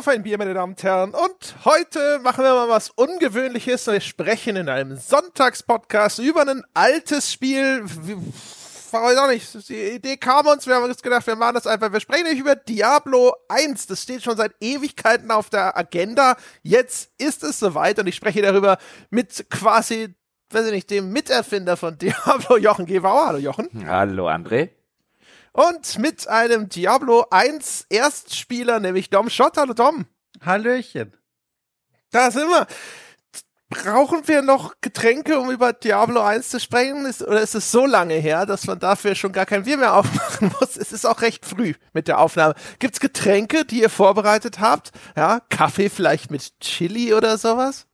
Auf ein Bier, meine Damen und Herren. Und heute machen wir mal was Ungewöhnliches. Wir sprechen in einem Sonntagspodcast über ein altes Spiel. Weiß auch nicht. Die Idee kam uns. Wir haben uns gedacht, wir machen das einfach. Wir sprechen nicht über Diablo 1. Das steht schon seit Ewigkeiten auf der Agenda. Jetzt ist es soweit und ich spreche darüber mit quasi, weiß ich nicht, dem Miterfinder von Diablo, Jochen Gebauer. Hallo, Jochen. Hallo, André. Und mit einem Diablo 1 Erstspieler, nämlich Dom Schott. Hallo Dom. Hallöchen. Da sind wir. Brauchen wir noch Getränke, um über Diablo 1 zu sprechen? Ist, oder ist es so lange her, dass man dafür schon gar kein Bier mehr aufmachen muss? Es ist auch recht früh mit der Aufnahme. Gibt's Getränke, die ihr vorbereitet habt? Ja, Kaffee vielleicht mit Chili oder sowas?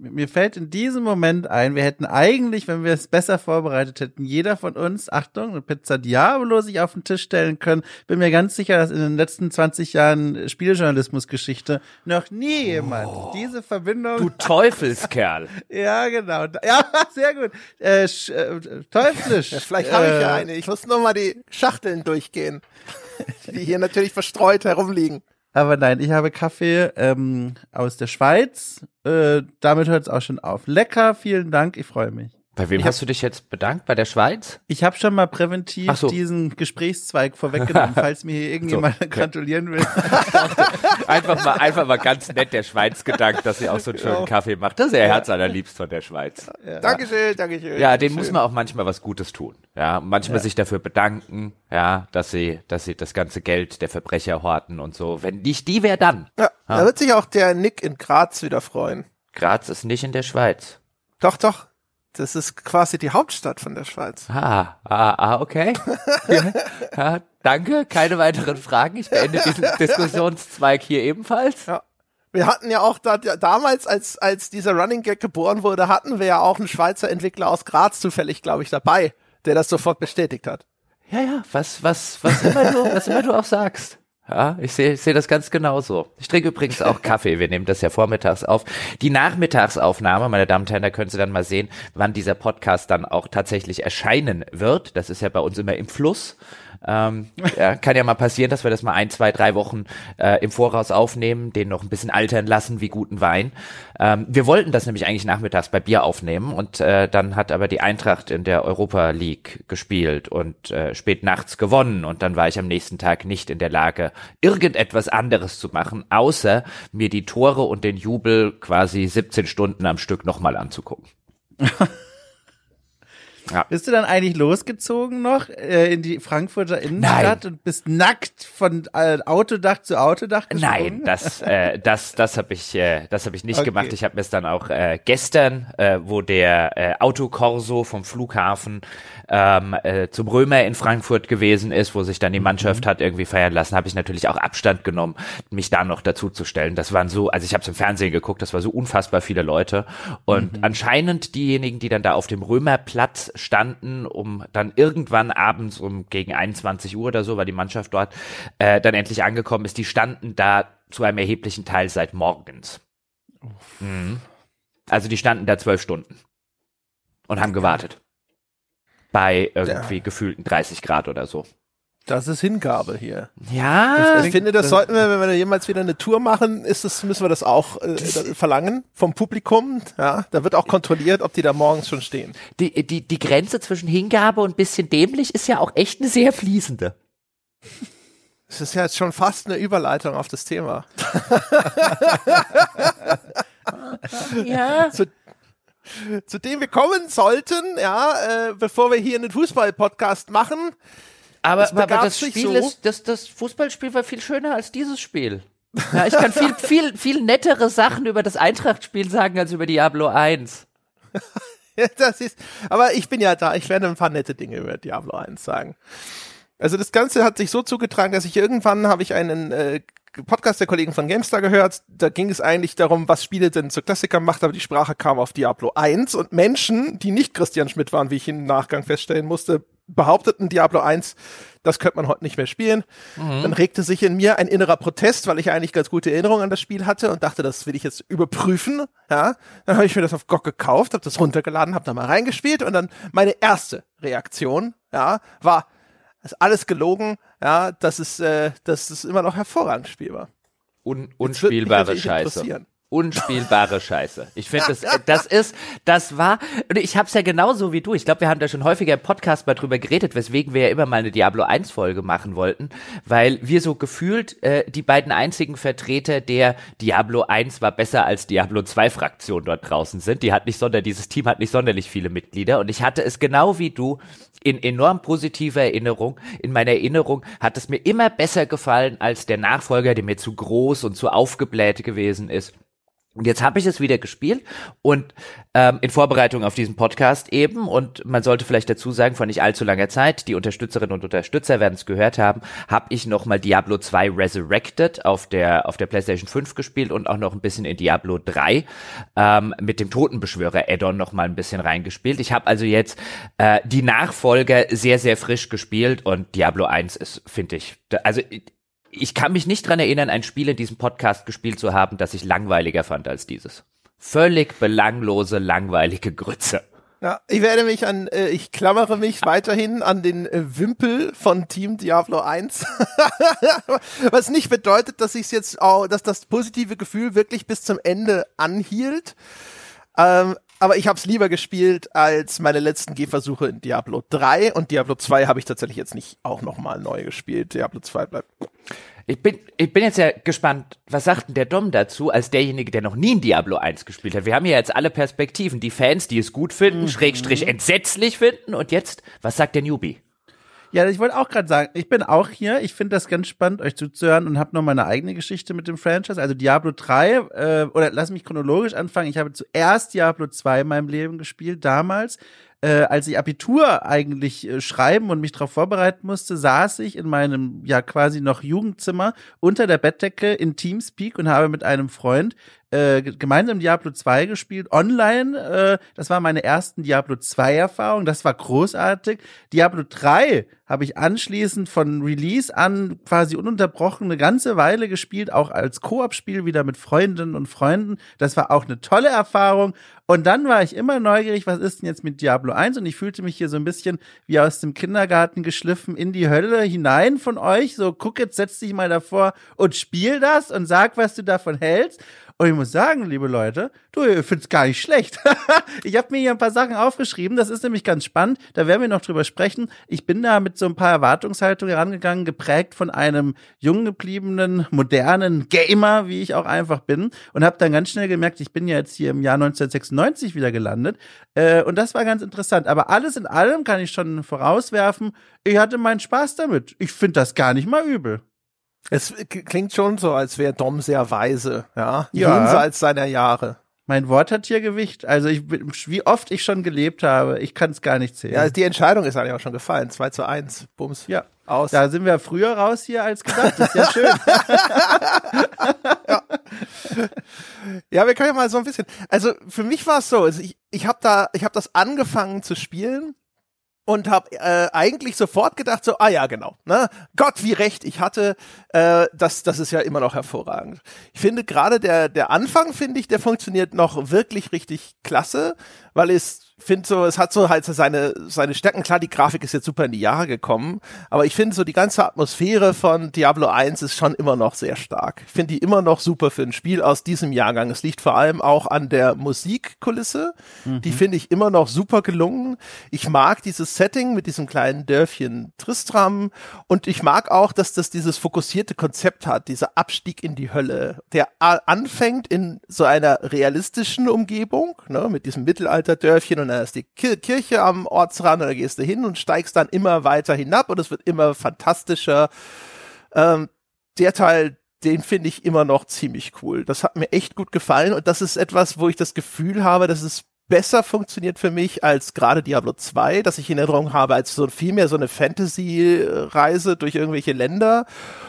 Mir fällt in diesem Moment ein, wir hätten eigentlich, wenn wir es besser vorbereitet hätten, jeder von uns, Achtung, eine Pizza Diablo sich auf den Tisch stellen können. Bin mir ganz sicher, dass in den letzten 20 Jahren Spielejournalismusgeschichte noch nie jemand oh, diese Verbindung. Du Teufelskerl. ja, genau. Ja, sehr gut. Äh, äh, teuflisch. Vielleicht äh, habe ich ja eine. Ich muss nur mal die Schachteln durchgehen, die hier natürlich verstreut herumliegen. Aber nein, ich habe Kaffee ähm, aus der Schweiz. Äh, damit hört es auch schon auf. Lecker, vielen Dank, ich freue mich. Bei wem ich hast hab, du dich jetzt bedankt? Bei der Schweiz? Ich habe schon mal präventiv so. diesen Gesprächszweig vorweggenommen, falls mir hier irgendjemand so, okay. gratulieren will. einfach mal, einfach mal ganz nett der Schweiz gedankt, dass sie auch so einen schönen ja. Kaffee macht. Das ist ja Herz allerliebst von der Schweiz. Ja. Dankeschön, Dankeschön. Ja, den muss man auch manchmal was Gutes tun. Ja, manchmal ja. sich dafür bedanken, ja, dass sie, dass sie das ganze Geld der Verbrecher horten und so. Wenn nicht die, wer dann? Ja, da wird sich auch der Nick in Graz wieder freuen. Graz ist nicht in der Schweiz. Doch, doch. Das ist quasi die Hauptstadt von der Schweiz. Ah, ah, ah okay. ja, ja, danke, keine weiteren Fragen. Ich beende diesen Diskussionszweig hier ebenfalls. Ja. Wir hatten ja auch da, damals, als, als dieser Running Gag geboren wurde, hatten wir ja auch einen Schweizer Entwickler aus Graz zufällig, glaube ich, dabei, der das sofort bestätigt hat. Ja, ja, was, was, was immer du, was immer du auch sagst. Ja, ich sehe ich seh das ganz genauso. Ich trinke übrigens auch Kaffee. Wir nehmen das ja vormittags auf. Die Nachmittagsaufnahme, meine Damen und Herren, da können Sie dann mal sehen, wann dieser Podcast dann auch tatsächlich erscheinen wird. Das ist ja bei uns immer im Fluss. Ähm, ja, kann ja mal passieren, dass wir das mal ein, zwei, drei Wochen äh, im Voraus aufnehmen, den noch ein bisschen altern lassen wie guten Wein. Ähm, wir wollten das nämlich eigentlich nachmittags bei Bier aufnehmen und äh, dann hat aber die Eintracht in der Europa League gespielt und äh, spät nachts gewonnen und dann war ich am nächsten Tag nicht in der Lage, irgendetwas anderes zu machen, außer mir die Tore und den Jubel quasi 17 Stunden am Stück nochmal anzugucken. Ja. Bist du dann eigentlich losgezogen noch äh, in die Frankfurter Innenstadt Nein. und bist nackt von äh, Autodach zu Autodach gesprungen? Nein, das äh, das das habe ich äh, das habe ich nicht okay. gemacht. Ich habe mir es dann auch äh, gestern, äh, wo der äh, Autokorso vom Flughafen ähm, äh, zum Römer in Frankfurt gewesen ist, wo sich dann die. Mannschaft mhm. hat irgendwie feiern lassen, habe ich natürlich auch Abstand genommen, mich da noch dazu zu stellen. Das waren so, also ich habe es im Fernsehen geguckt, das war so unfassbar viele Leute und mhm. anscheinend diejenigen, die dann da auf dem Römerplatz standen, um dann irgendwann abends um gegen 21 Uhr oder so, war die Mannschaft dort äh, dann endlich angekommen ist, die standen da zu einem erheblichen Teil seit morgens. Mhm. Also die standen da zwölf Stunden und haben gewartet. Bei irgendwie ja. gefühlten 30 Grad oder so. Das ist Hingabe hier. Ja. Ich finde, das sollten wir, wenn wir jemals wieder eine Tour machen, ist das, müssen wir das auch äh, verlangen vom Publikum. Ja, da wird auch kontrolliert, ob die da morgens schon stehen. Die, die, die Grenze zwischen Hingabe und bisschen dämlich ist ja auch echt eine sehr fließende. Es ist ja jetzt schon fast eine Überleitung auf das Thema. ja. Zu, zu dem wir kommen sollten, ja, äh, bevor wir hier einen Fußball-Podcast machen. Aber, aber das Spiel so. ist, das, das Fußballspiel war viel schöner als dieses Spiel. Ja, ich kann viel, viel, viel nettere Sachen über das Eintracht-Spiel sagen als über Diablo 1. das ist, aber ich bin ja da, ich werde ein paar nette Dinge über Diablo 1 sagen. Also das Ganze hat sich so zugetragen, dass ich irgendwann habe ich einen äh, Podcast der Kollegen von GameStar gehört. Da ging es eigentlich darum, was Spiele denn zu Klassikern macht, aber die Sprache kam auf Diablo 1 und Menschen, die nicht Christian Schmidt waren, wie ich im Nachgang feststellen musste, behaupteten Diablo 1, das könnte man heute nicht mehr spielen. Mhm. Dann regte sich in mir ein innerer Protest, weil ich eigentlich ganz gute Erinnerungen an das Spiel hatte und dachte, das will ich jetzt überprüfen. Ja, dann habe ich mir das auf GOG gekauft, habe das runtergeladen, habe da mal reingespielt und dann meine erste Reaktion, ja, war, ist alles gelogen, ja, das ist, äh, das ist immer noch hervorragend spielbar. Un unspielbare Scheiße unspielbare Scheiße. Ich finde, das, das ist, das war, und ich hab's ja genauso wie du. Ich glaube, wir haben da schon häufiger im Podcast mal drüber geredet, weswegen wir ja immer mal eine Diablo 1 Folge machen wollten, weil wir so gefühlt äh, die beiden einzigen Vertreter der Diablo 1 war besser als Diablo 2 Fraktion dort draußen sind. Die hat nicht sonder, dieses Team hat nicht sonderlich viele Mitglieder und ich hatte es genau wie du in enorm positiver Erinnerung. In meiner Erinnerung hat es mir immer besser gefallen als der Nachfolger, der mir zu groß und zu aufgebläht gewesen ist. Und jetzt habe ich es wieder gespielt und ähm, in Vorbereitung auf diesen Podcast eben und man sollte vielleicht dazu sagen, vor nicht allzu langer Zeit, die Unterstützerinnen und Unterstützer werden es gehört haben, habe ich nochmal Diablo 2 Resurrected auf der auf der PlayStation 5 gespielt und auch noch ein bisschen in Diablo 3 ähm, mit dem Totenbeschwörer Addon noch mal ein bisschen reingespielt. Ich habe also jetzt äh, die Nachfolger sehr sehr frisch gespielt und Diablo 1 ist finde ich also ich kann mich nicht dran erinnern, ein Spiel in diesem Podcast gespielt zu haben, das ich langweiliger fand als dieses. Völlig belanglose, langweilige Grütze. Ja, ich werde mich an, äh, ich klammere mich weiterhin an den äh, Wimpel von Team Diablo 1. Was nicht bedeutet, dass ich jetzt auch, dass das positive Gefühl wirklich bis zum Ende anhielt. Ähm, aber ich habe es lieber gespielt als meine letzten Gehversuche in Diablo 3 und Diablo 2 habe ich tatsächlich jetzt nicht auch nochmal neu gespielt. Diablo 2 bleibt. Ich bin, ich bin jetzt ja gespannt, was sagt denn der Dom dazu, als derjenige, der noch nie in Diablo 1 gespielt hat? Wir haben ja jetzt alle Perspektiven. Die Fans, die es gut finden, mhm. Schrägstrich entsetzlich finden. Und jetzt, was sagt der Newbie? Ja, ich wollte auch gerade sagen, ich bin auch hier. Ich finde das ganz spannend, euch zuzuhören und habe noch meine eigene Geschichte mit dem Franchise. Also Diablo 3, äh, oder lass mich chronologisch anfangen. Ich habe zuerst Diablo 2 in meinem Leben gespielt, damals. Äh, als ich Abitur eigentlich äh, schreiben und mich darauf vorbereiten musste, saß ich in meinem ja quasi noch Jugendzimmer unter der Bettdecke in Teamspeak und habe mit einem Freund äh, gemeinsam Diablo 2 gespielt, online. Äh, das war meine ersten Diablo 2 Erfahrungen. Das war großartig. Diablo 3 habe ich anschließend von Release an quasi ununterbrochen eine ganze Weile gespielt, auch als Koop-Spiel wieder mit Freundinnen und Freunden. Das war auch eine tolle Erfahrung. Und dann war ich immer neugierig, was ist denn jetzt mit Diablo 1? Und ich fühlte mich hier so ein bisschen wie aus dem Kindergarten geschliffen in die Hölle hinein von euch. So, guck jetzt, setz dich mal davor und spiel das und sag, was du davon hältst. Und ich muss sagen, liebe Leute, du, find's gar nicht schlecht. ich habe mir hier ein paar Sachen aufgeschrieben, das ist nämlich ganz spannend, da werden wir noch drüber sprechen. Ich bin da mit so ein paar Erwartungshaltungen herangegangen, geprägt von einem jung gebliebenen, modernen Gamer, wie ich auch einfach bin, und habe dann ganz schnell gemerkt, ich bin ja jetzt hier im Jahr 1996 wieder gelandet. Äh, und das war ganz interessant. Aber alles in allem kann ich schon vorauswerfen, ich hatte meinen Spaß damit. Ich finde das gar nicht mal übel. Es klingt schon so, als wäre Dom sehr weise, ja, ja. jenseits seiner Jahre. Mein Wort hat hier Gewicht. Also ich, wie oft ich schon gelebt habe, ich kann es gar nicht zählen. Ja, die Entscheidung ist eigentlich auch schon gefallen. 2 zu 1, Bums. Ja. Aus. Da sind wir früher raus hier als gedacht. Das ist ja schön. ja. ja, wir können ja mal so ein bisschen. Also für mich war es so, also ich, ich habe da, ich habe das angefangen zu spielen und habe äh, eigentlich sofort gedacht so ah ja genau ne? Gott wie recht ich hatte äh, das das ist ja immer noch hervorragend. Ich finde gerade der der Anfang finde ich der funktioniert noch wirklich richtig klasse weil es finde so, es hat so halt seine, seine Stärken. Klar, die Grafik ist jetzt super in die Jahre gekommen, aber ich finde so die ganze Atmosphäre von Diablo 1 ist schon immer noch sehr stark. Ich finde die immer noch super für ein Spiel aus diesem Jahrgang. Es liegt vor allem auch an der Musikkulisse. Mhm. Die finde ich immer noch super gelungen. Ich mag dieses Setting mit diesem kleinen Dörfchen Tristram und ich mag auch, dass das dieses fokussierte Konzept hat, dieser Abstieg in die Hölle, der anfängt in so einer realistischen Umgebung, ne, mit diesem Mittelalterdörfchen und da ist die Kirche am Ortsrand und da gehst du hin und steigst dann immer weiter hinab und es wird immer fantastischer. Ähm, der Teil, den finde ich immer noch ziemlich cool. Das hat mir echt gut gefallen und das ist etwas, wo ich das Gefühl habe, dass es besser funktioniert für mich als gerade Diablo 2, dass ich in Erinnerung habe als so viel mehr so eine Fantasy-Reise durch irgendwelche Länder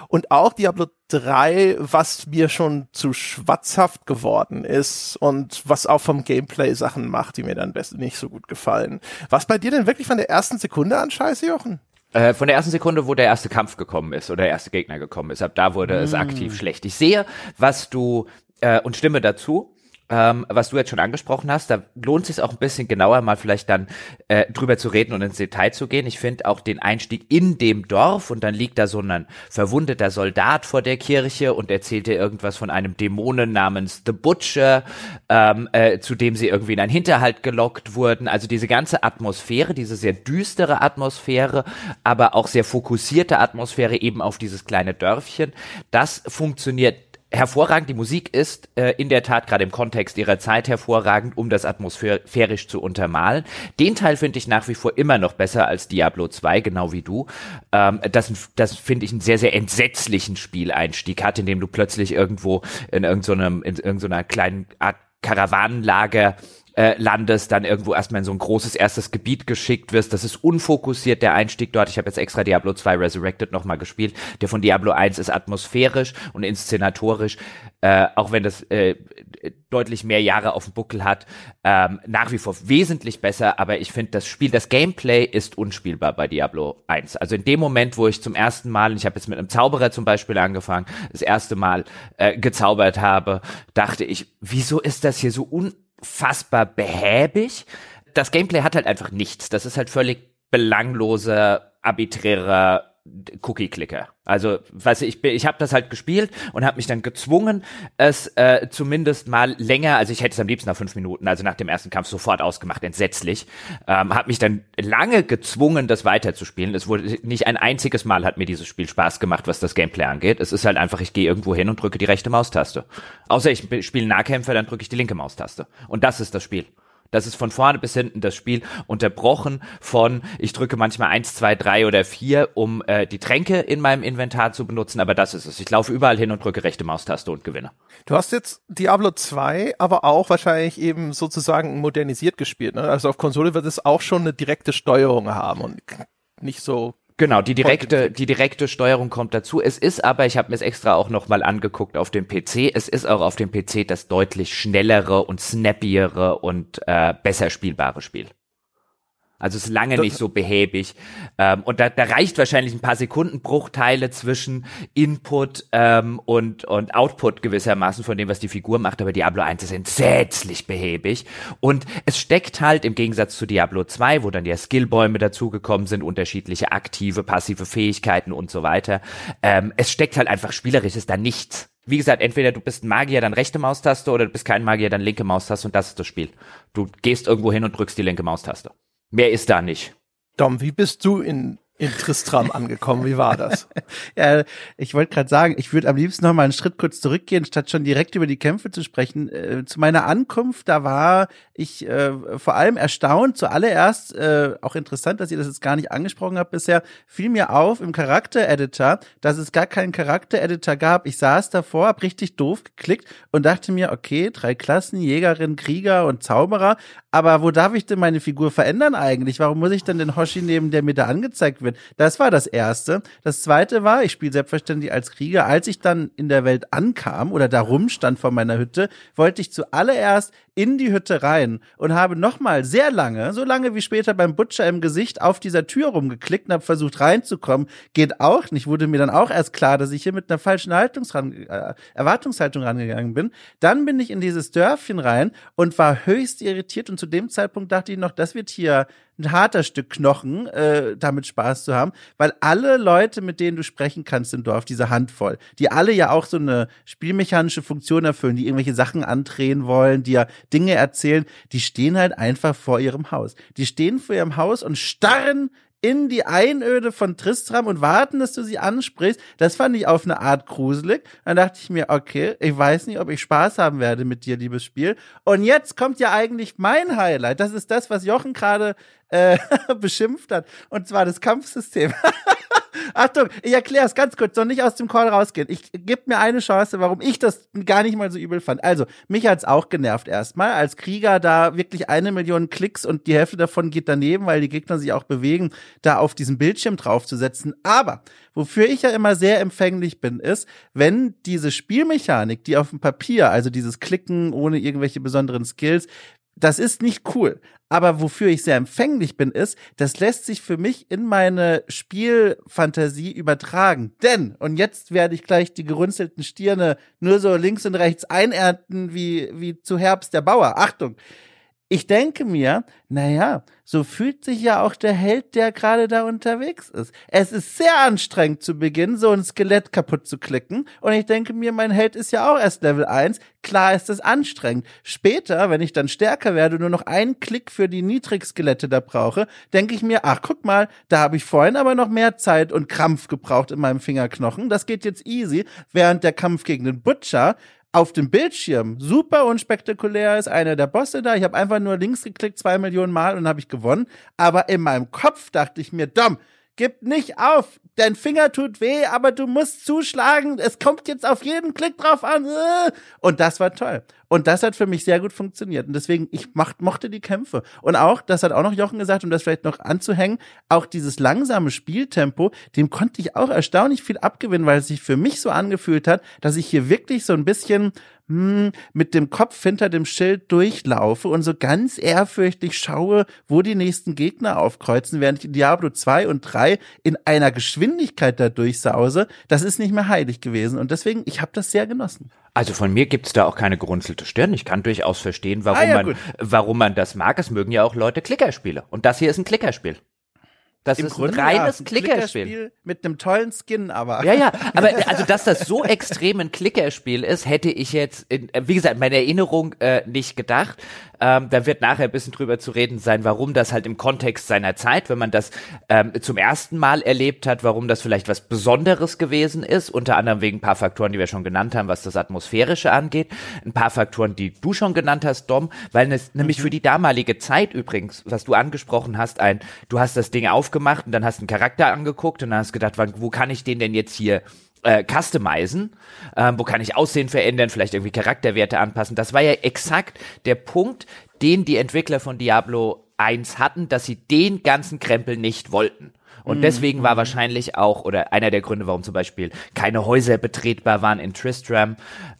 und auch Diablo 3, was mir schon zu schwatzhaft geworden ist und was auch vom Gameplay Sachen macht, die mir dann nicht so gut gefallen. Was bei dir denn wirklich von der ersten Sekunde an scheiße, Jochen? Äh, von der ersten Sekunde, wo der erste Kampf gekommen ist oder der erste Gegner gekommen ist, ab da wurde mm. es aktiv schlecht. Ich sehe, was du äh, und stimme dazu ähm, was du jetzt schon angesprochen hast, da lohnt es sich auch ein bisschen genauer mal vielleicht dann äh, drüber zu reden und ins Detail zu gehen. Ich finde auch den Einstieg in dem Dorf und dann liegt da so ein verwundeter Soldat vor der Kirche und erzählt dir irgendwas von einem Dämonen namens The Butcher, ähm, äh, zu dem sie irgendwie in einen Hinterhalt gelockt wurden. Also diese ganze Atmosphäre, diese sehr düstere Atmosphäre, aber auch sehr fokussierte Atmosphäre eben auf dieses kleine Dörfchen, das funktioniert hervorragend. Die Musik ist äh, in der Tat gerade im Kontext ihrer Zeit hervorragend, um das atmosphärisch zu untermalen. Den Teil finde ich nach wie vor immer noch besser als Diablo 2, genau wie du. Ähm, das das finde ich einen sehr, sehr entsetzlichen Spieleinstieg hat, in dem du plötzlich irgendwo in irgendeinem, in irgendeiner kleinen Art Karawanenlager äh, landest, dann irgendwo erstmal in so ein großes erstes Gebiet geschickt wirst. Das ist unfokussiert, der Einstieg dort. Ich habe jetzt extra Diablo 2 Resurrected nochmal gespielt. Der von Diablo 1 ist atmosphärisch und inszenatorisch, äh, auch wenn das äh, deutlich mehr Jahre auf dem Buckel hat, ähm, nach wie vor wesentlich besser, aber ich finde das Spiel, das Gameplay ist unspielbar bei Diablo 1. Also in dem Moment, wo ich zum ersten Mal, ich habe jetzt mit einem Zauberer zum Beispiel angefangen, das erste Mal äh, gezaubert habe, dachte ich, wieso ist das hier so un unfassbar behäbig. Das Gameplay hat halt einfach nichts. Das ist halt völlig belangloser, arbiträrer Cookie-Clicker. Also, weiß ich, ich, ich habe das halt gespielt und habe mich dann gezwungen, es äh, zumindest mal länger, also ich hätte es am liebsten nach fünf Minuten, also nach dem ersten Kampf sofort ausgemacht, entsetzlich. Ähm, habe mich dann lange gezwungen, das weiterzuspielen. Es wurde nicht ein einziges Mal hat mir dieses Spiel Spaß gemacht, was das Gameplay angeht. Es ist halt einfach, ich gehe irgendwo hin und drücke die rechte Maustaste. Außer ich spiele Nahkämpfer, dann drücke ich die linke Maustaste. Und das ist das Spiel. Das ist von vorne bis hinten das Spiel unterbrochen von, ich drücke manchmal eins, zwei, drei oder vier, um äh, die Tränke in meinem Inventar zu benutzen, aber das ist es. Ich laufe überall hin und drücke rechte Maustaste und gewinne. Du hast jetzt Diablo 2, aber auch wahrscheinlich eben sozusagen modernisiert gespielt. Ne? Also auf Konsole wird es auch schon eine direkte Steuerung haben und nicht so Genau, die direkte, die direkte Steuerung kommt dazu. Es ist aber, ich habe mir es extra auch nochmal angeguckt auf dem PC, es ist auch auf dem PC das deutlich schnellere und snappiere und äh, besser spielbare Spiel. Also es ist lange nicht so behäbig. Ähm, und da, da reicht wahrscheinlich ein paar Sekundenbruchteile zwischen Input ähm, und, und Output gewissermaßen von dem, was die Figur macht. Aber Diablo 1 ist entsetzlich behäbig. Und es steckt halt im Gegensatz zu Diablo 2, wo dann ja Skillbäume dazugekommen sind, unterschiedliche aktive, passive Fähigkeiten und so weiter. Ähm, es steckt halt einfach spielerisch, ist da nichts. Wie gesagt, entweder du bist ein Magier, dann rechte Maustaste, oder du bist kein Magier, dann linke Maustaste und das ist das Spiel. Du gehst irgendwo hin und drückst die linke Maustaste. Mehr ist da nicht. Dom, wie bist du in in Tristram angekommen. Wie war das? ja, ich wollte gerade sagen, ich würde am liebsten noch mal einen Schritt kurz zurückgehen, statt schon direkt über die Kämpfe zu sprechen. Äh, zu meiner Ankunft, da war ich äh, vor allem erstaunt. Zuallererst, äh, auch interessant, dass ihr das jetzt gar nicht angesprochen habt bisher, fiel mir auf im Charakter-Editor, dass es gar keinen Charakter-Editor gab. Ich saß davor, hab richtig doof geklickt und dachte mir, okay, drei Klassen, Jägerin, Krieger und Zauberer, aber wo darf ich denn meine Figur verändern eigentlich? Warum muss ich denn den Hoshi nehmen, der mir da angezeigt wird? Das war das Erste. Das Zweite war, ich spiele selbstverständlich als Krieger. Als ich dann in der Welt ankam oder da rumstand vor meiner Hütte, wollte ich zuallererst in die Hütte rein und habe nochmal sehr lange, so lange wie später beim Butcher im Gesicht, auf dieser Tür rumgeklickt und habe versucht reinzukommen. Geht auch nicht. Wurde mir dann auch erst klar, dass ich hier mit einer falschen Haltungsran äh, Erwartungshaltung rangegangen bin. Dann bin ich in dieses Dörfchen rein und war höchst irritiert und zu dem Zeitpunkt dachte ich noch, das wird hier ein harter Stück Knochen, äh, damit Spaß zu haben, weil alle Leute, mit denen du sprechen kannst im Dorf, diese Handvoll, die alle ja auch so eine spielmechanische Funktion erfüllen, die irgendwelche Sachen andrehen wollen, die ja Dinge erzählen, die stehen halt einfach vor ihrem Haus. Die stehen vor ihrem Haus und starren in die Einöde von Tristram und warten, dass du sie ansprichst. Das fand ich auf eine Art gruselig. Dann dachte ich mir, okay, ich weiß nicht, ob ich Spaß haben werde mit dir, liebes Spiel. Und jetzt kommt ja eigentlich mein Highlight. Das ist das, was Jochen gerade äh, beschimpft hat. Und zwar das Kampfsystem. Achtung, ich erkläre es ganz kurz, soll nicht aus dem Call rausgehen. Ich gebe mir eine Chance, warum ich das gar nicht mal so übel fand. Also, mich hat's auch genervt erstmal, als Krieger da wirklich eine Million Klicks und die Hälfte davon geht daneben, weil die Gegner sich auch bewegen, da auf diesen Bildschirm draufzusetzen. Aber wofür ich ja immer sehr empfänglich bin, ist, wenn diese Spielmechanik, die auf dem Papier, also dieses Klicken ohne irgendwelche besonderen Skills, das ist nicht cool. Aber wofür ich sehr empfänglich bin, ist, das lässt sich für mich in meine Spielfantasie übertragen. Denn, und jetzt werde ich gleich die gerunzelten Stirne nur so links und rechts einernten wie, wie zu Herbst der Bauer. Achtung! Ich denke mir, naja, so fühlt sich ja auch der Held, der gerade da unterwegs ist. Es ist sehr anstrengend zu Beginn, so ein Skelett kaputt zu klicken. Und ich denke mir, mein Held ist ja auch erst Level 1. Klar ist das anstrengend. Später, wenn ich dann stärker werde, nur noch einen Klick für die Niedrigskelette da brauche, denke ich mir, ach, guck mal, da habe ich vorhin aber noch mehr Zeit und Krampf gebraucht in meinem Fingerknochen. Das geht jetzt easy. Während der Kampf gegen den Butcher auf dem Bildschirm super unspektakulär ist, einer der Bosse da. Ich habe einfach nur links geklickt, zwei Millionen Mal und habe ich gewonnen. Aber in meinem Kopf dachte ich mir, Dom, gib nicht auf. Dein Finger tut weh, aber du musst zuschlagen. Es kommt jetzt auf jeden Klick drauf an. Und das war toll. Und das hat für mich sehr gut funktioniert. Und deswegen, ich macht, mochte die Kämpfe. Und auch, das hat auch noch Jochen gesagt, um das vielleicht noch anzuhängen, auch dieses langsame Spieltempo, dem konnte ich auch erstaunlich viel abgewinnen, weil es sich für mich so angefühlt hat, dass ich hier wirklich so ein bisschen hm, mit dem Kopf hinter dem Schild durchlaufe und so ganz ehrfürchtig schaue, wo die nächsten Gegner aufkreuzen, während ich in Diablo 2 und 3 in einer Geschwindigkeit da durchsause. Das ist nicht mehr heilig gewesen. Und deswegen, ich habe das sehr genossen. Also von mir gibt's da auch keine gerunzelte Stirn. Ich kann durchaus verstehen, warum, ah, ja, man, warum man das mag. Es mögen ja auch Leute Klickerspiele. Und das hier ist ein Klickerspiel. Das Im ist Grunde, ein reines ja, ein Klickerspiel. Klickerspiel. Mit einem tollen Skin, aber. Ja, ja, aber also, dass das so extrem ein Klickerspiel ist, hätte ich jetzt, in, wie gesagt, meine Erinnerung äh, nicht gedacht. Ähm, da wird nachher ein bisschen drüber zu reden sein, warum das halt im Kontext seiner Zeit, wenn man das ähm, zum ersten Mal erlebt hat, warum das vielleicht was Besonderes gewesen ist. Unter anderem wegen ein paar Faktoren, die wir schon genannt haben, was das Atmosphärische angeht. Ein paar Faktoren, die du schon genannt hast, Dom, weil es mhm. nämlich für die damalige Zeit übrigens, was du angesprochen hast, ein, du hast das Ding aufgemacht und dann hast einen Charakter angeguckt und dann hast gedacht, wo kann ich den denn jetzt hier äh, customizen, ähm, wo kann ich Aussehen verändern, vielleicht irgendwie Charakterwerte anpassen. Das war ja exakt der Punkt, den die Entwickler von Diablo 1 hatten, dass sie den ganzen Krempel nicht wollten. Und mhm. deswegen war wahrscheinlich auch, oder einer der Gründe, warum zum Beispiel keine Häuser betretbar waren in Tristram,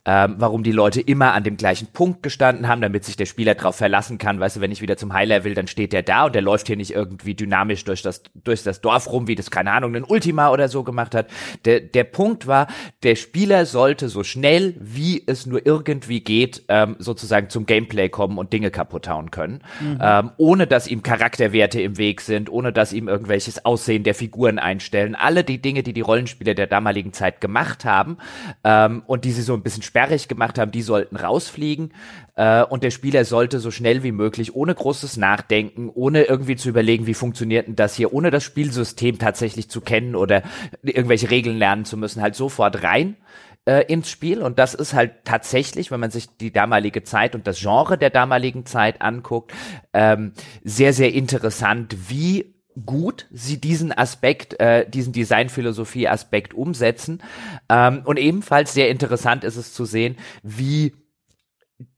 ähm, warum die Leute immer an dem gleichen Punkt gestanden haben, damit sich der Spieler darauf verlassen kann, weißt du, wenn ich wieder zum High-Level, dann steht der da und der läuft hier nicht irgendwie dynamisch durch das, durch das Dorf rum, wie das, keine Ahnung, ein Ultima oder so gemacht hat. Der, der Punkt war, der Spieler sollte so schnell, wie es nur irgendwie geht, ähm, sozusagen zum Gameplay kommen und Dinge kaputt hauen können, mhm. ähm, ohne dass ihm Charakterwerte im Weg sind, ohne dass ihm irgendwelches Aussehen der Figuren einstellen. Alle die Dinge, die die Rollenspieler der damaligen Zeit gemacht haben ähm, und die sie so ein bisschen sperrig gemacht haben, die sollten rausfliegen äh, und der Spieler sollte so schnell wie möglich, ohne großes Nachdenken, ohne irgendwie zu überlegen, wie funktioniert denn das hier, ohne das Spielsystem tatsächlich zu kennen oder irgendwelche Regeln lernen zu müssen, halt sofort rein äh, ins Spiel. Und das ist halt tatsächlich, wenn man sich die damalige Zeit und das Genre der damaligen Zeit anguckt, ähm, sehr, sehr interessant, wie gut sie diesen Aspekt, äh, diesen Designphilosophie-Aspekt umsetzen. Ähm, und ebenfalls sehr interessant ist es zu sehen, wie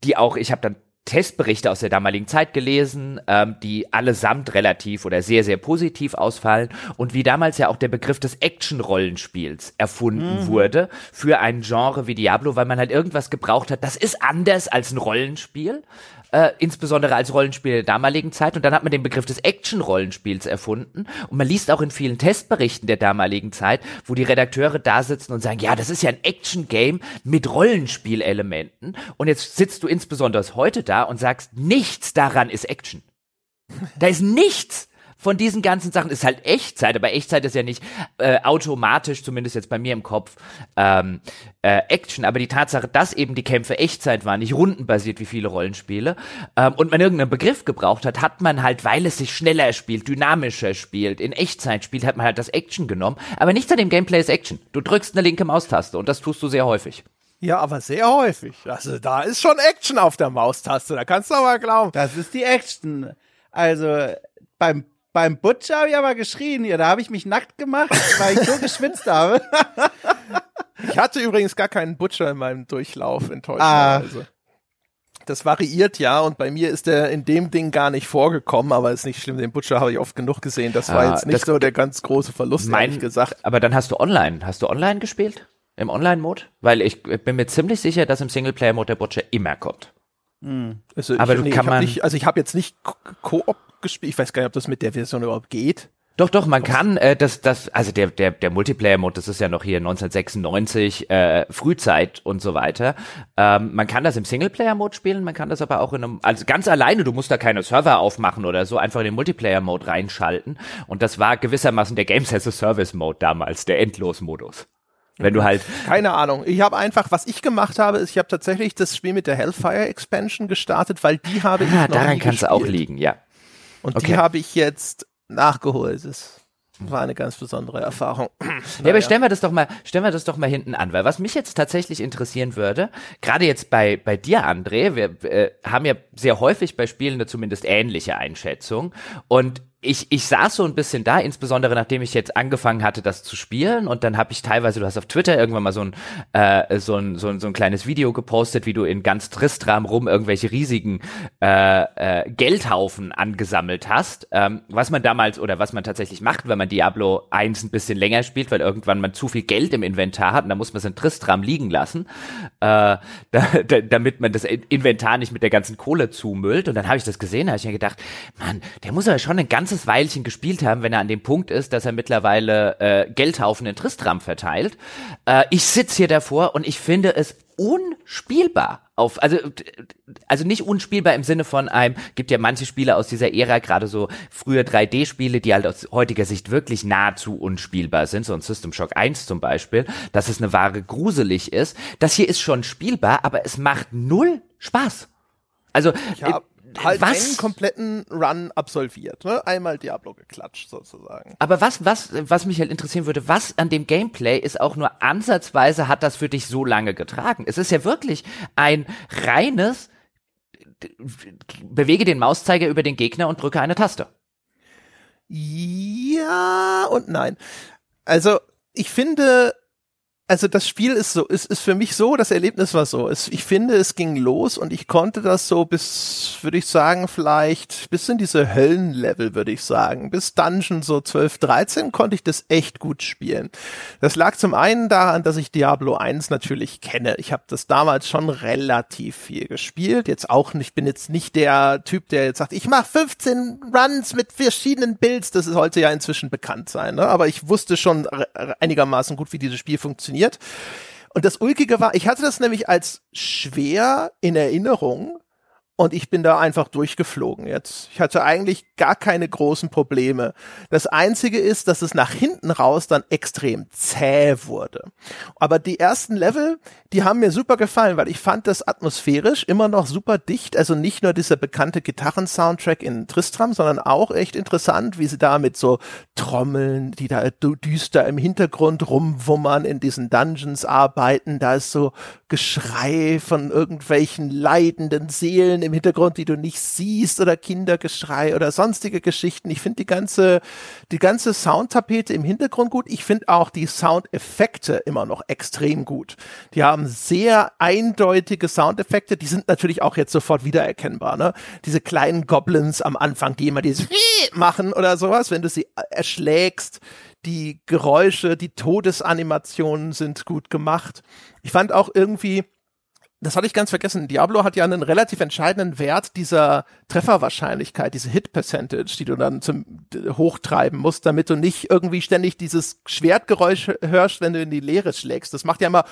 die auch, ich habe dann Testberichte aus der damaligen Zeit gelesen, ähm, die allesamt relativ oder sehr, sehr positiv ausfallen und wie damals ja auch der Begriff des Action-Rollenspiels erfunden mhm. wurde für ein Genre wie Diablo, weil man halt irgendwas gebraucht hat, das ist anders als ein Rollenspiel, äh, insbesondere als Rollenspiel der damaligen Zeit. Und dann hat man den Begriff des Action-Rollenspiels erfunden. Und man liest auch in vielen Testberichten der damaligen Zeit, wo die Redakteure da sitzen und sagen, ja, das ist ja ein Action-Game mit Rollenspielelementen. Und jetzt sitzt du insbesondere heute da und sagst, nichts daran ist Action. Da ist nichts von diesen ganzen Sachen ist halt Echtzeit, aber Echtzeit ist ja nicht äh, automatisch, zumindest jetzt bei mir im Kopf, ähm, äh, Action. Aber die Tatsache, dass eben die Kämpfe Echtzeit waren, nicht rundenbasiert wie viele Rollenspiele, ähm, und man irgendeinen Begriff gebraucht hat, hat man halt, weil es sich schneller spielt, dynamischer spielt, in Echtzeit spielt, hat man halt das Action genommen. Aber nichts an dem Gameplay ist Action. Du drückst eine linke Maustaste und das tust du sehr häufig. Ja, aber sehr häufig. Also da ist schon Action auf der Maustaste, da kannst du aber glauben. Das ist die Action. Also beim beim Butcher habe ich aber geschrien hier. Da habe ich mich nackt gemacht, weil ich so geschwitzt habe. ich hatte übrigens gar keinen Butcher in meinem Durchlauf in Ah. Also. Das variiert ja und bei mir ist der in dem Ding gar nicht vorgekommen, aber ist nicht schlimm. Den Butcher habe ich oft genug gesehen. Das war ah, jetzt nicht so der ganz große Verlust, mein, ehrlich gesagt. Aber dann hast du online, hast du online gespielt? Im Online-Mode? Weil ich bin mir ziemlich sicher, dass im Singleplayer-Mode der Butcher immer kommt. Hm. Also aber ich, nee, kann man nicht, also ich habe jetzt nicht Koop gespielt. Ich weiß gar nicht, ob das mit der Version überhaupt geht. Doch, doch, man kann äh, das, das, also der, der, der Multiplayer-Mode, das ist ja noch hier 1996, äh, Frühzeit und so weiter. Ähm, man kann das im Singleplayer-Mode spielen, man kann das aber auch in einem, also ganz alleine, du musst da keine Server aufmachen oder so, einfach in den Multiplayer-Mode reinschalten. Und das war gewissermaßen der Games as a Service-Mode damals, der Endlos-Modus. Wenn du halt. Keine Ahnung. Ich habe einfach, was ich gemacht habe, ist, ich habe tatsächlich das Spiel mit der Hellfire Expansion gestartet, weil die habe ich. Ah, daran kann es auch liegen, ja. Und okay. die habe ich jetzt nachgeholt. Das war eine ganz besondere Erfahrung. naja. Ja, aber stellen wir das doch mal, stellen wir das doch mal hinten an, weil was mich jetzt tatsächlich interessieren würde, gerade jetzt bei, bei dir, André, wir äh, haben ja sehr häufig bei Spielen eine zumindest ähnliche Einschätzung und ich, ich saß so ein bisschen da, insbesondere nachdem ich jetzt angefangen hatte, das zu spielen. Und dann habe ich teilweise, du hast auf Twitter irgendwann mal so ein, äh, so, ein, so, ein, so ein kleines Video gepostet, wie du in ganz Tristram rum irgendwelche riesigen äh, äh, Geldhaufen angesammelt hast. Ähm, was man damals oder was man tatsächlich macht, wenn man Diablo 1 ein bisschen länger spielt, weil irgendwann man zu viel Geld im Inventar hat und dann muss man es in Tristram liegen lassen, äh, da, da, damit man das Inventar nicht mit der ganzen Kohle zumüllt. Und dann habe ich das gesehen, habe ich mir gedacht, Mann, der muss aber schon ein ganzes ganzes Weilchen gespielt haben, wenn er an dem Punkt ist, dass er mittlerweile äh, Geldhaufen in Tristram verteilt. Äh, ich sitze hier davor und ich finde es unspielbar auf, also, also nicht unspielbar im Sinne von einem, gibt ja manche Spiele aus dieser Ära, gerade so frühe 3D-Spiele, die halt aus heutiger Sicht wirklich nahezu unspielbar sind, so ein System Shock 1 zum Beispiel, dass es eine wahre gruselig ist. Das hier ist schon spielbar, aber es macht null Spaß. Also, ich hab, halt was? einen kompletten Run absolviert, ne? Einmal Diablo geklatscht sozusagen. Aber was, was, was mich halt interessieren würde, was an dem Gameplay ist auch nur ansatzweise hat das für dich so lange getragen? Es ist ja wirklich ein reines bewege den Mauszeiger über den Gegner und drücke eine Taste. Ja und nein. Also, ich finde, also das Spiel ist so, ist, ist für mich so, das Erlebnis war so. Es, ich finde, es ging los und ich konnte das so bis, würde ich sagen, vielleicht bis in diese Höllenlevel, würde ich sagen. Bis Dungeon so 12, 13 konnte ich das echt gut spielen. Das lag zum einen daran, dass ich Diablo 1 natürlich kenne. Ich habe das damals schon relativ viel gespielt. Jetzt auch nicht, ich bin jetzt nicht der Typ, der jetzt sagt, ich mache 15 Runs mit verschiedenen Builds. Das sollte ja inzwischen bekannt sein. Ne? Aber ich wusste schon einigermaßen gut, wie dieses Spiel funktioniert funktioniert. Und das Ulkige war, ich hatte das nämlich als schwer in Erinnerung und ich bin da einfach durchgeflogen jetzt. Ich hatte eigentlich gar keine großen Probleme. Das einzige ist, dass es nach hinten raus dann extrem zäh wurde. Aber die ersten Level, die haben mir super gefallen, weil ich fand das atmosphärisch immer noch super dicht. Also nicht nur dieser bekannte Gitarren-Soundtrack in Tristram, sondern auch echt interessant, wie sie da mit so Trommeln, die da düster im Hintergrund rumwummern, in diesen Dungeons arbeiten. Da ist so Geschrei von irgendwelchen leidenden Seelen im Hintergrund, die du nicht siehst oder Kindergeschrei oder sonstige Geschichten. Ich finde die ganze, die ganze Soundtapete im Hintergrund gut. Ich finde auch die Soundeffekte immer noch extrem gut. Die haben sehr eindeutige Soundeffekte. Die sind natürlich auch jetzt sofort wiedererkennbar. Ne? Diese kleinen Goblins am Anfang, die immer dieses machen oder sowas, wenn du sie erschlägst die Geräusche, die Todesanimationen sind gut gemacht. Ich fand auch irgendwie, das hatte ich ganz vergessen. Diablo hat ja einen relativ entscheidenden Wert dieser Trefferwahrscheinlichkeit, diese Hit Percentage, die du dann zum hochtreiben musst, damit du nicht irgendwie ständig dieses Schwertgeräusch hörst, wenn du in die Leere schlägst. Das macht ja immer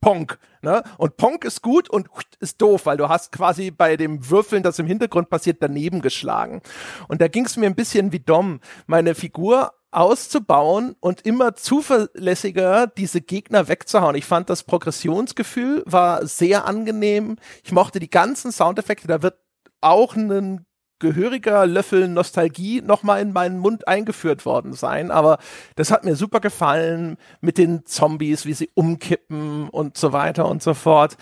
Ponk, ne? Und Ponk ist gut und ist doof, weil du hast quasi bei dem Würfeln, das im Hintergrund passiert, daneben geschlagen. Und da ging es mir ein bisschen wie Dom. Meine Figur auszubauen und immer zuverlässiger diese Gegner wegzuhauen. Ich fand das Progressionsgefühl war sehr angenehm. Ich mochte die ganzen Soundeffekte. Da wird auch ein gehöriger Löffel Nostalgie nochmal in meinen Mund eingeführt worden sein. Aber das hat mir super gefallen mit den Zombies, wie sie umkippen und so weiter und so fort.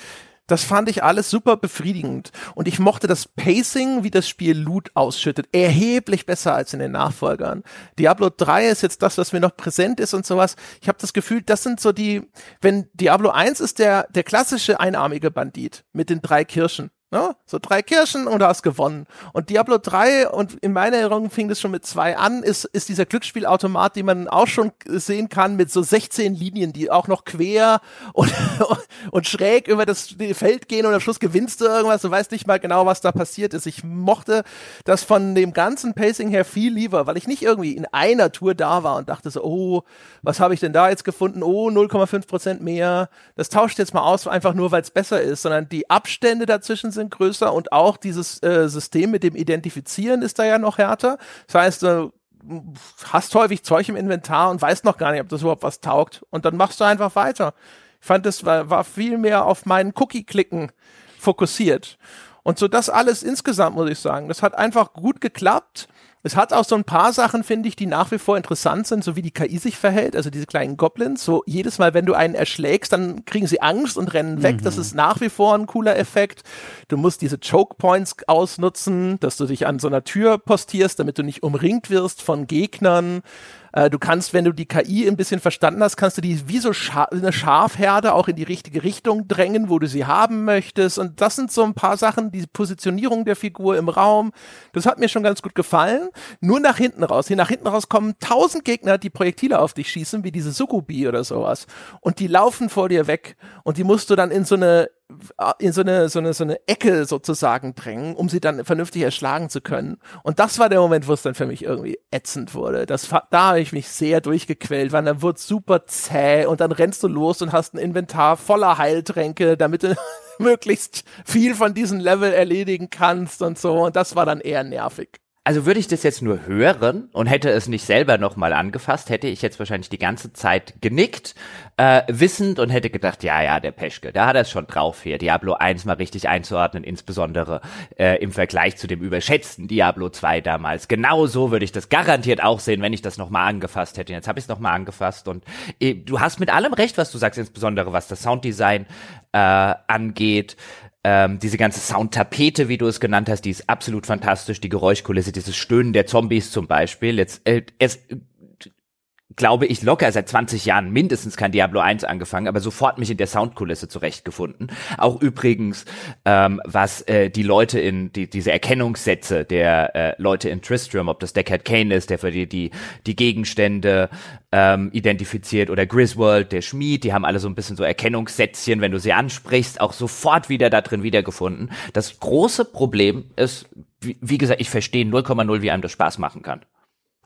Das fand ich alles super befriedigend. Und ich mochte das Pacing, wie das Spiel Loot ausschüttet, erheblich besser als in den Nachfolgern. Diablo 3 ist jetzt das, was mir noch präsent ist und sowas. Ich habe das Gefühl, das sind so die, wenn Diablo 1 ist der, der klassische einarmige Bandit mit den drei Kirschen. Ne? So drei Kirschen und du hast gewonnen. Und Diablo 3, und in meiner Erinnerung fing das schon mit zwei an, ist, ist dieser Glücksspielautomat, den man auch schon sehen kann, mit so 16 Linien, die auch noch quer und, und schräg über das Feld gehen und am Schluss gewinnst du irgendwas, du weißt nicht mal genau, was da passiert ist. Ich mochte das von dem ganzen Pacing her viel lieber, weil ich nicht irgendwie in einer Tour da war und dachte so, oh, was habe ich denn da jetzt gefunden? Oh, 0,5 Prozent mehr. Das tauscht jetzt mal aus, einfach nur, weil es besser ist, sondern die Abstände dazwischen sind größer und auch dieses äh, System mit dem Identifizieren ist da ja noch härter. Das heißt, du hast häufig Zeug im Inventar und weißt noch gar nicht, ob das überhaupt was taugt. Und dann machst du einfach weiter. Ich fand, das war, war viel mehr auf meinen Cookie-Klicken fokussiert. Und so das alles insgesamt, muss ich sagen, das hat einfach gut geklappt. Es hat auch so ein paar Sachen, finde ich, die nach wie vor interessant sind, so wie die KI sich verhält, also diese kleinen Goblins. So jedes Mal, wenn du einen erschlägst, dann kriegen sie Angst und rennen weg. Mhm. Das ist nach wie vor ein cooler Effekt. Du musst diese Choke Points ausnutzen, dass du dich an so einer Tür postierst, damit du nicht umringt wirst von Gegnern. Äh, du kannst, wenn du die KI ein bisschen verstanden hast, kannst du die wie so Scha eine Schafherde auch in die richtige Richtung drängen, wo du sie haben möchtest. Und das sind so ein paar Sachen, die Positionierung der Figur im Raum. Das hat mir schon ganz gut gefallen. Nur nach hinten raus. Hier nach hinten raus kommen tausend Gegner, die Projektile auf dich schießen, wie diese Sukubi oder sowas. Und die laufen vor dir weg. Und die musst du dann in so eine in so eine, so eine, so eine Ecke sozusagen drängen, um sie dann vernünftig erschlagen zu können. Und das war der Moment, wo es dann für mich irgendwie ätzend wurde. Das, da habe ich mich sehr durchgequält, weil dann wurde super zäh und dann rennst du los und hast ein Inventar voller Heiltränke, damit du möglichst viel von diesem Level erledigen kannst und so. Und das war dann eher nervig. Also würde ich das jetzt nur hören und hätte es nicht selber nochmal angefasst, hätte ich jetzt wahrscheinlich die ganze Zeit genickt, äh, wissend und hätte gedacht, ja, ja, der Peschke, da hat er es schon drauf hier, Diablo 1 mal richtig einzuordnen, insbesondere äh, im Vergleich zu dem überschätzten Diablo 2 damals. Genau so würde ich das garantiert auch sehen, wenn ich das nochmal angefasst hätte. Jetzt habe ich es nochmal angefasst und äh, du hast mit allem recht, was du sagst, insbesondere was das Sounddesign äh, angeht. Ähm, diese ganze Soundtapete, wie du es genannt hast, die ist absolut fantastisch. Die Geräuschkulisse, dieses Stöhnen der Zombies zum Beispiel. Jetzt, äh, es glaube ich, locker seit 20 Jahren mindestens kein Diablo 1 angefangen, aber sofort mich in der Soundkulisse zurechtgefunden. Auch übrigens, ähm, was äh, die Leute in, die, diese Erkennungssätze der äh, Leute in Tristram, ob das Deckard Kane ist, der für die, die, die Gegenstände ähm, identifiziert, oder Griswold, der Schmied, die haben alle so ein bisschen so Erkennungssätzchen, wenn du sie ansprichst, auch sofort wieder da drin wiedergefunden. Das große Problem ist, wie, wie gesagt, ich verstehe 0,0, wie einem das Spaß machen kann.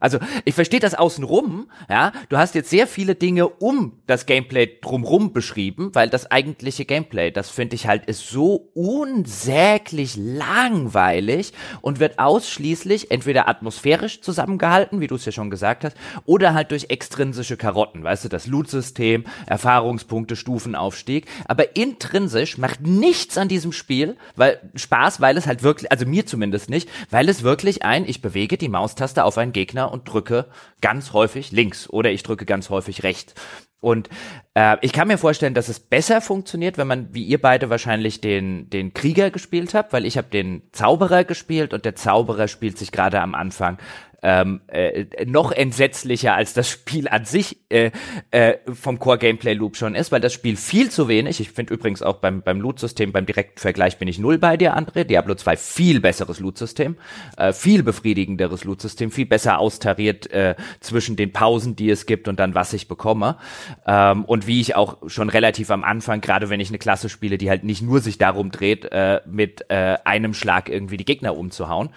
Also ich verstehe das außenrum, ja. Du hast jetzt sehr viele Dinge um das Gameplay drumrum beschrieben, weil das eigentliche Gameplay, das finde ich halt, ist so unsäglich langweilig und wird ausschließlich entweder atmosphärisch zusammengehalten, wie du es ja schon gesagt hast, oder halt durch extrinsische Karotten, weißt du, das Loot-System, Erfahrungspunkte, Stufenaufstieg. Aber intrinsisch macht nichts an diesem Spiel, weil Spaß, weil es halt wirklich, also mir zumindest nicht, weil es wirklich ein, ich bewege die Maustaste auf einen Gegner und drücke ganz häufig links oder ich drücke ganz häufig rechts. Und äh, ich kann mir vorstellen, dass es besser funktioniert, wenn man, wie ihr beide wahrscheinlich den, den Krieger gespielt habt, weil ich habe den Zauberer gespielt und der Zauberer spielt sich gerade am Anfang ähm, äh, noch entsetzlicher als das Spiel an sich äh, äh, vom Core Gameplay Loop schon ist, weil das Spiel viel zu wenig, ich finde übrigens auch beim, beim Loot-System, beim direkten Vergleich bin ich null bei dir, André, Diablo 2 viel besseres Loot-System, äh, viel befriedigenderes Loot-System, viel besser austariert äh, zwischen den Pausen, die es gibt und dann, was ich bekomme. Ähm, und wie ich auch schon relativ am Anfang, gerade wenn ich eine Klasse spiele, die halt nicht nur sich darum dreht, äh, mit äh, einem Schlag irgendwie die Gegner umzuhauen,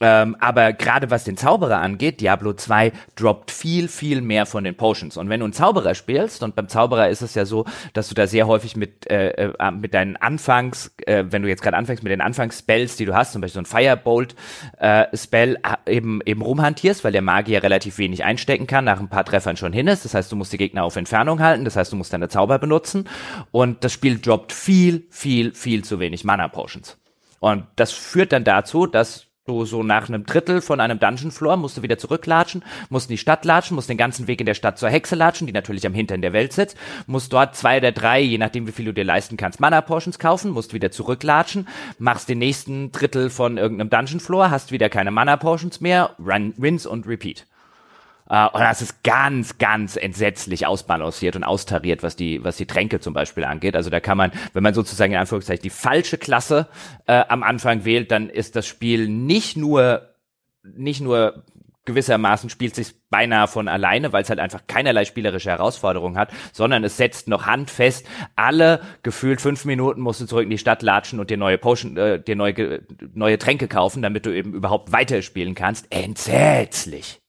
ähm, aber gerade was den Zauberer angeht, Diablo 2 droppt viel, viel mehr von den Potions. Und wenn du einen Zauberer spielst, und beim Zauberer ist es ja so, dass du da sehr häufig mit, äh, äh, mit deinen Anfangs, äh, wenn du jetzt gerade anfängst mit den Anfangsspells, die du hast, zum Beispiel so ein Firebolt-Spell, äh, eben, eben rumhantierst, weil der Magier relativ wenig einstecken kann, nach ein paar Treffern schon hin ist. Das heißt, du musst die Gegner auf Entfernung halten, das heißt, du musst deine Zauber benutzen. Und das Spiel droppt viel, viel, viel zu wenig Mana-Potions. Und das führt dann dazu, dass Du so nach einem Drittel von einem Dungeon Floor musst du wieder zurücklatschen, musst in die Stadt latschen, musst den ganzen Weg in der Stadt zur Hexe latschen, die natürlich am Hintern der Welt sitzt, musst dort zwei oder drei, je nachdem wie viel du dir leisten kannst, Mana Portions kaufen, musst wieder zurücklatschen, machst den nächsten Drittel von irgendeinem Dungeon Floor, hast wieder keine Mana Portions mehr, run, rinse und repeat. Uh, und das ist ganz, ganz entsetzlich ausbalanciert und austariert, was die, was die Tränke zum Beispiel angeht. Also da kann man, wenn man sozusagen in Anführungszeichen die falsche Klasse äh, am Anfang wählt, dann ist das Spiel nicht nur, nicht nur gewissermaßen spielt sich beinahe von alleine, weil es halt einfach keinerlei spielerische Herausforderung hat, sondern es setzt noch handfest, alle gefühlt fünf Minuten musst du zurück in die Stadt latschen und dir neue Potion, äh, dir neue, neue Tränke kaufen, damit du eben überhaupt weiterspielen kannst. Entsetzlich.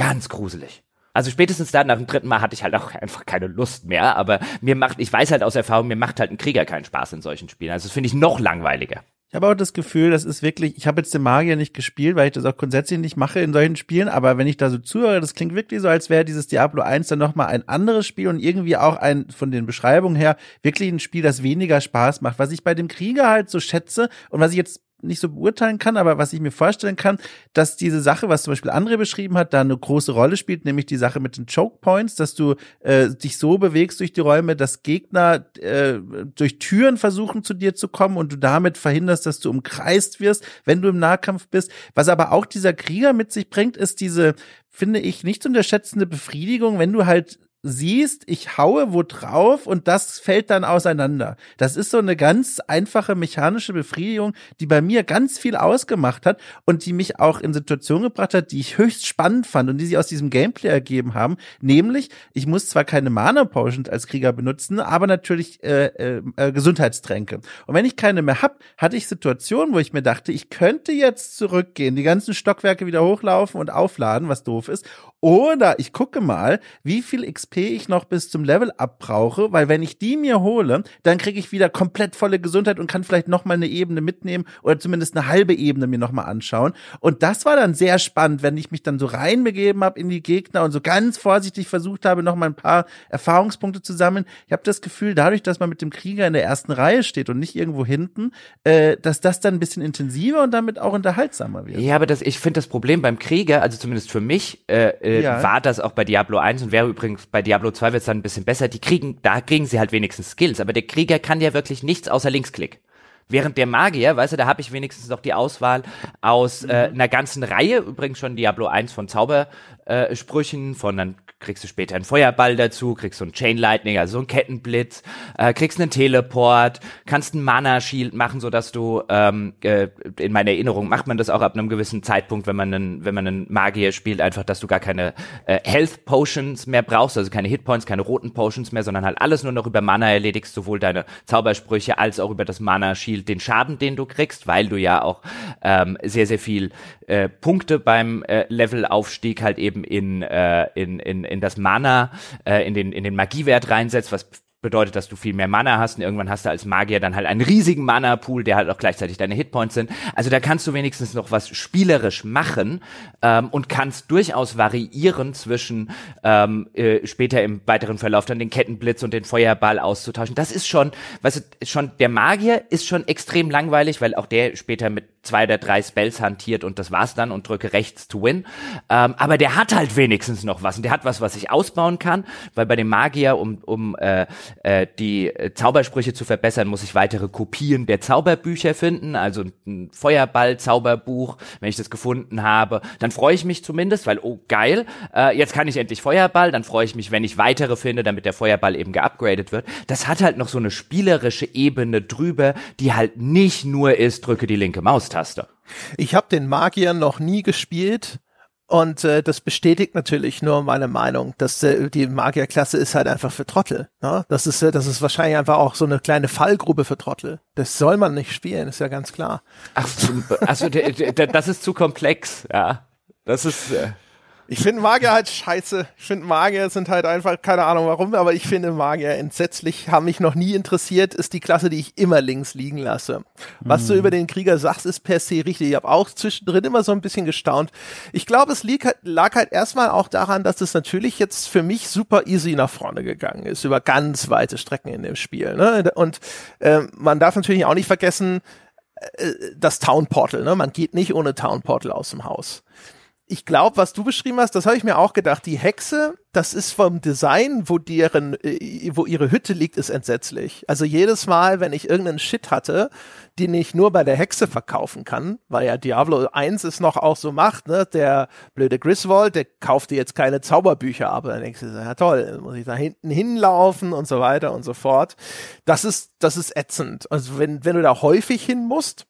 Ganz gruselig. Also spätestens da nach dem dritten Mal hatte ich halt auch einfach keine Lust mehr, aber mir macht, ich weiß halt aus Erfahrung, mir macht halt ein Krieger keinen Spaß in solchen Spielen. Also das finde ich noch langweiliger. Ich habe auch das Gefühl, das ist wirklich, ich habe jetzt den Magier nicht gespielt, weil ich das auch grundsätzlich nicht mache in solchen Spielen, aber wenn ich da so zuhöre, das klingt wirklich so, als wäre dieses Diablo 1 dann nochmal ein anderes Spiel und irgendwie auch ein, von den Beschreibungen her, wirklich ein Spiel, das weniger Spaß macht. Was ich bei dem Krieger halt so schätze und was ich jetzt nicht so beurteilen kann, aber was ich mir vorstellen kann, dass diese Sache, was zum Beispiel André beschrieben hat, da eine große Rolle spielt, nämlich die Sache mit den Choke Points, dass du äh, dich so bewegst durch die Räume, dass Gegner äh, durch Türen versuchen zu dir zu kommen und du damit verhinderst, dass du umkreist wirst, wenn du im Nahkampf bist. Was aber auch dieser Krieger mit sich bringt, ist diese finde ich nicht zu unterschätzende Befriedigung, wenn du halt siehst, ich haue wo drauf und das fällt dann auseinander. Das ist so eine ganz einfache mechanische Befriedigung, die bei mir ganz viel ausgemacht hat und die mich auch in Situationen gebracht hat, die ich höchst spannend fand und die sie aus diesem Gameplay ergeben haben. Nämlich, ich muss zwar keine Mana Potions als Krieger benutzen, aber natürlich äh, äh, äh, Gesundheitstränke. Und wenn ich keine mehr hab, hatte ich Situationen, wo ich mir dachte, ich könnte jetzt zurückgehen, die ganzen Stockwerke wieder hochlaufen und aufladen, was doof ist, oder ich gucke mal, wie viel XP ich noch bis zum Level up brauche, weil wenn ich die mir hole, dann kriege ich wieder komplett volle Gesundheit und kann vielleicht noch mal eine Ebene mitnehmen oder zumindest eine halbe Ebene mir noch mal anschauen. Und das war dann sehr spannend, wenn ich mich dann so reinbegeben habe in die Gegner und so ganz vorsichtig versucht habe, noch mal ein paar Erfahrungspunkte zu sammeln. Ich habe das Gefühl, dadurch, dass man mit dem Krieger in der ersten Reihe steht und nicht irgendwo hinten, äh, dass das dann ein bisschen intensiver und damit auch unterhaltsamer wird. Ja, aber das, ich finde das Problem beim Krieger, also zumindest für mich, äh, äh, ja. war das auch bei Diablo 1 und wäre übrigens bei Diablo 2 wird es dann ein bisschen besser. Die kriegen, da kriegen sie halt wenigstens Skills, aber der Krieger kann ja wirklich nichts außer Linksklick. Während der Magier, weißt du, da habe ich wenigstens noch die Auswahl aus äh, mhm. einer ganzen Reihe, übrigens schon Diablo 1 von Zaubersprüchen, äh, von dann kriegst du später einen Feuerball dazu, kriegst so einen Chain Lightning, also so einen Kettenblitz, äh, kriegst einen Teleport, kannst einen Mana Shield machen, so dass du ähm, äh, in meiner Erinnerung macht man das auch ab einem gewissen Zeitpunkt, wenn man einen, wenn man einen Magier spielt, einfach, dass du gar keine äh, Health Potions mehr brauchst, also keine Hit Points, keine roten Potions mehr, sondern halt alles nur noch über Mana erledigst, sowohl deine Zaubersprüche als auch über das Mana Shield den Schaden, den du kriegst, weil du ja auch ähm, sehr sehr viel äh, Punkte beim äh, Levelaufstieg halt eben in äh, in in in das Mana, äh, in den in den Magiewert reinsetzt, was bedeutet, dass du viel mehr Mana hast und irgendwann hast du als Magier dann halt einen riesigen Mana-Pool, der halt auch gleichzeitig deine Hitpoints sind. Also da kannst du wenigstens noch was spielerisch machen ähm, und kannst durchaus variieren zwischen ähm, äh, später im weiteren Verlauf dann den Kettenblitz und den Feuerball auszutauschen. Das ist schon, weißt du, schon der Magier ist schon extrem langweilig, weil auch der später mit zwei oder drei Spells hantiert und das war's dann und drücke rechts to win. Ähm, aber der hat halt wenigstens noch was und der hat was, was ich ausbauen kann, weil bei dem Magier, um, um äh, äh, die Zaubersprüche zu verbessern, muss ich weitere Kopien der Zauberbücher finden, also ein Feuerball-Zauberbuch, wenn ich das gefunden habe, dann freue ich mich zumindest, weil, oh geil, äh, jetzt kann ich endlich Feuerball, dann freue ich mich, wenn ich weitere finde, damit der Feuerball eben geupgradet wird. Das hat halt noch so eine spielerische Ebene drüber, die halt nicht nur ist, drücke die linke Maustaste. Ich habe den Magier noch nie gespielt. Und äh, das bestätigt natürlich nur meine Meinung, dass äh, die Magierklasse ist halt einfach für Trottel. Ne? Das ist äh, das ist wahrscheinlich einfach auch so eine kleine Fallgruppe für Trottel. Das soll man nicht spielen, ist ja ganz klar. Ach, also das ist zu komplex, ja. Das ist äh ich finde Magier halt scheiße. Ich finde Magier sind halt einfach, keine Ahnung warum, aber ich finde Magier entsetzlich, haben mich noch nie interessiert, ist die Klasse, die ich immer links liegen lasse. Was mhm. du über den Krieger sagst, ist per se richtig. Ich habe auch zwischendrin immer so ein bisschen gestaunt. Ich glaube, es lag, lag halt erstmal auch daran, dass es natürlich jetzt für mich super easy nach vorne gegangen ist, über ganz weite Strecken in dem Spiel. Ne? Und äh, man darf natürlich auch nicht vergessen, äh, das Town Portal. Ne? Man geht nicht ohne Town Portal aus dem Haus ich glaube, was du beschrieben hast, das habe ich mir auch gedacht. Die Hexe, das ist vom Design, wo deren, äh, wo ihre Hütte liegt, ist entsetzlich. Also jedes Mal, wenn ich irgendeinen Shit hatte, den ich nur bei der Hexe verkaufen kann, weil ja Diablo 1 es noch auch so macht, ne? Der blöde Griswold, der kauft dir jetzt keine Zauberbücher ab. Dann denkst du, ja toll, muss ich da hinten hinlaufen und so weiter und so fort. Das ist, das ist ätzend. Also wenn, wenn du da häufig hin musst,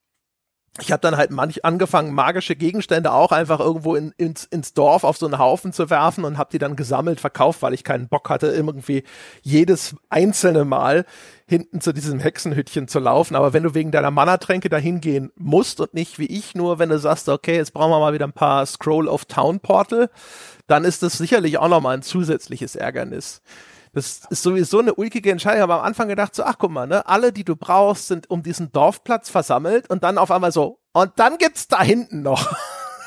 ich habe dann halt manch angefangen, magische Gegenstände auch einfach irgendwo in, ins, ins Dorf auf so einen Haufen zu werfen und habe die dann gesammelt, verkauft, weil ich keinen Bock hatte, irgendwie jedes einzelne Mal hinten zu diesem Hexenhütchen zu laufen. Aber wenn du wegen deiner Mana-Tränke dahin gehen musst und nicht wie ich nur, wenn du sagst, okay, jetzt brauchen wir mal wieder ein paar Scroll of Town Portal, dann ist das sicherlich auch nochmal ein zusätzliches Ärgernis. Das ist sowieso eine ulkige Entscheidung. Ich habe am Anfang gedacht, so, ach guck mal, ne, alle, die du brauchst, sind um diesen Dorfplatz versammelt und dann auf einmal so, und dann gibt's da hinten noch.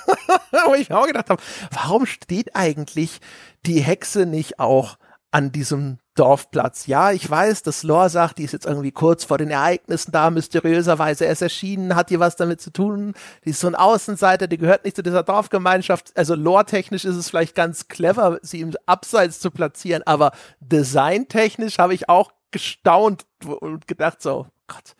Wo ich mir auch gedacht habe, warum steht eigentlich die Hexe nicht auch an diesem Dorfplatz. Ja, ich weiß, dass Lore sagt, die ist jetzt irgendwie kurz vor den Ereignissen da, mysteriöserweise erst erschienen, hat die was damit zu tun. Die ist so ein Außenseiter, die gehört nicht zu dieser Dorfgemeinschaft. Also lore-technisch ist es vielleicht ganz clever, sie im Abseits zu platzieren, aber designtechnisch habe ich auch gestaunt und gedacht so, Gott,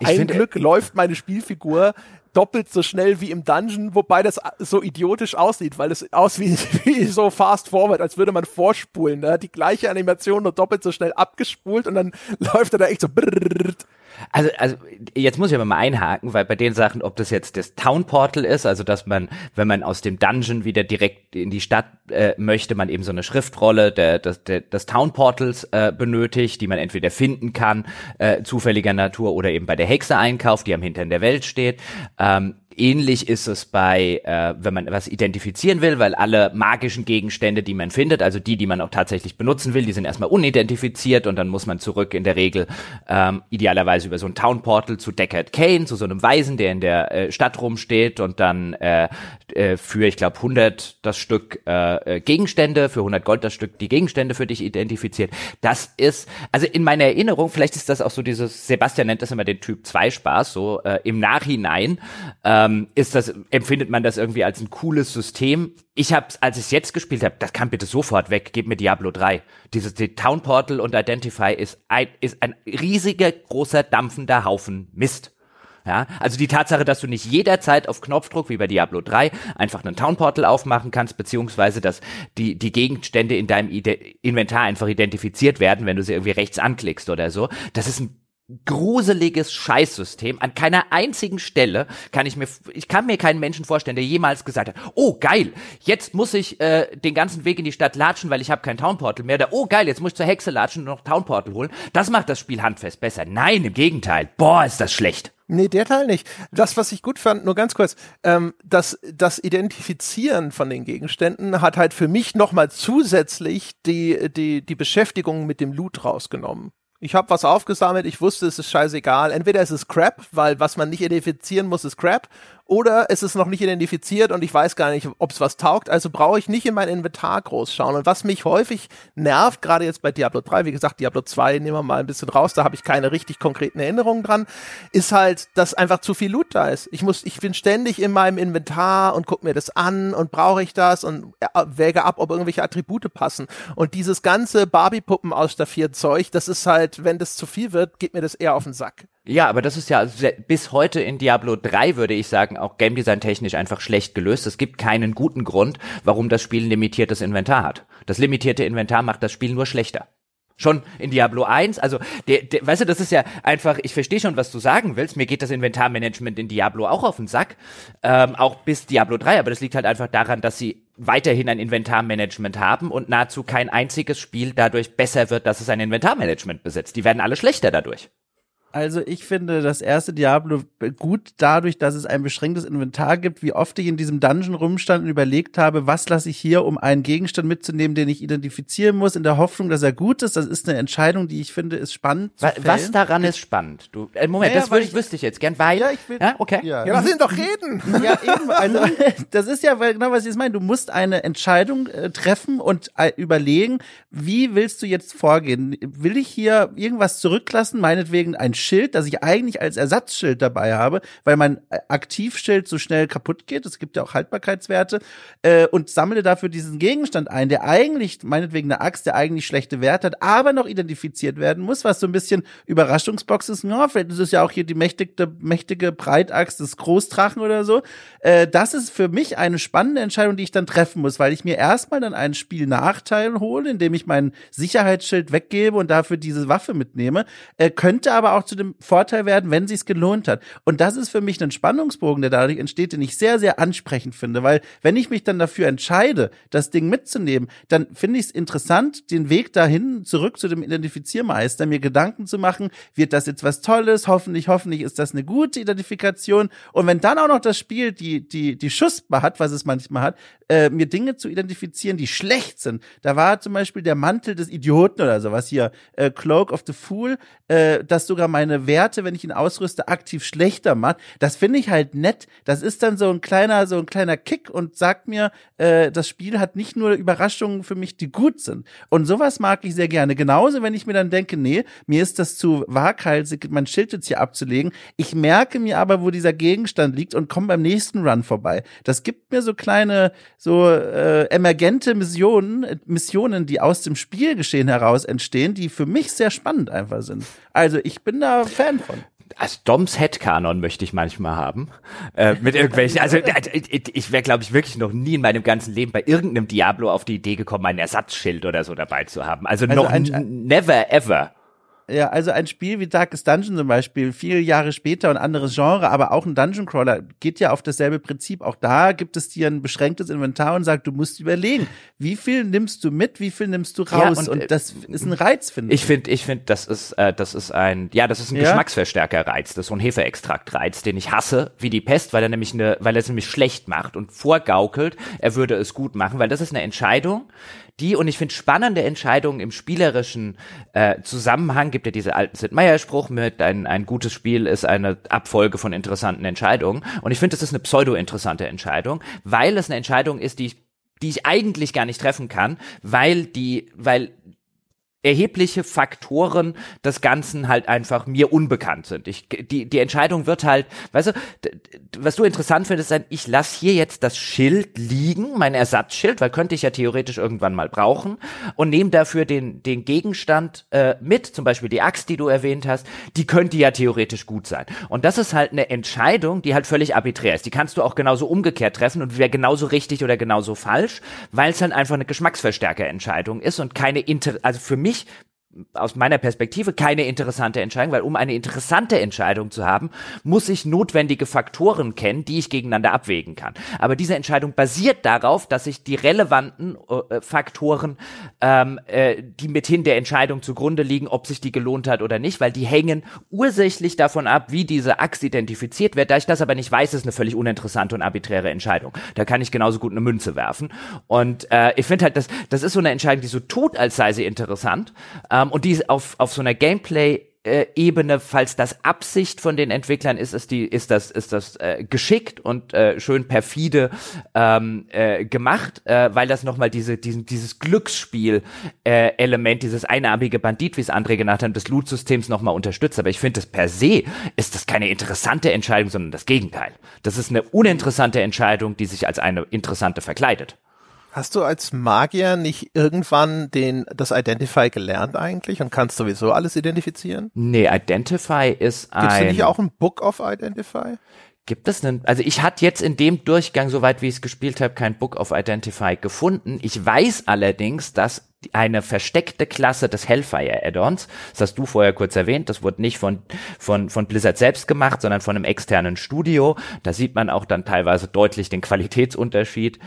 ich ein Glück läuft meine Spielfigur doppelt so schnell wie im Dungeon, wobei das so idiotisch aussieht, weil es aussieht wie, wie so fast forward, als würde man vorspulen. Da ne? hat die gleiche Animation nur doppelt so schnell abgespult und dann läuft er da echt so brrrt. Also, also jetzt muss ich aber mal einhaken, weil bei den Sachen, ob das jetzt das Town Portal ist, also dass man, wenn man aus dem Dungeon wieder direkt in die Stadt äh, möchte, man eben so eine Schriftrolle der, des, der, des Town Portals äh, benötigt, die man entweder finden kann, äh, zufälliger Natur, oder eben bei der Hexe einkauft, die am Hintern der Welt steht. Ähm, Ähnlich ist es bei, äh, wenn man was identifizieren will, weil alle magischen Gegenstände, die man findet, also die, die man auch tatsächlich benutzen will, die sind erstmal unidentifiziert und dann muss man zurück in der Regel ähm, idealerweise über so ein Town Portal zu Deckard Kane, zu so einem Weisen, der in der äh, Stadt rumsteht und dann äh, äh, für, ich glaube, 100 das Stück äh, äh, Gegenstände, für 100 Gold das Stück die Gegenstände für dich identifiziert. Das ist, also in meiner Erinnerung, vielleicht ist das auch so dieses, Sebastian nennt das immer den Typ 2 Spaß, so äh, im Nachhinein, äh, ähm, ist das, empfindet man das irgendwie als ein cooles System. Ich hab's, als ich es jetzt gespielt habe, das kam bitte sofort weg, gib mir Diablo 3. Dieses die Town Portal und Identify ist ein, ist ein riesiger, großer, dampfender Haufen Mist. Ja, also die Tatsache, dass du nicht jederzeit auf Knopfdruck wie bei Diablo 3 einfach einen Town Portal aufmachen kannst, beziehungsweise dass die, die Gegenstände in deinem Ide Inventar einfach identifiziert werden, wenn du sie irgendwie rechts anklickst oder so. Das ist ein gruseliges Scheißsystem. An keiner einzigen Stelle kann ich mir, ich kann mir keinen Menschen vorstellen, der jemals gesagt hat, oh geil, jetzt muss ich äh, den ganzen Weg in die Stadt latschen, weil ich habe kein Townportal mehr. Oder oh geil, jetzt muss ich zur Hexe latschen und noch Townportal holen. Das macht das Spiel handfest besser. Nein, im Gegenteil. Boah, ist das schlecht. Nee, der Teil nicht. Das, was ich gut fand, nur ganz kurz, ähm, das, das Identifizieren von den Gegenständen hat halt für mich nochmal zusätzlich die, die, die Beschäftigung mit dem Loot rausgenommen. Ich habe was aufgesammelt, ich wusste, es ist scheißegal. Entweder es ist Crap, weil was man nicht identifizieren muss, ist Crap, oder es ist noch nicht identifiziert und ich weiß gar nicht, ob es was taugt, also brauche ich nicht in mein Inventar groß schauen. Und was mich häufig nervt, gerade jetzt bei Diablo 3, wie gesagt, Diablo 2 nehmen wir mal ein bisschen raus, da habe ich keine richtig konkreten Erinnerungen dran, ist halt, dass einfach zu viel Loot da ist. Ich muss, ich bin ständig in meinem Inventar und guck mir das an und brauche ich das und äh, wäge ab, ob irgendwelche Attribute passen. Und dieses ganze Barbie-Puppen ausstaffiert Zeug, das ist halt, wenn das zu viel wird, geht mir das eher auf den Sack. Ja, aber das ist ja bis heute in Diablo 3, würde ich sagen, auch Game Design technisch einfach schlecht gelöst. Es gibt keinen guten Grund, warum das Spiel ein limitiertes Inventar hat. Das limitierte Inventar macht das Spiel nur schlechter. Schon in Diablo 1, also der, der, weißt du, das ist ja einfach, ich verstehe schon, was du sagen willst. Mir geht das Inventarmanagement in Diablo auch auf den Sack, ähm, auch bis Diablo 3, aber das liegt halt einfach daran, dass sie weiterhin ein Inventarmanagement haben und nahezu kein einziges Spiel dadurch besser wird, dass es ein Inventarmanagement besitzt. Die werden alle schlechter dadurch. Also ich finde das erste Diablo gut dadurch, dass es ein beschränktes Inventar gibt, wie oft ich in diesem Dungeon rumstand und überlegt habe, was lasse ich hier, um einen Gegenstand mitzunehmen, den ich identifizieren muss, in der Hoffnung, dass er gut ist. Das ist eine Entscheidung, die ich finde, ist spannend. Was, was daran ist spannend? Du, äh, Moment, naja, das würde ich, wüsste ich jetzt gern, weil. Ja, ich will, ja okay. Ja, ja lass ihn doch reden. Ja, eben. Also das ist ja genau, was ich jetzt meine. Du musst eine Entscheidung äh, treffen und äh, überlegen, wie willst du jetzt vorgehen? Will ich hier irgendwas zurücklassen, meinetwegen ein Schild, das ich eigentlich als Ersatzschild dabei habe, weil mein Aktivschild so schnell kaputt geht. Es gibt ja auch Haltbarkeitswerte äh, und sammle dafür diesen Gegenstand ein, der eigentlich, meinetwegen eine Axt, der eigentlich schlechte Werte hat, aber noch identifiziert werden muss, was so ein bisschen Überraschungsbox ist. Ja, vielleicht ist es ja auch hier die mächtige, mächtige Breitaxt des Großdrachen oder so. Äh, das ist für mich eine spannende Entscheidung, die ich dann treffen muss, weil ich mir erstmal dann einen Spielnachteil hole, indem ich mein Sicherheitsschild weggebe und dafür diese Waffe mitnehme, äh, könnte aber auch zu dem Vorteil werden, wenn sie es gelohnt hat. Und das ist für mich ein Spannungsbogen, der dadurch entsteht, den ich sehr, sehr ansprechend finde, weil wenn ich mich dann dafür entscheide, das Ding mitzunehmen, dann finde ich es interessant, den Weg dahin zurück zu dem Identifiziermeister, mir Gedanken zu machen, wird das jetzt was Tolles, hoffentlich, hoffentlich ist das eine gute Identifikation. Und wenn dann auch noch das Spiel die, die, die Schussbar hat, was es manchmal hat, äh, mir Dinge zu identifizieren, die schlecht sind. Da war zum Beispiel der Mantel des Idioten oder sowas hier, äh, Cloak of the Fool, äh, das sogar meine Werte, wenn ich ihn ausrüste, aktiv schlechter macht. Das finde ich halt nett. Das ist dann so ein kleiner, so ein kleiner Kick und sagt mir, äh, das Spiel hat nicht nur Überraschungen für mich, die gut sind. Und sowas mag ich sehr gerne. Genauso, wenn ich mir dann denke, nee, mir ist das zu waghalsig, mein Schild jetzt hier abzulegen. Ich merke mir aber, wo dieser Gegenstand liegt und komme beim nächsten Run vorbei. Das gibt mir so kleine, so äh, emergente Missionen, Missionen, die aus dem Spielgeschehen heraus entstehen, die für mich sehr spannend einfach sind. Also ich bin da Fan von also Doms Headcanon möchte ich manchmal haben. Äh, mit irgendwelchen, also ich, ich wäre, glaube ich, wirklich noch nie in meinem ganzen Leben bei irgendeinem Diablo auf die Idee gekommen, ein Ersatzschild oder so dabei zu haben. Also, also noch never ever. Ja, also ein Spiel wie Darkest Dungeon zum Beispiel, viele Jahre später und anderes Genre, aber auch ein Dungeon Crawler geht ja auf dasselbe Prinzip. Auch da gibt es dir ein beschränktes Inventar und sagt, du musst überlegen, wie viel nimmst du mit, wie viel nimmst du raus ja, und, und, das ist ein Reiz, finde ich. Ich finde, ich finde, das ist, äh, das ist ein, ja, das ist ein ja? Geschmacksverstärker-Reiz, das ist so ein Hefeextrakt-Reiz, den ich hasse, wie die Pest, weil er nämlich eine, weil er es nämlich schlecht macht und vorgaukelt, er würde es gut machen, weil das ist eine Entscheidung, die, und ich finde spannende Entscheidungen im spielerischen äh, Zusammenhang, gibt ja diese alten Sid Meier-Spruch mit, ein, ein gutes Spiel ist eine Abfolge von interessanten Entscheidungen. Und ich finde, das ist eine pseudo-interessante Entscheidung, weil es eine Entscheidung ist, die ich die ich eigentlich gar nicht treffen kann, weil die, weil erhebliche Faktoren des Ganzen halt einfach mir unbekannt sind. Ich, die, die Entscheidung wird halt, weißt du, was du interessant findest, ist, ich lasse hier jetzt das Schild liegen, mein Ersatzschild, weil könnte ich ja theoretisch irgendwann mal brauchen und nehme dafür den, den Gegenstand äh, mit, zum Beispiel die Axt, die du erwähnt hast, die könnte ja theoretisch gut sein. Und das ist halt eine Entscheidung, die halt völlig arbiträr ist. Die kannst du auch genauso umgekehrt treffen und wäre genauso richtig oder genauso falsch, weil es halt einfach eine Geschmacksverstärkerentscheidung ist und keine Inter also für mich mich aus meiner Perspektive keine interessante Entscheidung, weil um eine interessante Entscheidung zu haben, muss ich notwendige Faktoren kennen, die ich gegeneinander abwägen kann. Aber diese Entscheidung basiert darauf, dass ich die relevanten äh, Faktoren, ähm, äh, die mithin der Entscheidung zugrunde liegen, ob sich die gelohnt hat oder nicht, weil die hängen ursächlich davon ab, wie diese Axt identifiziert wird. Da ich das aber nicht weiß, ist eine völlig uninteressante und arbiträre Entscheidung. Da kann ich genauso gut eine Münze werfen. Und äh, ich finde halt, das, das ist so eine Entscheidung, die so tut, als sei sie interessant. Äh, ähm, und die auf, auf so einer Gameplay Ebene, falls das Absicht von den Entwicklern ist, ist die, ist das, ist das äh, geschickt und äh, schön perfide ähm, äh, gemacht, äh, weil das nochmal diese, diesen, dieses Glücksspiel-Element, äh, dieses einarmige Bandit, wie es André genannt hat, des Loot-Systems nochmal unterstützt. Aber ich finde, das per se ist das keine interessante Entscheidung, sondern das Gegenteil. Das ist eine uninteressante Entscheidung, die sich als eine interessante verkleidet. Hast du als Magier nicht irgendwann den, das Identify gelernt eigentlich und kannst sowieso alles identifizieren? Nee, Identify ist ein... Gibt's denn nicht auch ein Book of Identify? Gibt es einen, also ich hatte jetzt in dem Durchgang, soweit wie ich es gespielt habe, kein Book of Identify gefunden. Ich weiß allerdings, dass eine versteckte Klasse des Hellfire Add-ons, das hast du vorher kurz erwähnt, das wurde nicht von, von, von Blizzard selbst gemacht, sondern von einem externen Studio. Da sieht man auch dann teilweise deutlich den Qualitätsunterschied.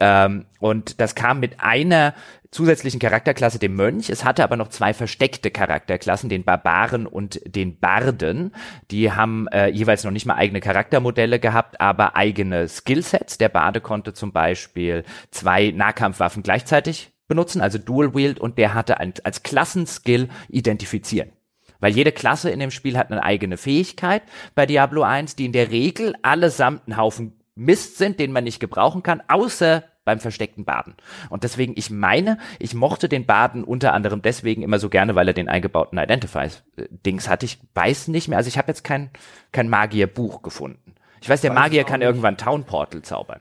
Ähm, und das kam mit einer zusätzlichen Charakterklasse, dem Mönch. Es hatte aber noch zwei versteckte Charakterklassen, den Barbaren und den Barden. Die haben äh, jeweils noch nicht mal eigene Charaktermodelle gehabt, aber eigene Skillsets. Der Bade konnte zum Beispiel zwei Nahkampfwaffen gleichzeitig benutzen, also Dual Wield, und der hatte ein, als Klassenskill identifizieren. Weil jede Klasse in dem Spiel hat eine eigene Fähigkeit bei Diablo 1, die in der Regel allesamt einen Haufen Mist sind, den man nicht gebrauchen kann, außer beim versteckten Baden. Und deswegen, ich meine, ich mochte den Baden unter anderem deswegen immer so gerne, weil er den eingebauten Identifies-Dings hatte. Ich weiß nicht mehr, also ich habe jetzt kein, kein Magierbuch gefunden. Ich weiß, der weiß Magier kann irgendwann Town Portal zaubern.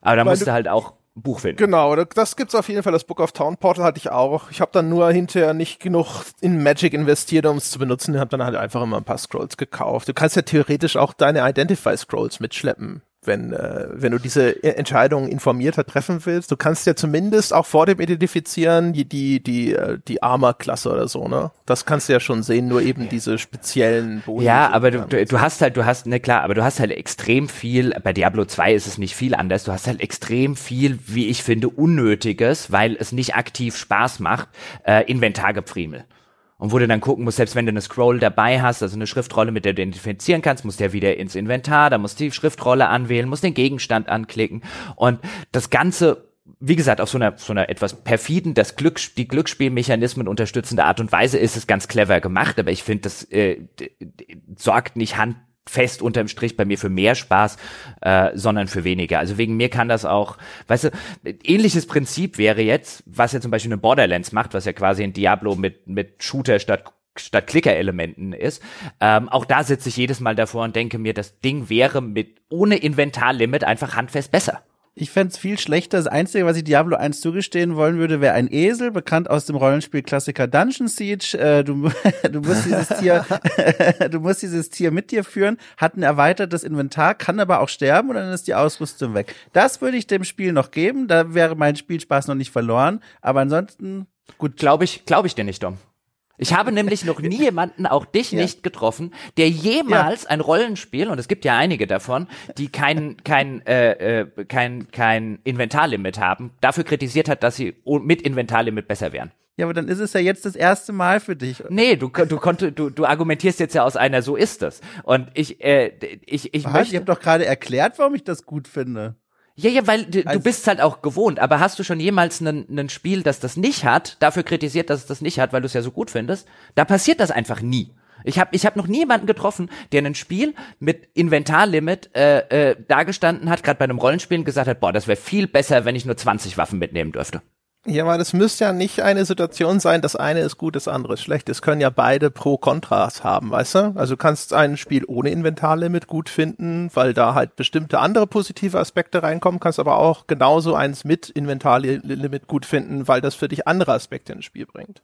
Aber da musste halt auch Buch finden. Genau, das gibt's auf jeden Fall. Das Book of Town Portal hatte ich auch. Ich habe dann nur hinterher nicht genug in Magic investiert, um es zu benutzen. Ich habe dann halt einfach immer ein paar Scrolls gekauft. Du kannst ja theoretisch auch deine Identify Scrolls mitschleppen wenn, äh, wenn du diese Entscheidung informierter treffen willst. Du kannst ja zumindest auch vor dem Identifizieren die, die, die, äh, die Armor-Klasse oder so, ne? Das kannst du ja schon sehen, nur eben diese speziellen Boni. Ja, aber du, du, du hast halt, du hast, ne klar, aber du hast halt extrem viel, bei Diablo 2 ist es nicht viel anders, du hast halt extrem viel, wie ich finde, Unnötiges, weil es nicht aktiv Spaß macht, äh, Inventargepfriemel. Und wo du dann gucken musst, selbst wenn du eine Scroll dabei hast, also eine Schriftrolle, mit der du identifizieren kannst, musst du ja wieder ins Inventar, da musst du die Schriftrolle anwählen, musst den Gegenstand anklicken. Und das Ganze wie gesagt, auf so einer, so einer etwas perfiden, das Glück, die Glücksspielmechanismen unterstützende Art und Weise ist es ganz clever gemacht, aber ich finde, das äh, sorgt nicht hand fest unterm Strich bei mir für mehr Spaß, äh, sondern für weniger. Also wegen mir kann das auch, weißt du, ähnliches Prinzip wäre jetzt, was ja zum Beispiel eine Borderlands macht, was ja quasi ein Diablo mit, mit Shooter statt statt Klicker-Elementen ist. Ähm, auch da sitze ich jedes Mal davor und denke mir, das Ding wäre mit ohne Inventarlimit einfach handfest besser. Ich fände viel schlechter. Das Einzige, was ich Diablo 1 zugestehen wollen würde, wäre ein Esel, bekannt aus dem Rollenspiel-Klassiker Dungeon Siege. Äh, du, du, musst dieses Tier, du musst dieses Tier mit dir führen, hat ein erweitertes Inventar, kann aber auch sterben und dann ist die Ausrüstung weg. Das würde ich dem Spiel noch geben. Da wäre mein Spielspaß noch nicht verloren. Aber ansonsten, gut. Glaube ich, glaube ich dir nicht, Dom. Ich habe nämlich noch nie jemanden, auch dich ja. nicht getroffen, der jemals ja. ein Rollenspiel, und es gibt ja einige davon, die kein, kein, äh, äh, kein, kein Inventarlimit haben, dafür kritisiert hat, dass sie mit Inventarlimit besser wären. Ja, aber dann ist es ja jetzt das erste Mal für dich. Nee, du, du, konnte, du, du argumentierst jetzt ja aus einer, so ist es. Und ich, äh, ich, ich Was? möchte. Ich habe doch gerade erklärt, warum ich das gut finde. Ja, ja, weil du, also, bist halt auch gewohnt. Aber hast du schon jemals ein Spiel, das das nicht hat, dafür kritisiert, dass es das nicht hat, weil du es ja so gut findest? Da passiert das einfach nie. Ich habe ich hab noch nie jemanden getroffen, der ein Spiel mit Inventarlimit äh, äh, dagestanden hat, gerade bei einem Rollenspiel und gesagt hat, boah, das wäre viel besser, wenn ich nur 20 Waffen mitnehmen dürfte. Ja, aber das müsste ja nicht eine Situation sein, das eine ist gut, das andere ist schlecht. Es können ja beide Pro-Kontras haben, weißt du? Also du kannst ein Spiel ohne Inventarlimit gut finden, weil da halt bestimmte andere positive Aspekte reinkommen, kannst aber auch genauso eins mit Inventarlimit gut finden, weil das für dich andere Aspekte ins Spiel bringt.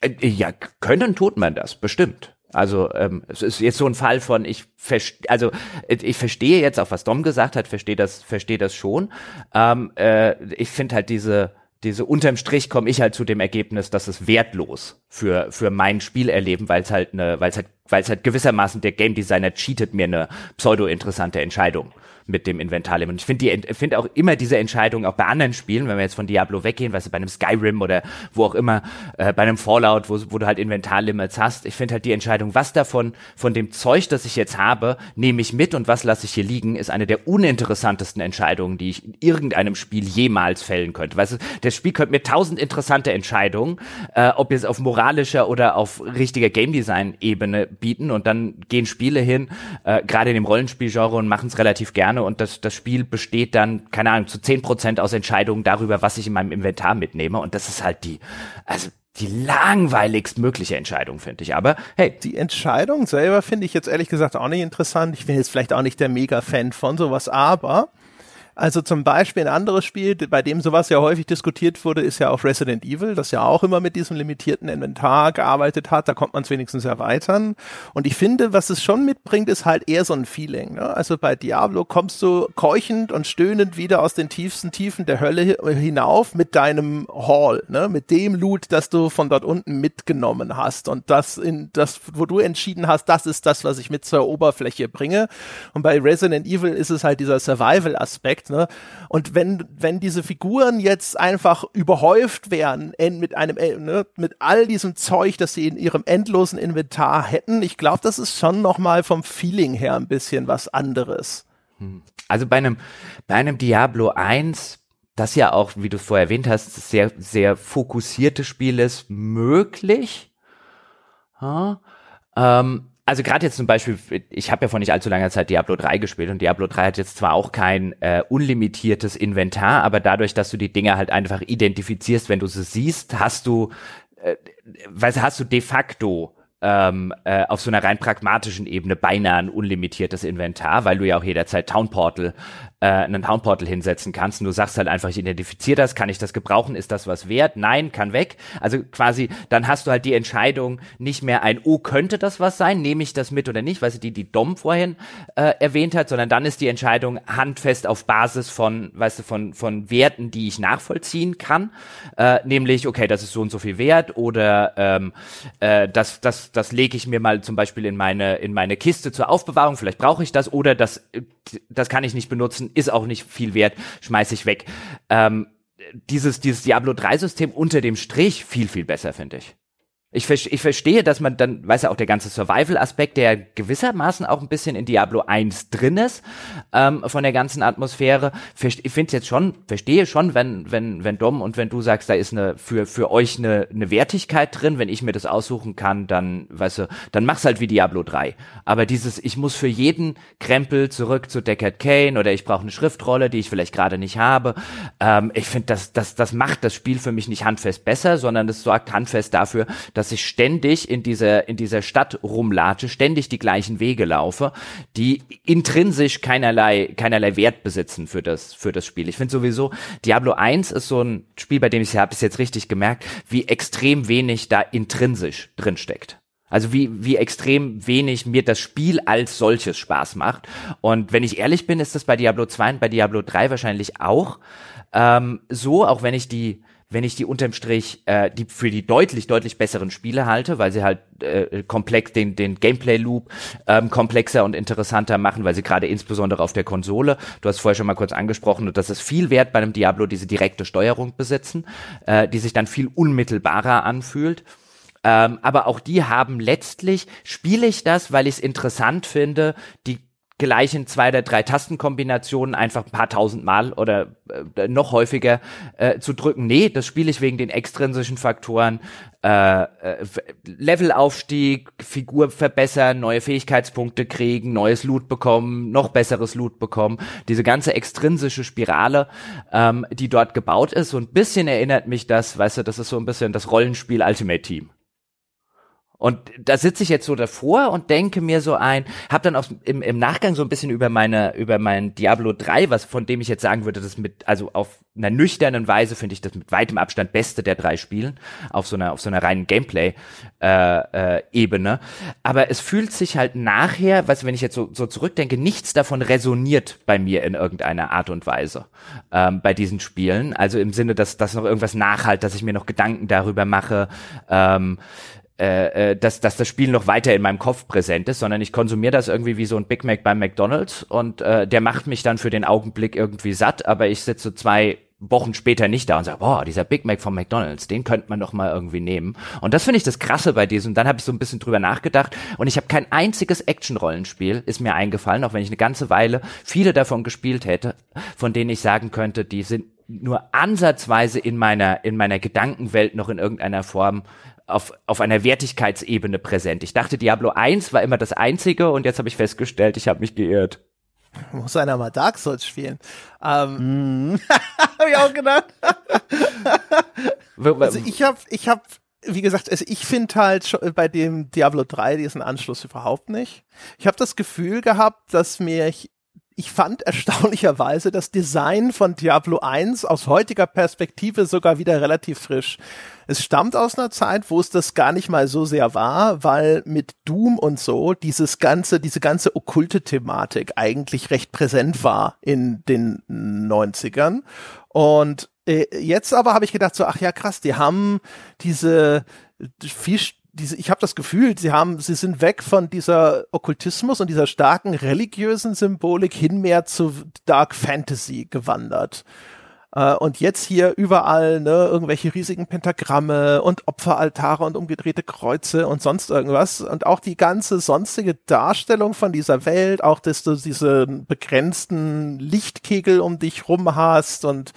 Äh, ja, können tut man das, bestimmt. Also ähm, es ist jetzt so ein Fall von ich verstehe, also ich verstehe jetzt auch was Dom gesagt hat, verstehe das, verstehe das schon. Ähm, äh, ich finde halt diese diese unterm Strich komme ich halt zu dem Ergebnis, dass es wertlos für für mein Spielerleben, weil es halt eine, weil es halt weil es halt gewissermaßen der Game Designer cheatet mir eine pseudo interessante Entscheidung mit dem Inventarlimit. Und ich finde die, finde auch immer diese Entscheidung auch bei anderen Spielen, wenn wir jetzt von Diablo weggehen, weißt du, bei einem Skyrim oder wo auch immer, äh, bei einem Fallout, wo, wo du halt Inventarlimits hast. Ich finde halt die Entscheidung, was davon, von dem Zeug, das ich jetzt habe, nehme ich mit und was lasse ich hier liegen, ist eine der uninteressantesten Entscheidungen, die ich in irgendeinem Spiel jemals fällen könnte. Weißt du, das Spiel könnte mir tausend interessante Entscheidungen, äh, ob jetzt auf moralischer oder auf richtiger Game Design Ebene bieten und dann gehen Spiele hin, äh, gerade in dem Rollenspielgenre und machen es relativ gerne gerne und das, das Spiel besteht dann, keine Ahnung, zu zehn Prozent aus Entscheidungen darüber, was ich in meinem Inventar mitnehme und das ist halt die, also die langweiligst mögliche Entscheidung, finde ich. Aber hey. Die Entscheidung selber finde ich jetzt ehrlich gesagt auch nicht interessant. Ich bin jetzt vielleicht auch nicht der Mega-Fan von sowas, aber also zum Beispiel ein anderes Spiel, bei dem sowas ja häufig diskutiert wurde, ist ja auch Resident Evil, das ja auch immer mit diesem limitierten Inventar gearbeitet hat. Da kommt man es wenigstens erweitern. Und ich finde, was es schon mitbringt, ist halt eher so ein Feeling. Ne? Also bei Diablo kommst du keuchend und stöhnend wieder aus den tiefsten Tiefen der Hölle hinauf mit deinem Hall, ne? mit dem Loot, das du von dort unten mitgenommen hast. Und das in das, wo du entschieden hast, das ist das, was ich mit zur Oberfläche bringe. Und bei Resident Evil ist es halt dieser Survival-Aspekt Endeffekt. Ne? Und wenn, wenn diese Figuren jetzt einfach überhäuft wären mit einem, äh, ne, mit all diesem Zeug, das sie in ihrem endlosen Inventar hätten, ich glaube, das ist schon nochmal vom Feeling her ein bisschen was anderes. Hm. Also bei einem, bei einem Diablo 1 das ja auch, wie du vorher erwähnt hast, sehr, sehr fokussierte Spiel ist möglich. Ja, ähm, also gerade jetzt zum Beispiel, ich habe ja vor nicht allzu langer Zeit Diablo 3 gespielt und Diablo 3 hat jetzt zwar auch kein äh, unlimitiertes Inventar, aber dadurch, dass du die Dinge halt einfach identifizierst, wenn du sie siehst, hast du, äh, weißt, hast du de facto ähm, äh, auf so einer rein pragmatischen Ebene beinahe ein unlimitiertes Inventar, weil du ja auch jederzeit Town Portal äh, einen Town Portal hinsetzen kannst und du sagst halt einfach, ich identifiziere das, kann ich das gebrauchen, ist das was wert? Nein, kann weg. Also quasi, dann hast du halt die Entscheidung nicht mehr ein, oh, könnte das was sein, nehme ich das mit oder nicht, weißt du, die die Dom vorhin äh, erwähnt hat, sondern dann ist die Entscheidung handfest auf Basis von, weißt du, von, von Werten, die ich nachvollziehen kann, äh, nämlich, okay, das ist so und so viel wert oder ähm, äh, das, das, das lege ich mir mal zum Beispiel in meine, in meine Kiste zur Aufbewahrung, vielleicht brauche ich das oder das, das kann ich nicht benutzen, ist auch nicht viel wert, schmeiß ich weg. Ähm, dieses, dieses Diablo 3 System unter dem Strich viel, viel besser, finde ich. Ich, ich verstehe, dass man dann, weiß ja auch der ganze Survival-Aspekt, der gewissermaßen auch ein bisschen in Diablo 1 drin ist, ähm, von der ganzen Atmosphäre. Ich finde es jetzt schon, verstehe schon, wenn, wenn, wenn Dom und wenn du sagst, da ist eine, für, für euch eine, eine Wertigkeit drin, wenn ich mir das aussuchen kann, dann, weißt du, dann mach's halt wie Diablo 3. Aber dieses, ich muss für jeden Krempel zurück zu Deckard Kane oder ich brauche eine Schriftrolle, die ich vielleicht gerade nicht habe. Ähm, ich finde, das, das, das macht das Spiel für mich nicht handfest besser, sondern es sorgt handfest dafür, dass dass ich ständig in dieser, in dieser Stadt rumlatsche, ständig die gleichen Wege laufe, die intrinsisch keinerlei, keinerlei Wert besitzen für das, für das Spiel. Ich finde sowieso, Diablo 1 ist so ein Spiel, bei dem ich habe es jetzt richtig gemerkt, wie extrem wenig da intrinsisch drin steckt. Also wie, wie extrem wenig mir das Spiel als solches Spaß macht. Und wenn ich ehrlich bin, ist das bei Diablo 2 und bei Diablo 3 wahrscheinlich auch ähm, so, auch wenn ich die wenn ich die unterm Strich äh, die für die deutlich deutlich besseren Spiele halte, weil sie halt äh, komplex den den Gameplay Loop ähm, komplexer und interessanter machen, weil sie gerade insbesondere auf der Konsole, du hast vorher schon mal kurz angesprochen, und das ist viel wert bei einem Diablo diese direkte Steuerung besitzen, äh, die sich dann viel unmittelbarer anfühlt. Ähm, aber auch die haben letztlich, spiele ich das, weil ich es interessant finde, die gleichen zwei oder drei Tastenkombinationen einfach ein paar tausend Mal oder äh, noch häufiger äh, zu drücken. Nee, das spiele ich wegen den extrinsischen Faktoren. Äh, äh, Levelaufstieg, Figur verbessern, neue Fähigkeitspunkte kriegen, neues Loot bekommen, noch besseres Loot bekommen. Diese ganze extrinsische Spirale, ähm, die dort gebaut ist. So ein bisschen erinnert mich das, weißt du, das ist so ein bisschen das Rollenspiel Ultimate Team. Und da sitze ich jetzt so davor und denke mir so ein, habe dann auch im, im Nachgang so ein bisschen über meine über mein Diablo 3, was von dem ich jetzt sagen würde, das mit also auf einer nüchternen Weise finde ich das mit weitem Abstand beste der drei Spielen auf so einer auf so einer reinen Gameplay äh, äh, Ebene. Aber es fühlt sich halt nachher, was wenn ich jetzt so, so zurückdenke, nichts davon resoniert bei mir in irgendeiner Art und Weise ähm, bei diesen Spielen. Also im Sinne, dass dass noch irgendwas nachhalt, dass ich mir noch Gedanken darüber mache. Ähm, äh, äh, dass, dass das Spiel noch weiter in meinem Kopf präsent ist, sondern ich konsumiere das irgendwie wie so ein Big Mac beim McDonald's und äh, der macht mich dann für den Augenblick irgendwie satt, aber ich sitze zwei Wochen später nicht da und sage, boah, dieser Big Mac vom McDonald's, den könnte man doch mal irgendwie nehmen. Und das finde ich das Krasse bei diesem. Dann habe ich so ein bisschen drüber nachgedacht und ich habe kein einziges Action-Rollenspiel, ist mir eingefallen, auch wenn ich eine ganze Weile viele davon gespielt hätte, von denen ich sagen könnte, die sind nur ansatzweise in meiner, in meiner Gedankenwelt noch in irgendeiner Form auf, auf einer Wertigkeitsebene präsent. Ich dachte, Diablo 1 war immer das einzige und jetzt habe ich festgestellt, ich habe mich geirrt. Muss einer mal Dark Souls spielen. Ähm, mm. habe ich auch gedacht. also ich habe, ich habe, wie gesagt, also ich finde halt bei dem Diablo 3 diesen Anschluss überhaupt nicht. Ich habe das Gefühl gehabt, dass mir ich fand erstaunlicherweise das Design von Diablo 1 aus heutiger Perspektive sogar wieder relativ frisch. Es stammt aus einer Zeit, wo es das gar nicht mal so sehr war, weil mit Doom und so dieses ganze, diese ganze okkulte Thematik eigentlich recht präsent war in den 90ern. Und äh, jetzt aber habe ich gedacht so, ach ja krass, die haben diese viel diese, ich habe das Gefühl, sie haben, sie sind weg von dieser Okkultismus und dieser starken religiösen Symbolik hin mehr zu Dark Fantasy gewandert. Äh, und jetzt hier überall ne, irgendwelche riesigen Pentagramme und Opferaltare und umgedrehte Kreuze und sonst irgendwas. Und auch die ganze sonstige Darstellung von dieser Welt, auch dass du diese begrenzten Lichtkegel um dich rum hast und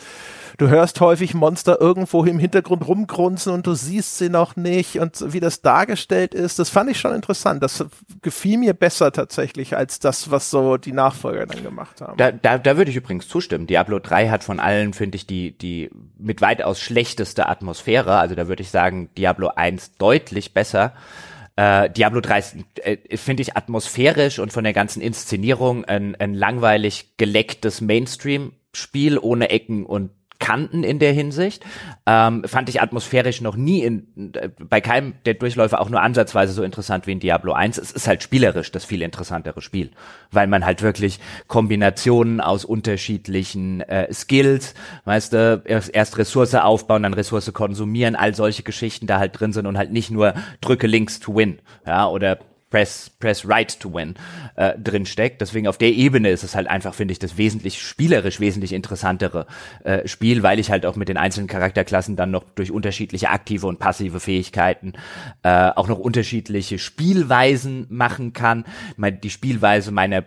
du hörst häufig Monster irgendwo im Hintergrund rumgrunzen und du siehst sie noch nicht und wie das dargestellt ist, das fand ich schon interessant. Das gefiel mir besser tatsächlich als das, was so die Nachfolger dann gemacht haben. Da, da, da würde ich übrigens zustimmen. Diablo 3 hat von allen, finde ich, die, die mit weitaus schlechteste Atmosphäre. Also da würde ich sagen, Diablo 1 deutlich besser. Äh, Diablo 3 ist, äh, finde ich, atmosphärisch und von der ganzen Inszenierung ein, ein langweilig gelecktes Mainstream-Spiel ohne Ecken und Kanten in der Hinsicht. Ähm, fand ich atmosphärisch noch nie in, bei keinem der Durchläufe auch nur ansatzweise so interessant wie in Diablo 1. Es ist halt spielerisch das viel interessantere Spiel, weil man halt wirklich Kombinationen aus unterschiedlichen äh, Skills, weißt du, erst, erst Ressource aufbauen, dann Ressource konsumieren, all solche Geschichten da halt drin sind und halt nicht nur drücke links to win, ja, oder Press, Press Right to Win äh, drin steckt. Deswegen auf der Ebene ist es halt einfach, finde ich, das wesentlich spielerisch wesentlich interessantere äh, Spiel, weil ich halt auch mit den einzelnen Charakterklassen dann noch durch unterschiedliche aktive und passive Fähigkeiten äh, auch noch unterschiedliche Spielweisen machen kann. Meine, die Spielweise meiner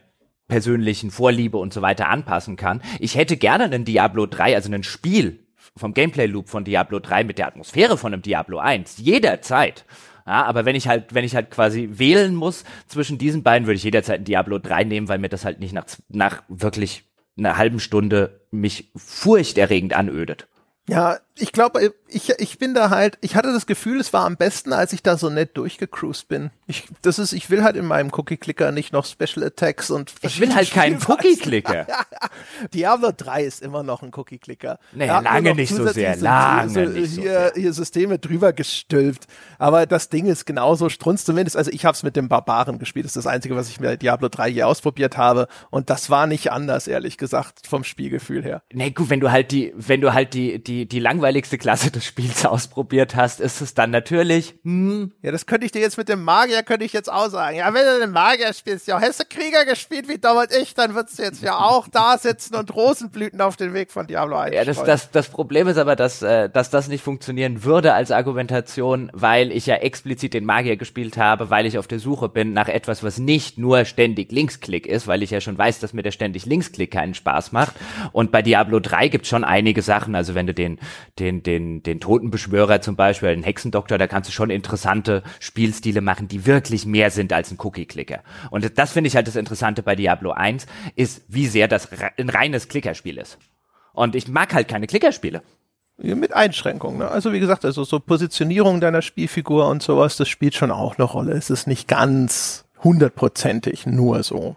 persönlichen Vorliebe und so weiter anpassen kann. Ich hätte gerne einen Diablo 3, also ein Spiel vom Gameplay Loop von Diablo 3 mit der Atmosphäre von einem Diablo 1 jederzeit. Ja, aber wenn ich halt, wenn ich halt quasi wählen muss zwischen diesen beiden, würde ich jederzeit ein Diablo 3 nehmen, weil mir das halt nicht nach, nach wirklich einer halben Stunde mich furchterregend anödet. Ja, ich glaube, ich, ich bin da halt, ich hatte das Gefühl, es war am besten, als ich da so nett durchgecruised bin. Ich, das ist, ich will halt in meinem Cookie-Clicker nicht noch Special Attacks und Ich will halt keinen Cookie-Clicker. Diablo 3 ist immer noch ein Cookie-Clicker. Naja, lange nicht so sehr, lange so, nicht so hier, sehr. hier Systeme drüber gestülpt. Aber das Ding ist genauso strunz zumindest. Also ich habe es mit dem Barbaren gespielt. Das ist das Einzige, was ich mit Diablo 3 hier ausprobiert habe. Und das war nicht anders, ehrlich gesagt, vom Spielgefühl her. Nee, gut, wenn du halt die, wenn du halt die, die, die langweiligste Klasse des Spiels ausprobiert hast, ist es dann natürlich, hm. Ja, das könnte ich dir jetzt mit dem Magier, könnte ich jetzt auch sagen. Ja, wenn du den Magier spielst, ja, hast du Krieger gespielt wie damals ich, dann würdest du jetzt ja auch da sitzen und Rosenblüten auf den Weg von Diablo 1 Ja, das, das, das Problem ist aber, dass, äh, dass das nicht funktionieren würde als Argumentation, weil ich ja explizit den Magier gespielt habe, weil ich auf der Suche bin nach etwas, was nicht nur ständig Linksklick ist, weil ich ja schon weiß, dass mir der ständig Linksklick keinen Spaß macht. Und bei Diablo 3 gibt schon einige Sachen, also wenn du den, den, den, den Totenbeschwörer zum Beispiel, den Hexendoktor, da kannst du schon interessante Spielstile machen, die wirklich mehr sind als ein Cookie-Clicker. Und das finde ich halt das Interessante bei Diablo 1, ist, wie sehr das ein reines Klickerspiel ist. Und ich mag halt keine Klickerspiele. Mit Einschränkungen. Ne? Also wie gesagt, also so Positionierung deiner Spielfigur und sowas, das spielt schon auch eine Rolle. Es ist nicht ganz hundertprozentig nur so.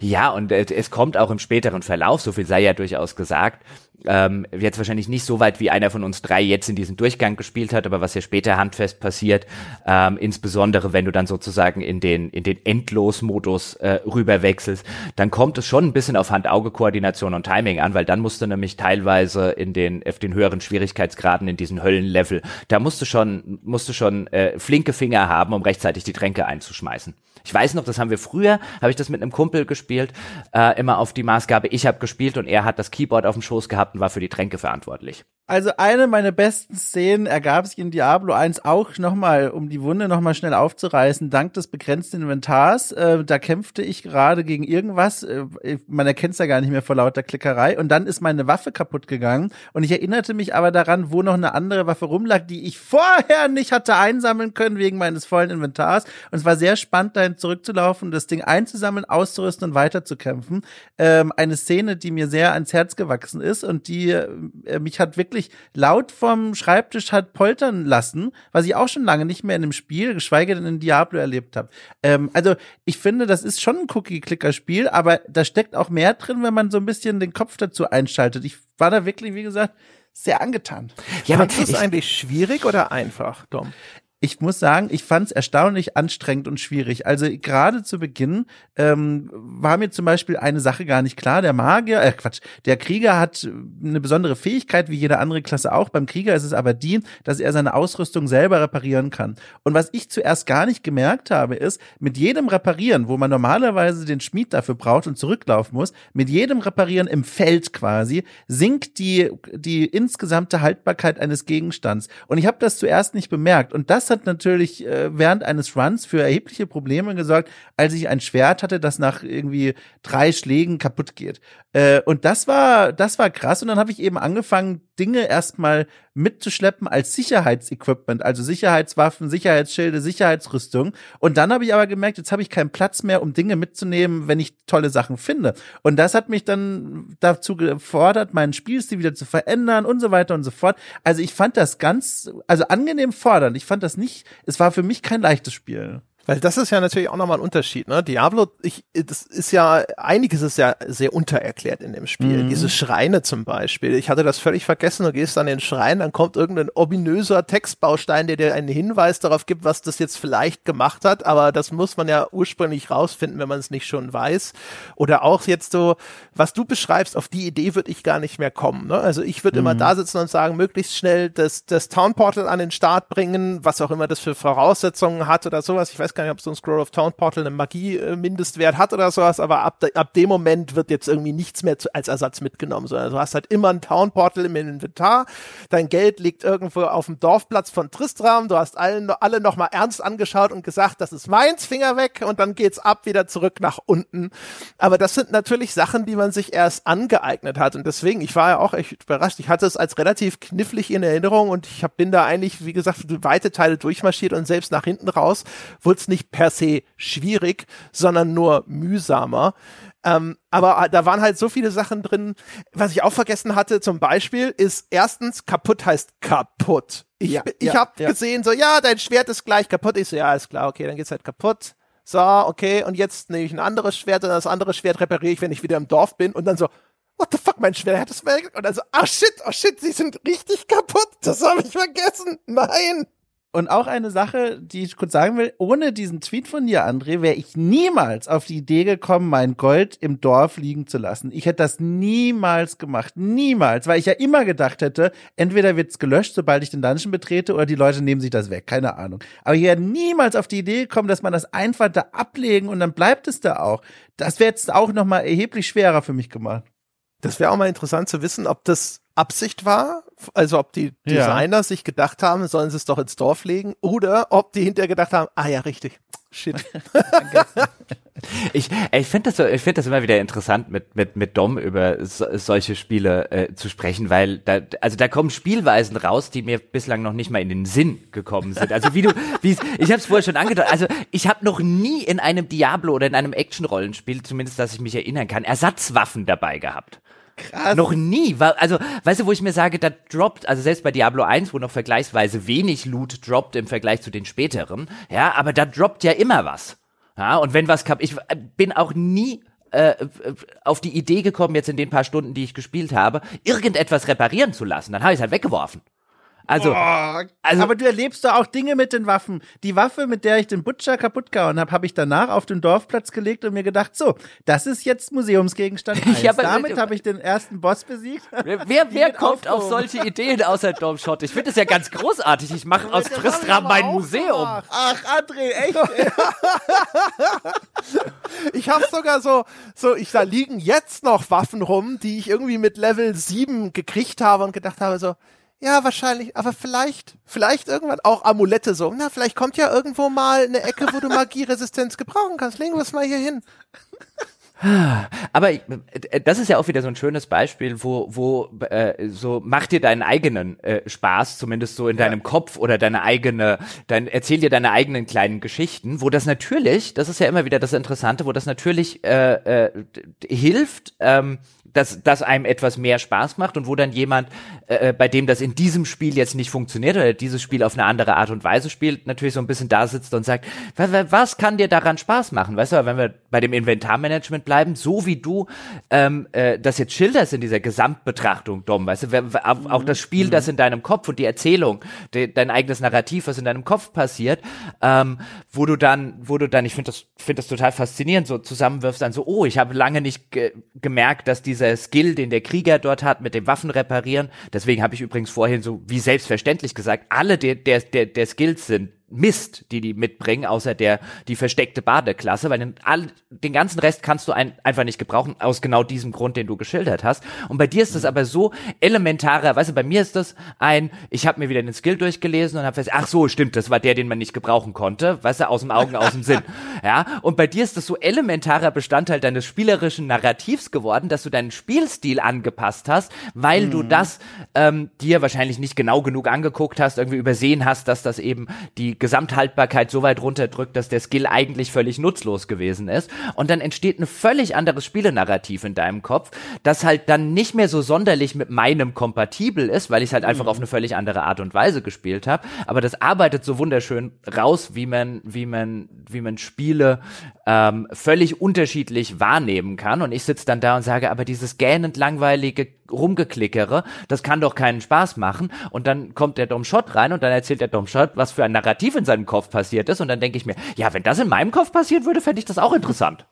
Ja, und es kommt auch im späteren Verlauf, so viel sei ja durchaus gesagt, ähm, jetzt wahrscheinlich nicht so weit, wie einer von uns drei jetzt in diesem Durchgang gespielt hat, aber was ja später handfest passiert, ähm, insbesondere wenn du dann sozusagen in den, in den Endlos-Modus äh, rüberwechselst, dann kommt es schon ein bisschen auf Hand-Auge-Koordination und Timing an, weil dann musst du nämlich teilweise in den, auf den höheren Schwierigkeitsgraden, in diesen Höllenlevel, da musst du schon, musst du schon äh, flinke Finger haben, um rechtzeitig die Tränke einzuschmeißen. Ich weiß noch, das haben wir früher, habe ich das mit einem Kumpel gespielt, äh, immer auf die Maßgabe, ich habe gespielt und er hat das Keyboard auf dem Schoß gehabt und war für die Tränke verantwortlich. Also eine meiner besten Szenen ergab sich in Diablo 1 auch nochmal, um die Wunde nochmal schnell aufzureißen, dank des begrenzten Inventars. Äh, da kämpfte ich gerade gegen irgendwas, äh, man erkennt es ja gar nicht mehr vor lauter Klickerei und dann ist meine Waffe kaputt gegangen und ich erinnerte mich aber daran, wo noch eine andere Waffe rumlag, die ich vorher nicht hatte einsammeln können wegen meines vollen Inventars und es war sehr spannend, dahin zurückzulaufen, das Ding einzusammeln, auszurüsten und weiterzukämpfen. Ähm, eine Szene, die mir sehr ans Herz gewachsen ist und die äh, mich hat wirklich laut vom Schreibtisch hat poltern lassen, was ich auch schon lange nicht mehr in einem Spiel, geschweige denn in Diablo erlebt habe. Ähm, also ich finde, das ist schon ein Cookie-Clicker-Spiel, aber da steckt auch mehr drin, wenn man so ein bisschen den Kopf dazu einschaltet. Ich war da wirklich, wie gesagt, sehr angetan. Ja, aber ist es eigentlich schwierig oder einfach, Dom? Ich muss sagen, ich fand es erstaunlich anstrengend und schwierig. Also gerade zu Beginn ähm, war mir zum Beispiel eine Sache gar nicht klar. Der Magier, äh Quatsch, der Krieger hat eine besondere Fähigkeit, wie jede andere Klasse auch. Beim Krieger ist es aber die, dass er seine Ausrüstung selber reparieren kann. Und was ich zuerst gar nicht gemerkt habe, ist, mit jedem Reparieren, wo man normalerweise den Schmied dafür braucht und zurücklaufen muss, mit jedem Reparieren im Feld quasi, sinkt die, die insgesamte Haltbarkeit eines Gegenstands. Und ich habe das zuerst nicht bemerkt. Und das hat natürlich äh, während eines Runs für erhebliche Probleme gesorgt, als ich ein Schwert hatte, das nach irgendwie drei Schlägen kaputt geht. Äh, und das war, das war krass. Und dann habe ich eben angefangen, Dinge erstmal mitzuschleppen als Sicherheitsequipment, also Sicherheitswaffen, Sicherheitsschilde, Sicherheitsrüstung. Und dann habe ich aber gemerkt, jetzt habe ich keinen Platz mehr, um Dinge mitzunehmen, wenn ich tolle Sachen finde. Und das hat mich dann dazu gefordert, meinen Spielstil wieder zu verändern und so weiter und so fort. Also ich fand das ganz, also angenehm fordernd. Ich fand das nicht, es war für mich kein leichtes Spiel. Weil das ist ja natürlich auch nochmal ein Unterschied, ne? Diablo, ich, das ist ja, einiges ist ja sehr untererklärt in dem Spiel. Mhm. Diese Schreine zum Beispiel. Ich hatte das völlig vergessen. Du gehst an den Schrein, dann kommt irgendein ominöser Textbaustein, der dir einen Hinweis darauf gibt, was das jetzt vielleicht gemacht hat. Aber das muss man ja ursprünglich rausfinden, wenn man es nicht schon weiß. Oder auch jetzt so, was du beschreibst, auf die Idee würde ich gar nicht mehr kommen. Ne? Also ich würde mhm. immer da sitzen und sagen, möglichst schnell das, das Town Portal an den Start bringen, was auch immer das für Voraussetzungen hat oder sowas. Ich weiß weiß gar nicht, ob so ein Scroll of Town Portal eine Magie-Mindestwert hat oder sowas, aber ab, de, ab dem Moment wird jetzt irgendwie nichts mehr zu, als Ersatz mitgenommen, sondern du hast halt immer ein Town Portal im Inventar, dein Geld liegt irgendwo auf dem Dorfplatz von Tristram, du hast allen, alle nochmal ernst angeschaut und gesagt, das ist meins, Finger weg und dann geht's ab, wieder zurück nach unten. Aber das sind natürlich Sachen, die man sich erst angeeignet hat und deswegen, ich war ja auch echt überrascht, ich hatte es als relativ knifflig in Erinnerung und ich hab, bin da eigentlich, wie gesagt, weite Teile durchmarschiert und selbst nach hinten raus wurde es nicht per se schwierig, sondern nur mühsamer. Ähm, aber da waren halt so viele Sachen drin. Was ich auch vergessen hatte, zum Beispiel, ist erstens, kaputt heißt kaputt. Ich, ja, ich ja, habe ja. gesehen, so, ja, dein Schwert ist gleich kaputt. Ich so, ja, ist klar, okay, dann geht's halt kaputt. So, okay, und jetzt nehme ich ein anderes Schwert und das andere Schwert repariere ich, wenn ich wieder im Dorf bin. Und dann so, what the fuck, mein Schwert hat es weg. Und dann so, ah shit, oh shit, sie sind richtig kaputt. Das habe ich vergessen. Nein. Und auch eine Sache, die ich kurz sagen will, ohne diesen Tweet von dir, André, wäre ich niemals auf die Idee gekommen, mein Gold im Dorf liegen zu lassen. Ich hätte das niemals gemacht. Niemals. Weil ich ja immer gedacht hätte, entweder wird's gelöscht, sobald ich den Dungeon betrete, oder die Leute nehmen sich das weg. Keine Ahnung. Aber ich wäre niemals auf die Idee gekommen, dass man das einfach da ablegen und dann bleibt es da auch. Das wäre jetzt auch nochmal erheblich schwerer für mich gemacht. Das wäre auch mal interessant zu wissen, ob das Absicht war, also ob die Designer ja. sich gedacht haben, sollen sie es doch ins Dorf legen, oder ob die hinterher gedacht haben, ah ja, richtig, shit. ich ich finde das, so, ich finde das immer wieder interessant, mit, mit, mit Dom über so, solche Spiele äh, zu sprechen, weil da, also da kommen Spielweisen raus, die mir bislang noch nicht mal in den Sinn gekommen sind. Also wie du, wie ich habe es vorher schon angedeutet, also ich habe noch nie in einem Diablo oder in einem Action-Rollenspiel, zumindest dass ich mich erinnern kann, Ersatzwaffen dabei gehabt. Krass. Noch nie. Also, weißt du, wo ich mir sage, da droppt, also selbst bei Diablo 1, wo noch vergleichsweise wenig Loot droppt im Vergleich zu den späteren, ja, aber da droppt ja immer was. Ja, und wenn was kam, ich äh, bin auch nie äh, äh, auf die Idee gekommen, jetzt in den paar Stunden, die ich gespielt habe, irgendetwas reparieren zu lassen. Dann habe ich es halt weggeworfen. Also, oh, also, aber du erlebst doch auch Dinge mit den Waffen. Die Waffe, mit der ich den Butcher kaputt gehauen habe, habe ich danach auf den Dorfplatz gelegt und mir gedacht, so, das ist jetzt Museumsgegenstand 1. ja, Damit habe ich den ersten Boss besiegt. Wer, wer, wer kommt auf solche Ideen außer Domshot? Ich finde das ja ganz großartig. Ich mache aus Tristram mein Museum. Ach, André, echt? ich habe sogar so, so, ich da liegen jetzt noch Waffen rum, die ich irgendwie mit Level 7 gekriegt habe und gedacht habe, so, ja, wahrscheinlich, aber vielleicht, vielleicht irgendwann auch Amulette so. Na, vielleicht kommt ja irgendwo mal eine Ecke, wo du Magieresistenz gebrauchen kannst. Legen wir es mal hier hin. Aber äh, das ist ja auch wieder so ein schönes Beispiel, wo, wo äh, so mach dir deinen eigenen äh, Spaß, zumindest so in deinem ja. Kopf oder deine eigene, dein, erzähl dir deine eigenen kleinen Geschichten, wo das natürlich, das ist ja immer wieder das Interessante, wo das natürlich äh, äh, hilft, ähm, dass, dass einem etwas mehr Spaß macht und wo dann jemand, äh, äh, bei dem das in diesem Spiel jetzt nicht funktioniert oder dieses Spiel auf eine andere Art und Weise spielt, natürlich so ein bisschen da sitzt und sagt, was, was kann dir daran Spaß machen? Weißt du, wenn wir bei dem Inventarmanagement bleiben, so wie du ähm, äh, das jetzt schilderst in dieser Gesamtbetrachtung, Dom, weißt du, auch, auch das Spiel, das in deinem Kopf und die Erzählung, de, dein eigenes Narrativ, was in deinem Kopf passiert, ähm, wo du dann, wo du dann, ich finde das, finde das total faszinierend, so zusammenwirfst dann so, oh, ich habe lange nicht ge gemerkt, dass diese dieser Skill, den der Krieger dort hat mit dem Waffen reparieren. Deswegen habe ich übrigens vorhin so wie selbstverständlich gesagt, alle der, der, der, der Skills sind Mist, die die mitbringen, außer der die versteckte Badeklasse, weil den, all, den ganzen Rest kannst du ein, einfach nicht gebrauchen, aus genau diesem Grund, den du geschildert hast. Und bei dir ist das mhm. aber so elementarer, weißt du, bei mir ist das ein, ich habe mir wieder den Skill durchgelesen und habe fest, ach so, stimmt, das war der, den man nicht gebrauchen konnte, weißt du, aus dem Augen, aus dem Sinn. Ja, und bei dir ist das so elementarer Bestandteil deines spielerischen Narrativs geworden, dass du deinen Spielstil angepasst hast, weil mhm. du das ähm, dir wahrscheinlich nicht genau genug angeguckt hast, irgendwie übersehen hast, dass das eben die Gesamthaltbarkeit so weit runterdrückt, dass der Skill eigentlich völlig nutzlos gewesen ist. Und dann entsteht ein völlig anderes Spielenarrativ in deinem Kopf, das halt dann nicht mehr so sonderlich mit meinem kompatibel ist, weil ich es halt einfach mhm. auf eine völlig andere Art und Weise gespielt habe. Aber das arbeitet so wunderschön raus, wie man, wie man, wie man Spiele ähm, völlig unterschiedlich wahrnehmen kann. Und ich sitze dann da und sage, aber dieses gähnend langweilige Rumgeklickere, das kann doch keinen Spaß machen. Und dann kommt der Dom Schott rein und dann erzählt der Dom Schott, was für ein Narrativ in seinem Kopf passiert ist. Und dann denke ich mir, ja, wenn das in meinem Kopf passiert würde, fände ich das auch interessant.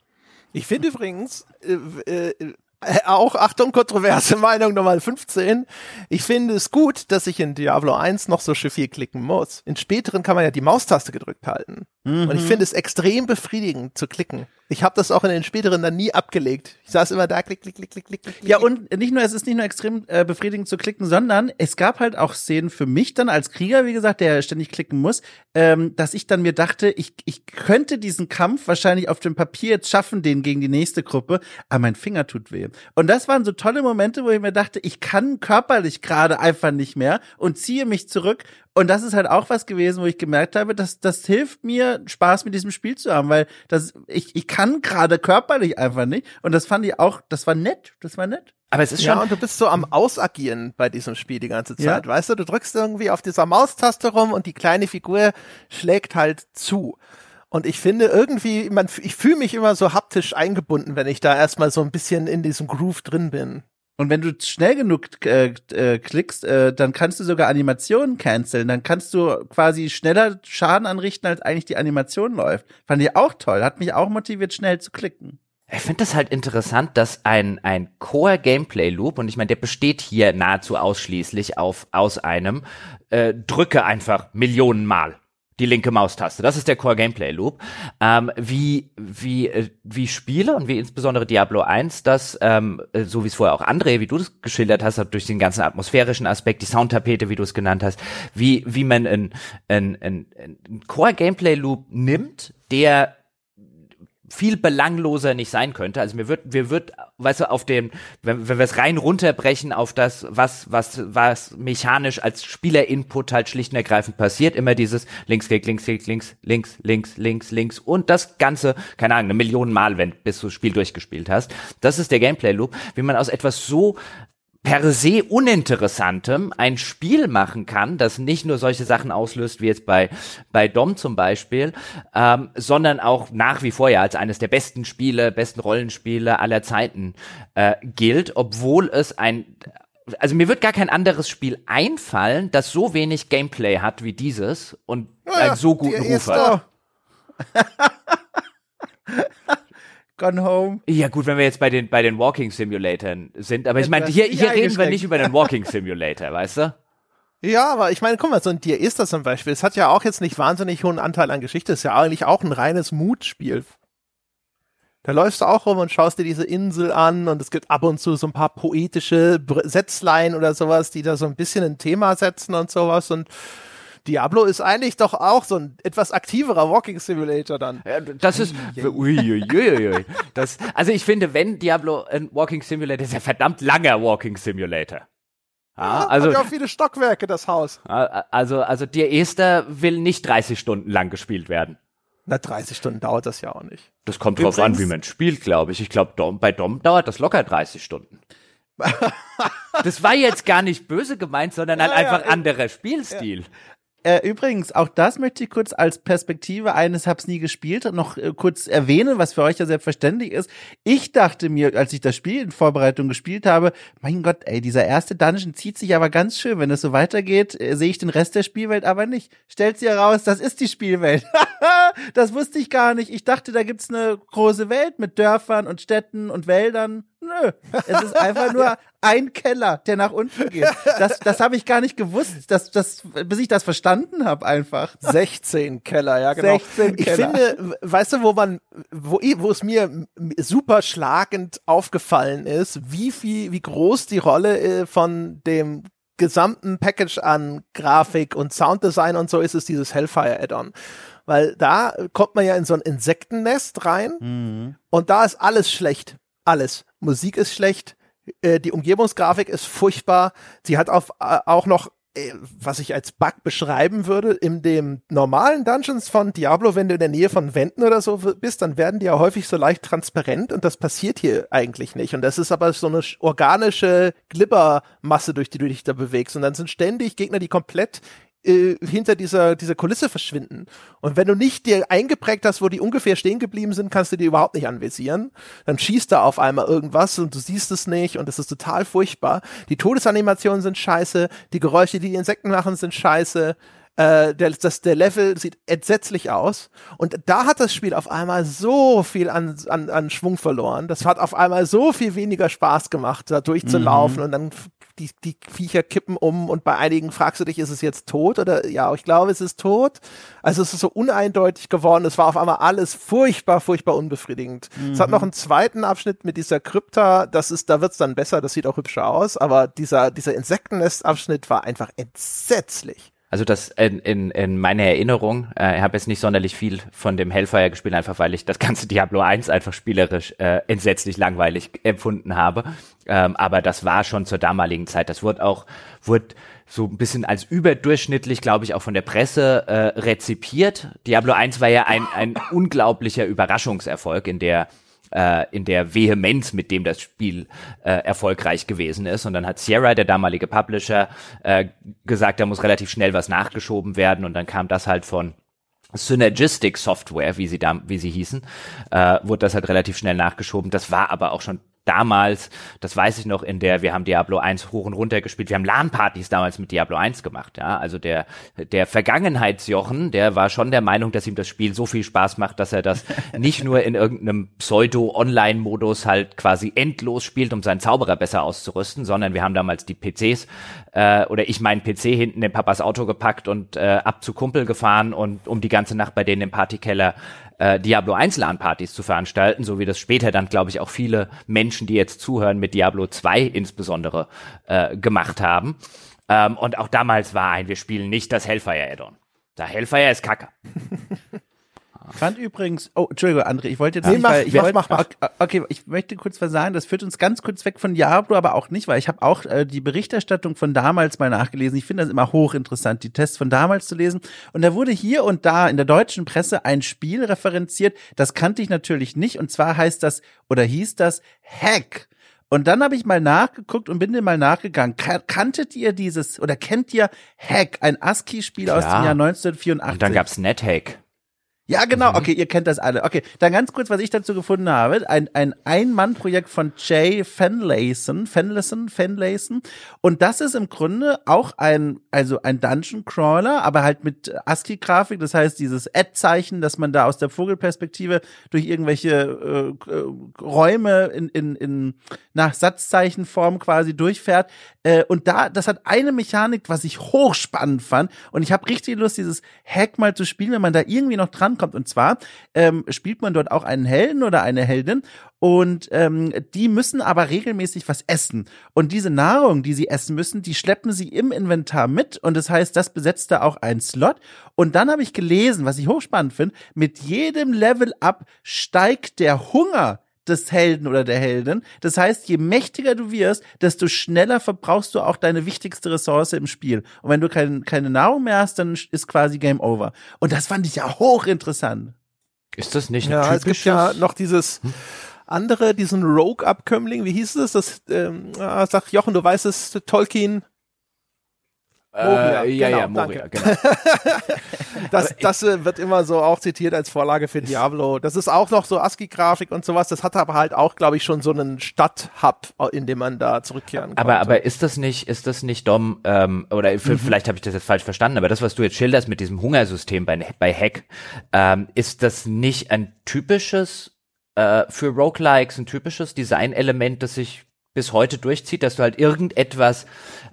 Ich finde übrigens, äh, äh, auch, Achtung, kontroverse Meinung Nummer 15. Ich finde es gut, dass ich in Diablo 1 noch so viel klicken muss. In späteren kann man ja die Maustaste gedrückt halten. Mhm. Und ich finde es extrem befriedigend zu klicken. Ich habe das auch in den späteren dann nie abgelegt. Ich saß immer da, klick, klick, klick, klick, klick, klick. Ja, und nicht nur, es ist nicht nur extrem äh, befriedigend zu klicken, sondern es gab halt auch Szenen für mich dann als Krieger, wie gesagt, der ständig klicken muss, ähm, dass ich dann mir dachte, ich, ich könnte diesen Kampf wahrscheinlich auf dem Papier jetzt schaffen, den gegen die nächste Gruppe, aber mein Finger tut weh. Und das waren so tolle Momente, wo ich mir dachte, ich kann körperlich gerade einfach nicht mehr und ziehe mich zurück und das ist halt auch was gewesen, wo ich gemerkt habe, dass das hilft mir, Spaß mit diesem Spiel zu haben, weil das, ich, ich kann gerade körperlich einfach nicht. Und das fand ich auch, das war nett, das war nett. Aber es ist schon. Ja, und du bist so am Ausagieren bei diesem Spiel die ganze Zeit. Ja. Weißt du, du drückst irgendwie auf dieser Maustaste rum und die kleine Figur schlägt halt zu. Und ich finde irgendwie, man, ich fühle mich immer so haptisch eingebunden, wenn ich da erstmal so ein bisschen in diesem Groove drin bin. Und wenn du schnell genug äh, äh, klickst, äh, dann kannst du sogar Animationen canceln. Dann kannst du quasi schneller Schaden anrichten, als eigentlich die Animation läuft. Fand ich auch toll. Hat mich auch motiviert, schnell zu klicken. Ich finde das halt interessant, dass ein, ein Core-Gameplay-Loop, und ich meine, der besteht hier nahezu ausschließlich auf, aus einem, äh, drücke einfach Millionen Mal die linke Maustaste. Das ist der Core Gameplay Loop. Ähm, wie, wie, äh, wie Spiele und wie insbesondere Diablo 1 das, ähm, äh, so wie es vorher auch André, wie du das geschildert hast, durch den ganzen atmosphärischen Aspekt, die Soundtapete, wie du es genannt hast, wie, wie man ein, ein, ein, ein Core Gameplay Loop nimmt, der viel belangloser nicht sein könnte. Also mir wird, mir wird, weißt du, auf dem, wenn, wenn wir es rein runterbrechen auf das, was, was, was mechanisch als Spieler-Input halt schlicht und ergreifend passiert, immer dieses Linksklick, Linksklick, links, links, links, links, links und das Ganze, keine Ahnung, eine Million Mal, wenn, bis du das Spiel durchgespielt hast. Das ist der Gameplay-Loop, wie man aus etwas so per se uninteressantem ein Spiel machen kann, das nicht nur solche Sachen auslöst wie jetzt bei bei Dom zum Beispiel, ähm, sondern auch nach wie vor ja als eines der besten Spiele, besten Rollenspiele aller Zeiten äh, gilt, obwohl es ein also mir wird gar kein anderes Spiel einfallen, das so wenig Gameplay hat wie dieses und ja, einen so guten Ruf hat. Gone Home. Ja gut, wenn wir jetzt bei den bei den Walking Simulatoren sind, aber ich meine, hier, hier reden wir nicht über den Walking Simulator, weißt du? Ja, aber ich meine, guck mal, so ein Dir ist das zum Beispiel. Es hat ja auch jetzt nicht wahnsinnig hohen Anteil an Geschichte. Es ist ja eigentlich auch ein reines Mutspiel. Da läufst du auch rum und schaust dir diese Insel an und es gibt ab und zu so ein paar poetische Sätzlein oder sowas, die da so ein bisschen ein Thema setzen und sowas und Diablo ist eigentlich doch auch so ein etwas aktiverer Walking Simulator dann. Ja, das ist, uiuiui. das, also ich finde, wenn Diablo ein Walking Simulator ist, ja verdammt langer Walking Simulator. Ja, also, hat ja auch viele Stockwerke, das Haus. Also, also der Esther will nicht 30 Stunden lang gespielt werden. Na, 30 Stunden dauert das ja auch nicht. Das kommt Übrigens, drauf an, wie man spielt, glaube ich. Ich glaube, bei Dom dauert das locker 30 Stunden. das war jetzt gar nicht böse gemeint, sondern halt ja, einfach ja, anderer Spielstil. Äh, übrigens, auch das möchte ich kurz als Perspektive eines hab's nie gespielt noch äh, kurz erwähnen, was für euch ja selbstverständlich ist. Ich dachte mir, als ich das Spiel in Vorbereitung gespielt habe, mein Gott, ey, dieser erste Dungeon zieht sich aber ganz schön. Wenn es so weitergeht, äh, sehe ich den Rest der Spielwelt aber nicht. Stellt sie heraus, das ist die Spielwelt. das wusste ich gar nicht. Ich dachte, da gibt's eine große Welt mit Dörfern und Städten und Wäldern. Nö, es ist einfach nur ein Keller, der nach unten geht. Das, das habe ich gar nicht gewusst, dass, das, bis ich das verstanden habe einfach. 16 Keller, ja genau. 16 Keller. Ich finde, weißt du, wo man, wo, wo es mir super schlagend aufgefallen ist, wie viel, wie groß die Rolle äh, von dem gesamten Package an Grafik und Sounddesign und so ist es dieses Hellfire Add-on. Weil da kommt man ja in so ein Insektennest rein mhm. und da ist alles schlecht. Alles. Musik ist schlecht, äh, die Umgebungsgrafik ist furchtbar. Sie hat auf, äh, auch noch äh, was ich als Bug beschreiben würde, in dem normalen Dungeons von Diablo, wenn du in der Nähe von Wänden oder so bist, dann werden die ja häufig so leicht transparent und das passiert hier eigentlich nicht. Und das ist aber so eine organische Glibbermasse, durch die du dich da bewegst. Und dann sind ständig Gegner, die komplett äh, hinter dieser, dieser Kulisse verschwinden. Und wenn du nicht dir eingeprägt hast, wo die ungefähr stehen geblieben sind, kannst du die überhaupt nicht anvisieren. Dann schießt da auf einmal irgendwas und du siehst es nicht und es ist total furchtbar. Die Todesanimationen sind scheiße, die Geräusche, die die Insekten machen, sind scheiße. Äh, der, das, der Level sieht entsetzlich aus. Und da hat das Spiel auf einmal so viel an, an, an Schwung verloren. Das hat auf einmal so viel weniger Spaß gemacht, da durchzulaufen. Mhm. Und dann die, die Viecher kippen um und bei einigen fragst du dich, ist es jetzt tot oder ja, ich glaube, es ist tot. Also es ist so uneindeutig geworden. Es war auf einmal alles furchtbar, furchtbar unbefriedigend. Mhm. Es hat noch mhm. einen zweiten Abschnitt mit dieser Krypta, das ist, da wird's dann besser, das sieht auch hübscher aus, aber dieser, dieser Insektennest-Abschnitt war einfach entsetzlich. Also das in, in, in meiner Erinnerung, äh, ich habe jetzt nicht sonderlich viel von dem Hellfire gespielt, einfach weil ich das ganze Diablo 1 einfach spielerisch äh, entsetzlich langweilig empfunden habe. Ähm, aber das war schon zur damaligen Zeit. Das wurde auch, wurde so ein bisschen als überdurchschnittlich, glaube ich, auch von der Presse äh, rezipiert. Diablo 1 war ja ein, ein unglaublicher Überraschungserfolg in der äh, in der Vehemenz, mit dem das Spiel äh, erfolgreich gewesen ist. Und dann hat Sierra, der damalige Publisher, äh, gesagt, da muss relativ schnell was nachgeschoben werden. Und dann kam das halt von Synergistic Software, wie sie da, wie sie hießen, äh, wurde das halt relativ schnell nachgeschoben. Das war aber auch schon damals, das weiß ich noch, in der wir haben Diablo 1 hoch und runter gespielt. Wir haben LAN-Partys damals mit Diablo 1 gemacht, ja. Also der, der Vergangenheitsjochen, der war schon der Meinung, dass ihm das Spiel so viel Spaß macht, dass er das nicht nur in irgendeinem Pseudo-Online-Modus halt quasi endlos spielt, um seinen Zauberer besser auszurüsten, sondern wir haben damals die PCs, äh, oder ich meinen PC hinten in Papas Auto gepackt und äh, ab zu Kumpel gefahren und um die ganze Nacht bei denen im Partykeller äh, Diablo 1 LAN-Partys zu veranstalten, so wie das später dann, glaube ich, auch viele Menschen, die jetzt zuhören, mit Diablo 2 insbesondere äh, gemacht haben. Ähm, und auch damals war ein, wir spielen nicht das Hellfire Add-on. Der Hellfire ist Kacke. fand übrigens, oh, Entschuldigung, André, ich wollte jetzt nee, nicht, mach, weil ich wollte, mach, mach. Okay, ich möchte kurz was sagen, das führt uns ganz kurz weg von Diablo, aber auch nicht, weil ich habe auch äh, die Berichterstattung von damals mal nachgelesen. Ich finde das immer hochinteressant, die Tests von damals zu lesen. Und da wurde hier und da in der deutschen Presse ein Spiel referenziert, das kannte ich natürlich nicht, und zwar heißt das, oder hieß das Hack. Und dann habe ich mal nachgeguckt und bin dir mal nachgegangen. Kanntet ihr dieses oder kennt ihr Hack, ein ASCII-Spiel aus dem Jahr 1984? Und dann gab's NetHack. Ja, genau. Mhm. Okay, ihr kennt das alle. Okay, dann ganz kurz, was ich dazu gefunden habe. Ein, ein Ein-Mann-Projekt von Jay Fenlayson, Fenlayson, Fenlayson. Und das ist im Grunde auch ein, also ein Dungeon-Crawler, aber halt mit ASCII-Grafik. Das heißt, dieses Ad-Zeichen, dass man da aus der Vogelperspektive durch irgendwelche äh, äh Räume in, in, in nach Satzzeichenform quasi durchfährt. Äh, und da, das hat eine Mechanik, was ich hochspannend fand. Und ich habe richtig Lust, dieses Hack mal zu spielen, wenn man da irgendwie noch dran rankommt. Und zwar ähm, spielt man dort auch einen Helden oder eine Heldin und ähm, die müssen aber regelmäßig was essen. Und diese Nahrung, die sie essen müssen, die schleppen sie im Inventar mit. Und das heißt, das besetzt da auch einen Slot. Und dann habe ich gelesen, was ich hochspannend finde, mit jedem Level up steigt der Hunger des Helden oder der Heldin. Das heißt, je mächtiger du wirst, desto schneller verbrauchst du auch deine wichtigste Ressource im Spiel. Und wenn du kein, keine Nahrung mehr hast, dann ist quasi Game Over. Und das fand ich ja hochinteressant. Ist das nicht Ja, es gibt ja noch dieses andere, diesen Rogue-Abkömmling, wie hieß es? Das, ähm, ah, sag Jochen, du weißt es, Tolkien Moria, äh, ja, genau, ja, Moria, genau. das das äh, wird immer so auch zitiert als Vorlage für Diablo. Das ist auch noch so ASCII-Grafik und sowas. Das hat aber halt auch, glaube ich, schon so einen Stadthub, in dem man da zurückkehren kann. Aber, aber ist das nicht, ist das nicht Dom, ähm, oder mhm. vielleicht habe ich das jetzt falsch verstanden, aber das, was du jetzt schilderst mit diesem Hungersystem bei, bei Hack, ähm, ist das nicht ein typisches äh, für Roguelikes ein typisches Designelement, das sich bis heute durchzieht, dass du halt irgendetwas,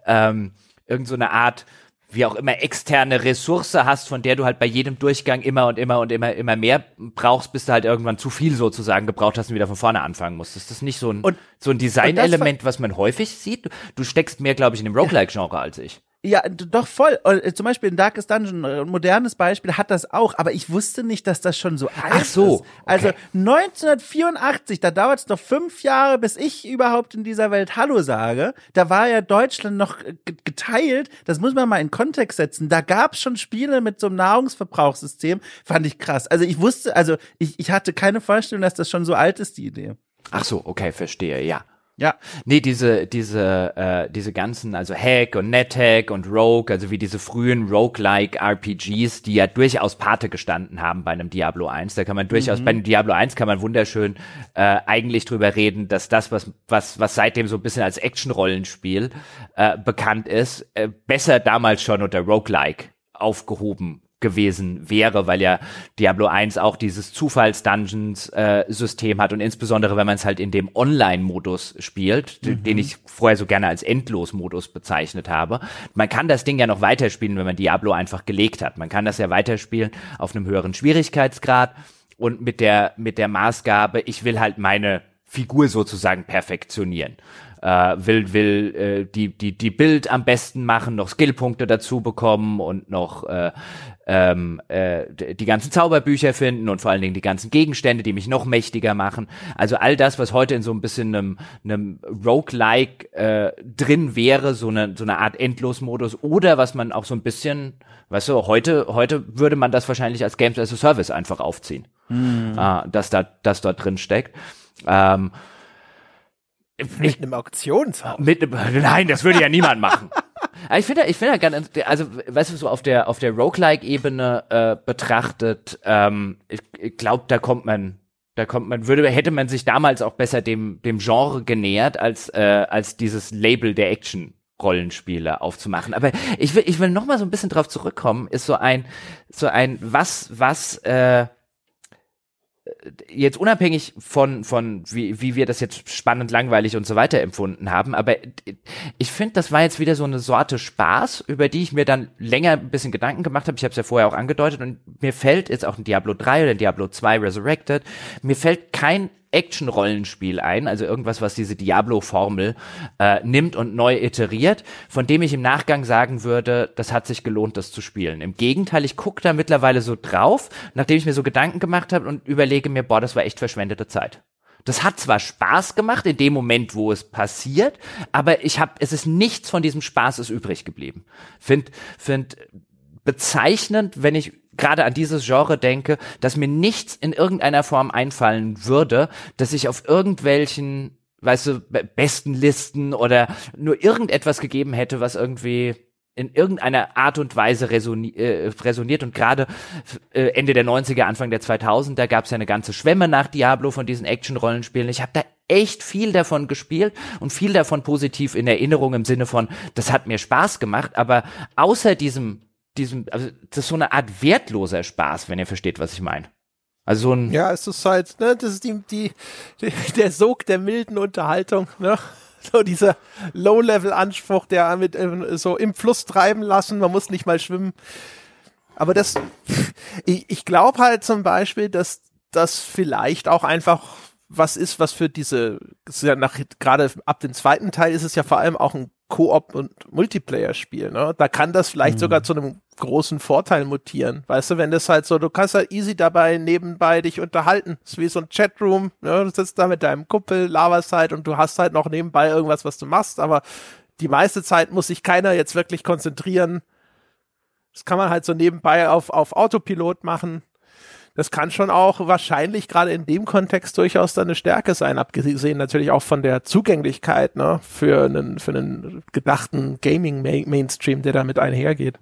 ähm, irgend so eine Art wie auch immer externe Ressource hast, von der du halt bei jedem Durchgang immer und immer und immer immer mehr brauchst, bis du halt irgendwann zu viel sozusagen gebraucht hast und wieder von vorne anfangen musst. Ist das nicht so ein, und, so ein Designelement, was man häufig sieht? Du steckst mehr, glaube ich, in dem Roguelike-Genre als ich. Ja, doch voll. Äh, zum Beispiel in Darkest Dungeon, ein äh, modernes Beispiel, hat das auch, aber ich wusste nicht, dass das schon so alt Ach so, ist. Also okay. 1984, da dauert es doch fünf Jahre, bis ich überhaupt in dieser Welt Hallo sage. Da war ja Deutschland noch äh, geteilt. Das muss man mal in Kontext setzen. Da gab es schon Spiele mit so einem Nahrungsverbrauchssystem. Fand ich krass. Also ich wusste, also ich, ich hatte keine Vorstellung, dass das schon so alt ist, die Idee. Ach so, okay, verstehe, ja. Ja. Nee, diese, diese, äh, diese ganzen, also Hack und NetHack und Rogue, also wie diese frühen Roguelike RPGs, die ja durchaus Pate gestanden haben bei einem Diablo 1. Da kann man durchaus, mhm. bei einem Diablo 1 kann man wunderschön äh, eigentlich drüber reden, dass das, was, was, was seitdem so ein bisschen als Action-Rollenspiel äh, bekannt ist, äh, besser damals schon unter Roguelike aufgehoben gewesen wäre, weil ja Diablo 1 auch dieses Zufalls-Dungeons-System äh, hat und insbesondere, wenn man es halt in dem Online-Modus spielt, mhm. den ich vorher so gerne als Endlos-Modus bezeichnet habe. Man kann das Ding ja noch weiterspielen, wenn man Diablo einfach gelegt hat. Man kann das ja weiterspielen auf einem höheren Schwierigkeitsgrad und mit der, mit der Maßgabe, ich will halt meine Figur sozusagen perfektionieren äh, will, will äh, die, die, die Bild am besten machen, noch Skillpunkte dazu bekommen und noch äh, ähm, äh, die ganzen Zauberbücher finden und vor allen Dingen die ganzen Gegenstände, die mich noch mächtiger machen. Also all das, was heute in so ein bisschen einem, einem Roguelike äh, drin wäre, so eine, so eine Art Endlosmodus oder was man auch so ein bisschen, weißt du, heute, heute würde man das wahrscheinlich als Games as a Service einfach aufziehen, mhm. äh, dass da, das dort drin steckt. Ähm, mit einem Auktionshaus? Mit, nein, das würde ja niemand machen. ich finde, ich finde ganz, also, weißt du, so auf der auf der Roguelike-Ebene äh, betrachtet, ähm, ich, ich glaube, da kommt man, da kommt man, würde, hätte man sich damals auch besser dem dem Genre genähert als äh, als dieses Label der Action. Rollenspiele aufzumachen. Aber ich will, ich will noch mal so ein bisschen drauf zurückkommen, ist so ein, so ein, was, was, äh, jetzt unabhängig von, von wie, wie wir das jetzt spannend, langweilig und so weiter empfunden haben, aber ich finde, das war jetzt wieder so eine Sorte Spaß, über die ich mir dann länger ein bisschen Gedanken gemacht habe. Ich habe es ja vorher auch angedeutet und mir fällt jetzt auch ein Diablo 3 oder ein Diablo 2 Resurrected, mir fällt kein Action-Rollenspiel ein, also irgendwas, was diese Diablo-Formel äh, nimmt und neu iteriert, von dem ich im Nachgang sagen würde, das hat sich gelohnt, das zu spielen. Im Gegenteil, ich gucke da mittlerweile so drauf, nachdem ich mir so Gedanken gemacht habe und überlege mir, boah, das war echt verschwendete Zeit. Das hat zwar Spaß gemacht in dem Moment, wo es passiert, aber ich habe, es ist nichts von diesem Spaß ist übrig geblieben. Find, find bezeichnend, wenn ich gerade an dieses Genre denke, dass mir nichts in irgendeiner Form einfallen würde, dass ich auf irgendwelchen, weißt du, besten Listen oder nur irgendetwas gegeben hätte, was irgendwie in irgendeiner Art und Weise resoni äh, resoniert und gerade äh, Ende der 90er, Anfang der 2000, da gab es ja eine ganze Schwemme nach Diablo von diesen Action-Rollenspielen. Ich habe da echt viel davon gespielt und viel davon positiv in Erinnerung im Sinne von, das hat mir Spaß gemacht, aber außer diesem diesem, also das ist so eine Art wertloser Spaß, wenn ihr versteht, was ich meine. Also so ein. Ja, es ist halt, ne, das ist die, die, die der Sog der milden Unterhaltung, ne? So dieser Low-Level-Anspruch, der mit äh, so im Fluss treiben lassen, man muss nicht mal schwimmen. Aber das, ich, ich glaube halt zum Beispiel, dass das vielleicht auch einfach was ist, was für diese, ja nach, gerade ab dem zweiten Teil ist es ja vor allem auch ein Koop- und Multiplayer-Spiel. Ne? Da kann das vielleicht mhm. sogar zu einem großen Vorteil mutieren. Weißt du, wenn das halt so, du kannst halt easy dabei nebenbei dich unterhalten. Das ist wie so ein Chatroom. Ne? Du sitzt da mit deinem Kumpel, laberst halt und du hast halt noch nebenbei irgendwas, was du machst, aber die meiste Zeit muss sich keiner jetzt wirklich konzentrieren. Das kann man halt so nebenbei auf, auf Autopilot machen das kann schon auch wahrscheinlich gerade in dem Kontext durchaus dann eine Stärke sein, abgesehen natürlich auch von der Zugänglichkeit ne, für einen, für einen gedachten Gaming-Mainstream, der damit einhergeht.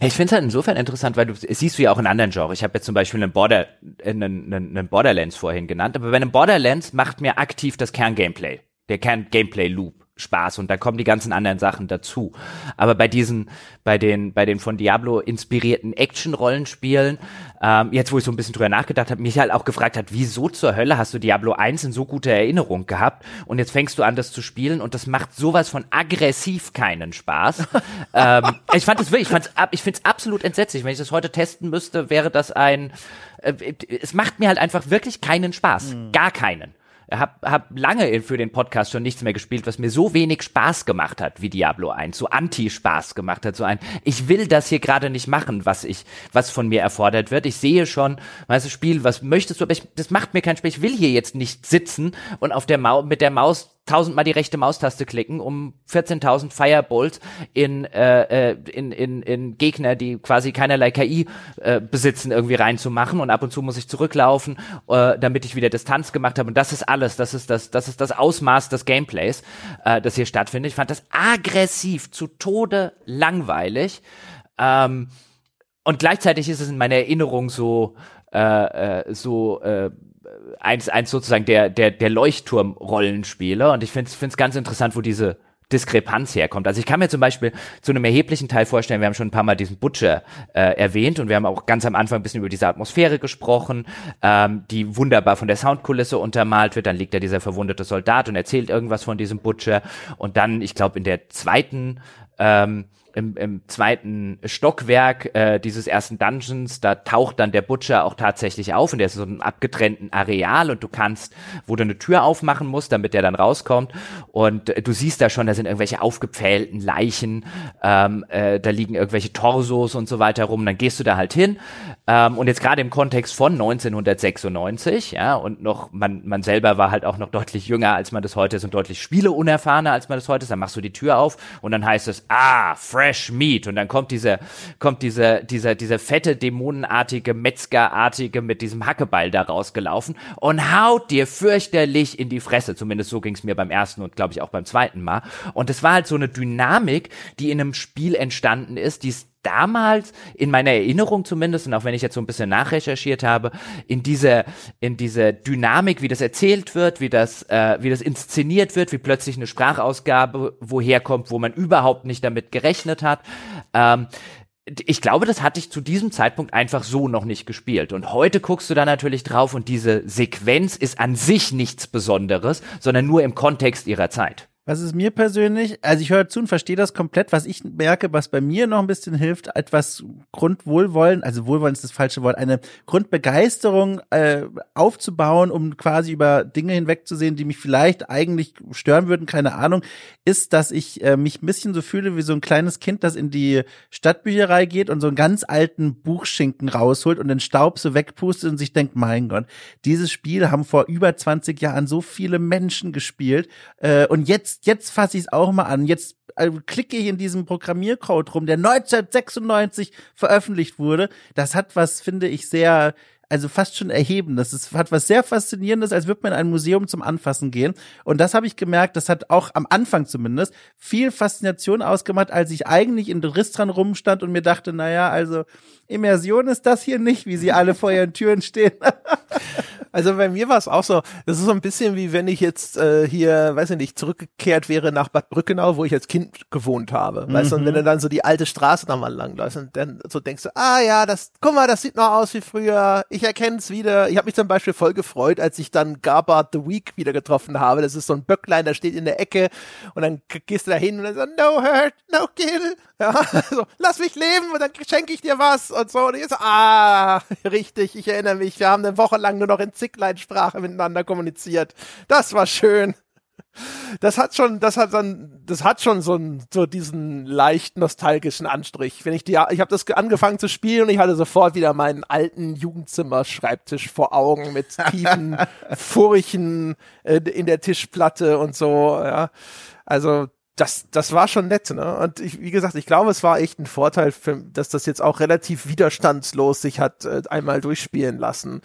Ich finde es halt insofern interessant, weil du siehst du ja auch in anderen Genres. Ich habe jetzt zum Beispiel einen, Border, einen, einen Borderlands vorhin genannt, aber bei einem Borderlands macht mir aktiv das Kern-Gameplay, der Kern-Gameplay-Loop Spaß und da kommen die ganzen anderen Sachen dazu. Aber bei diesen, bei den, bei den von Diablo inspirierten Action-Rollenspielen, ähm, jetzt wo ich so ein bisschen drüber nachgedacht habe, mich halt auch gefragt hat, wieso zur Hölle hast du Diablo 1 in so guter Erinnerung gehabt und jetzt fängst du an, das zu spielen und das macht sowas von aggressiv keinen Spaß. ähm, ich fand es wirklich, ich, fand's, ich finde es absolut entsetzlich. Wenn ich das heute testen müsste, wäre das ein, äh, es macht mir halt einfach wirklich keinen Spaß. Mhm. Gar keinen hab, hab lange für den Podcast schon nichts mehr gespielt, was mir so wenig Spaß gemacht hat wie Diablo 1, so anti-Spaß gemacht hat, so ein, ich will das hier gerade nicht machen, was ich, was von mir erfordert wird. Ich sehe schon, weißt du, Spiel, was möchtest du, aber ich, das macht mir keinen Spaß. Ich will hier jetzt nicht sitzen und auf der Maus, mit der Maus tausendmal die rechte Maustaste klicken, um 14.000 Firebolts in, äh, äh, in, in, in Gegner, die quasi keinerlei KI äh, besitzen, irgendwie reinzumachen. Und ab und zu muss ich zurücklaufen, äh, damit ich wieder Distanz gemacht habe. Und das ist alles, das ist das, das ist das Ausmaß des Gameplays, äh, das hier stattfindet. Ich fand das aggressiv, zu Tode langweilig. Ähm, und gleichzeitig ist es in meiner Erinnerung so, äh, äh, so äh, eins, eins sozusagen der, der, der Leuchtturm-Rollenspieler. Und ich finde es ganz interessant, wo diese Diskrepanz herkommt. Also ich kann mir zum Beispiel zu einem erheblichen Teil vorstellen, wir haben schon ein paar Mal diesen Butcher äh, erwähnt und wir haben auch ganz am Anfang ein bisschen über diese Atmosphäre gesprochen, ähm, die wunderbar von der Soundkulisse untermalt wird. Dann liegt da dieser verwundete Soldat und erzählt irgendwas von diesem Butcher. Und dann, ich glaube, in der zweiten ähm, im, im zweiten Stockwerk äh, dieses ersten Dungeons, da taucht dann der Butcher auch tatsächlich auf und der ist so einem abgetrennten Areal und du kannst, wo du eine Tür aufmachen musst, damit der dann rauskommt. Und äh, du siehst da schon, da sind irgendwelche aufgepfählten Leichen, ähm, äh, da liegen irgendwelche Torsos und so weiter rum, dann gehst du da halt hin ähm, und jetzt gerade im Kontext von 1996, ja, und noch, man, man selber war halt auch noch deutlich jünger, als man das heute ist und deutlich spieleunerfahrener, als man das heute ist, dann machst du die Tür auf und dann heißt es, ah, Fresh Meat. Und dann kommt dieser, kommt dieser, dieser, dieser fette, dämonenartige, Metzgerartige mit diesem Hackebeil da rausgelaufen und haut dir fürchterlich in die Fresse. Zumindest so ging es mir beim ersten und glaube ich auch beim zweiten Mal. Und es war halt so eine Dynamik, die in einem Spiel entstanden ist, die es damals in meiner Erinnerung zumindest und auch wenn ich jetzt so ein bisschen nachrecherchiert habe in dieser in dieser Dynamik wie das erzählt wird wie das äh, wie das inszeniert wird wie plötzlich eine Sprachausgabe woher kommt wo man überhaupt nicht damit gerechnet hat ähm, ich glaube, das hatte ich zu diesem Zeitpunkt einfach so noch nicht gespielt. Und heute guckst du da natürlich drauf und diese Sequenz ist an sich nichts Besonderes, sondern nur im Kontext ihrer Zeit. Was ist mir persönlich, also ich höre zu und verstehe das komplett, was ich merke, was bei mir noch ein bisschen hilft, etwas Grundwohlwollen, also Wohlwollen ist das falsche Wort, eine Grundbegeisterung äh, aufzubauen, um quasi über Dinge hinwegzusehen, die mich vielleicht eigentlich stören würden, keine Ahnung, ist, dass ich äh, mich ein bisschen so fühle wie so ein kleines Kind, das in die Stadtbücherei geht und so einen ganz alten Buchschinken rausholt und den Staub so wegpustet und sich denkt, mein Gott, dieses Spiel haben vor über 20 Jahren so viele Menschen gespielt äh, und jetzt jetzt, jetzt fasse ich es auch mal an. Jetzt äh, klicke ich in diesem Programmiercode rum, der 1996 veröffentlicht wurde. Das hat was, finde ich, sehr also fast schon erheben. Das ist, hat was sehr Faszinierendes, als würde man in ein Museum zum Anfassen gehen. Und das habe ich gemerkt, das hat auch am Anfang zumindest viel Faszination ausgemacht, als ich eigentlich in Riss dran rumstand und mir dachte, naja, also Immersion ist das hier nicht, wie sie alle vor ihren Türen stehen. Also bei mir war es auch so, das ist so ein bisschen wie wenn ich jetzt äh, hier, weiß ich nicht, zurückgekehrt wäre nach Bad Brückenau, wo ich als Kind gewohnt habe. Mhm. Weißt du, und wenn mhm. du dann so die alte Straße nochmal langläufst und dann so denkst du, ah ja, das, guck mal, das sieht noch aus wie früher, ich erkenne es wieder. Ich habe mich zum Beispiel voll gefreut, als ich dann Garbard the Week wieder getroffen habe. Das ist so ein Böcklein, der steht in der Ecke und dann gehst du da hin und dann so, no hurt, no kill. Ja, so, lass mich leben und dann schenke ich dir was und so. Und ich so, ah, richtig, ich erinnere mich, wir haben eine Woche lang nur noch in Zicklein-Sprache miteinander kommuniziert. Das war schön. Das hat schon, das hat dann, das hat schon so, so diesen leicht nostalgischen Anstrich. Wenn ich die, ich habe das angefangen zu spielen und ich hatte sofort wieder meinen alten Jugendzimmer-Schreibtisch vor Augen mit tiefen Furchen äh, in der Tischplatte und so. Ja, also das, das war schon nett, ne? Und ich, wie gesagt, ich glaube, es war echt ein Vorteil, für, dass das jetzt auch relativ widerstandslos sich hat äh, einmal durchspielen lassen.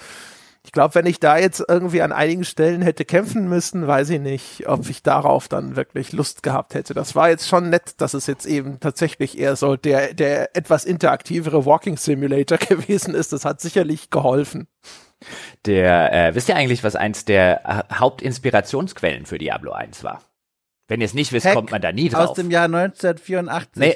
Ich glaube, wenn ich da jetzt irgendwie an einigen Stellen hätte kämpfen müssen, weiß ich nicht, ob ich darauf dann wirklich Lust gehabt hätte. Das war jetzt schon nett, dass es jetzt eben tatsächlich eher so der, der etwas interaktivere Walking Simulator gewesen ist. Das hat sicherlich geholfen. Der, äh, wisst ihr eigentlich, was eins der Hauptinspirationsquellen für Diablo 1 war? Wenn ihr es nicht wisst, Hack kommt man da nie drauf. Aus dem Jahr 1984. Nee,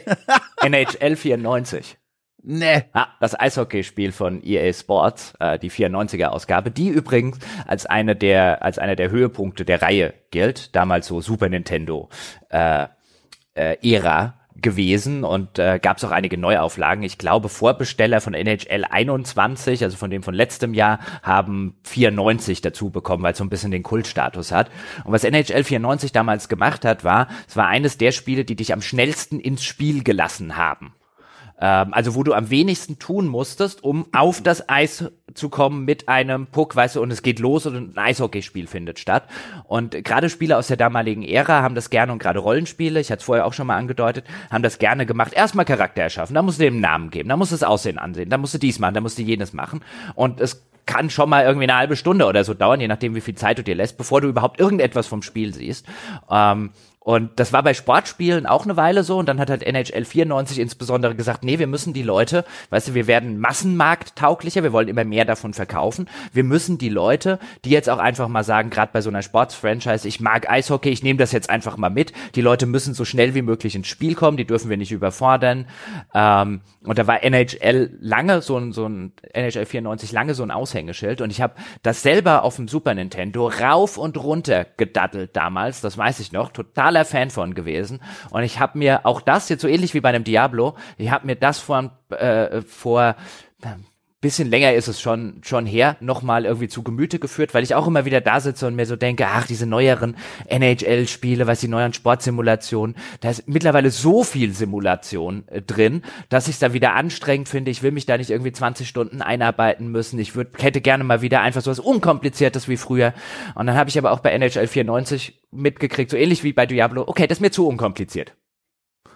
NHL 94. Nee. Ah, das Eishockeyspiel von EA Sports, äh, die 94er Ausgabe, die übrigens als eine der als einer der Höhepunkte der Reihe gilt, damals so Super Nintendo äh, äh, Ära gewesen und äh, gab es auch einige Neuauflagen. Ich glaube, Vorbesteller von NHL 21, also von dem von letztem Jahr, haben 94 dazu bekommen, weil es so ein bisschen den Kultstatus hat. Und was NHL 94 damals gemacht hat, war, es war eines der Spiele, die dich am schnellsten ins Spiel gelassen haben. Ähm, also wo du am wenigsten tun musstest, um auf das Eis zu kommen mit einem Puck, weißt du, und es geht los und ein Eishockeyspiel findet statt. Und gerade Spieler aus der damaligen Ära haben das gerne und gerade Rollenspiele, ich hatte es vorher auch schon mal angedeutet, haben das gerne gemacht. Erstmal Charakter erschaffen, da musst du dem Namen geben, da musst du das Aussehen ansehen, da musst du dies machen, da musst du jenes machen. Und es kann schon mal irgendwie eine halbe Stunde oder so dauern, je nachdem, wie viel Zeit du dir lässt, bevor du überhaupt irgendetwas vom Spiel siehst. Ähm, und das war bei Sportspielen auch eine Weile so. Und dann hat halt NHL 94 insbesondere gesagt, nee, wir müssen die Leute, weißt du, wir werden massenmarkttauglicher, wir wollen immer mehr davon verkaufen. Wir müssen die Leute, die jetzt auch einfach mal sagen, gerade bei so einer Sportsfranchise, ich mag Eishockey, ich nehme das jetzt einfach mal mit. Die Leute müssen so schnell wie möglich ins Spiel kommen, die dürfen wir nicht überfordern. Ähm, und da war NHL lange so ein, so ein NHL 94 lange so ein Aushängeschild. Und ich habe das selber auf dem Super Nintendo rauf und runter gedattelt damals, das weiß ich noch, total totaler Fan von gewesen. Und ich habe mir auch das jetzt so ähnlich wie bei einem Diablo, ich habe mir das vor, äh, vor bisschen länger ist es schon, schon her, nochmal irgendwie zu Gemüte geführt, weil ich auch immer wieder da sitze und mir so denke, ach, diese neueren NHL-Spiele, was die neuen Sportsimulationen, da ist mittlerweile so viel Simulation äh, drin, dass ich es da wieder anstrengend finde. Ich will mich da nicht irgendwie 20 Stunden einarbeiten müssen. Ich würd, hätte gerne mal wieder einfach so was Unkompliziertes wie früher. Und dann habe ich aber auch bei NHL 94 mitgekriegt, so ähnlich wie bei Diablo, okay, das ist mir zu unkompliziert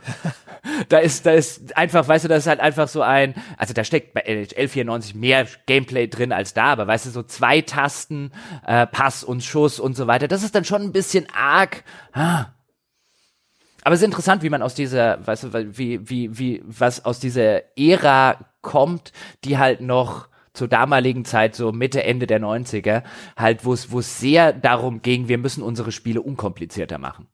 da ist, da ist einfach, weißt du, das ist halt einfach so ein, also da steckt bei NHL 94 mehr Gameplay drin als da, aber weißt du, so zwei Tasten, äh, Pass und Schuss und so weiter, das ist dann schon ein bisschen arg. Ah. Aber es ist interessant, wie man aus dieser, weißt du, wie, wie, wie, was aus dieser Ära kommt, die halt noch zur damaligen Zeit, so Mitte, Ende der 90er, halt, wo es, wo es sehr darum ging, wir müssen unsere Spiele unkomplizierter machen.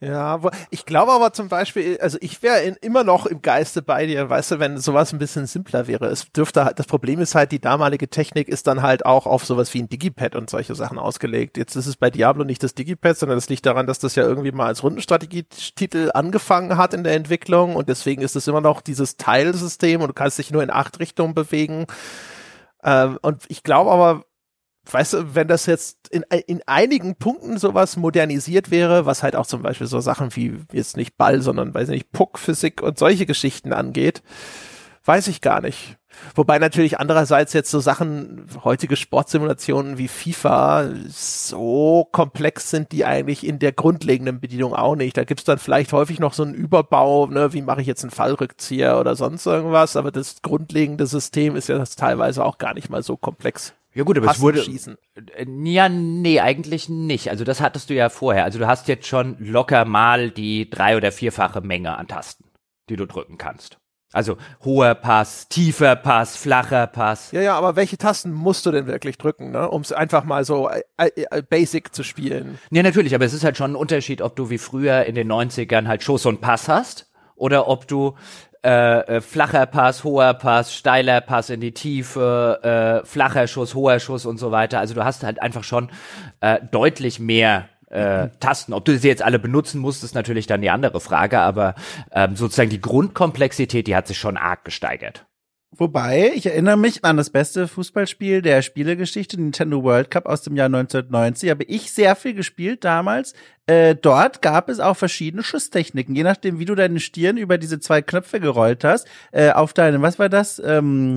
Ja, ich glaube aber zum Beispiel, also ich wäre immer noch im Geiste bei dir, weißt du, wenn sowas ein bisschen simpler wäre. Es dürfte halt, das Problem ist halt, die damalige Technik ist dann halt auch auf sowas wie ein Digipad und solche Sachen ausgelegt. Jetzt ist es bei Diablo nicht das Digipad, sondern das liegt daran, dass das ja irgendwie mal als Rundenstrategietitel angefangen hat in der Entwicklung und deswegen ist es immer noch dieses Teilsystem und du kannst dich nur in acht Richtungen bewegen. Ähm, und ich glaube aber, weißt du, wenn das jetzt in, in einigen Punkten sowas modernisiert wäre, was halt auch zum Beispiel so Sachen wie jetzt nicht Ball, sondern weiß nicht, Puck-Physik und solche Geschichten angeht, weiß ich gar nicht. Wobei natürlich andererseits jetzt so Sachen, heutige Sportsimulationen wie FIFA so komplex sind, die eigentlich in der grundlegenden Bedienung auch nicht. Da gibt's dann vielleicht häufig noch so einen Überbau, ne, wie mache ich jetzt einen Fallrückzieher oder sonst irgendwas, aber das grundlegende System ist ja das teilweise auch gar nicht mal so komplex. Ja gut, aber es wurde schießen. Äh, ja, nee, eigentlich nicht. Also das hattest du ja vorher. Also du hast jetzt schon locker mal die drei- oder vierfache Menge an Tasten, die du drücken kannst. Also hoher Pass, tiefer Pass, flacher Pass. Ja, ja, aber welche Tasten musst du denn wirklich drücken, ne? um es einfach mal so äh, äh, basic zu spielen? Ja, natürlich, aber es ist halt schon ein Unterschied, ob du wie früher in den 90ern halt Schuss und Pass hast oder ob du äh, äh, flacher Pass, hoher Pass, steiler Pass in die Tiefe, äh, flacher Schuss, hoher Schuss und so weiter. Also du hast halt einfach schon äh, deutlich mehr äh. Tasten. Ob du sie jetzt alle benutzen musst, ist natürlich dann die andere Frage, aber ähm, sozusagen die Grundkomplexität, die hat sich schon arg gesteigert. Wobei, ich erinnere mich an das beste Fußballspiel der Spielegeschichte, Nintendo World Cup aus dem Jahr 1990. Habe ich sehr viel gespielt damals. Äh, dort gab es auch verschiedene Schusstechniken, je nachdem, wie du deine Stirn über diese zwei Knöpfe gerollt hast. Äh, auf deinem, was war das? Ähm,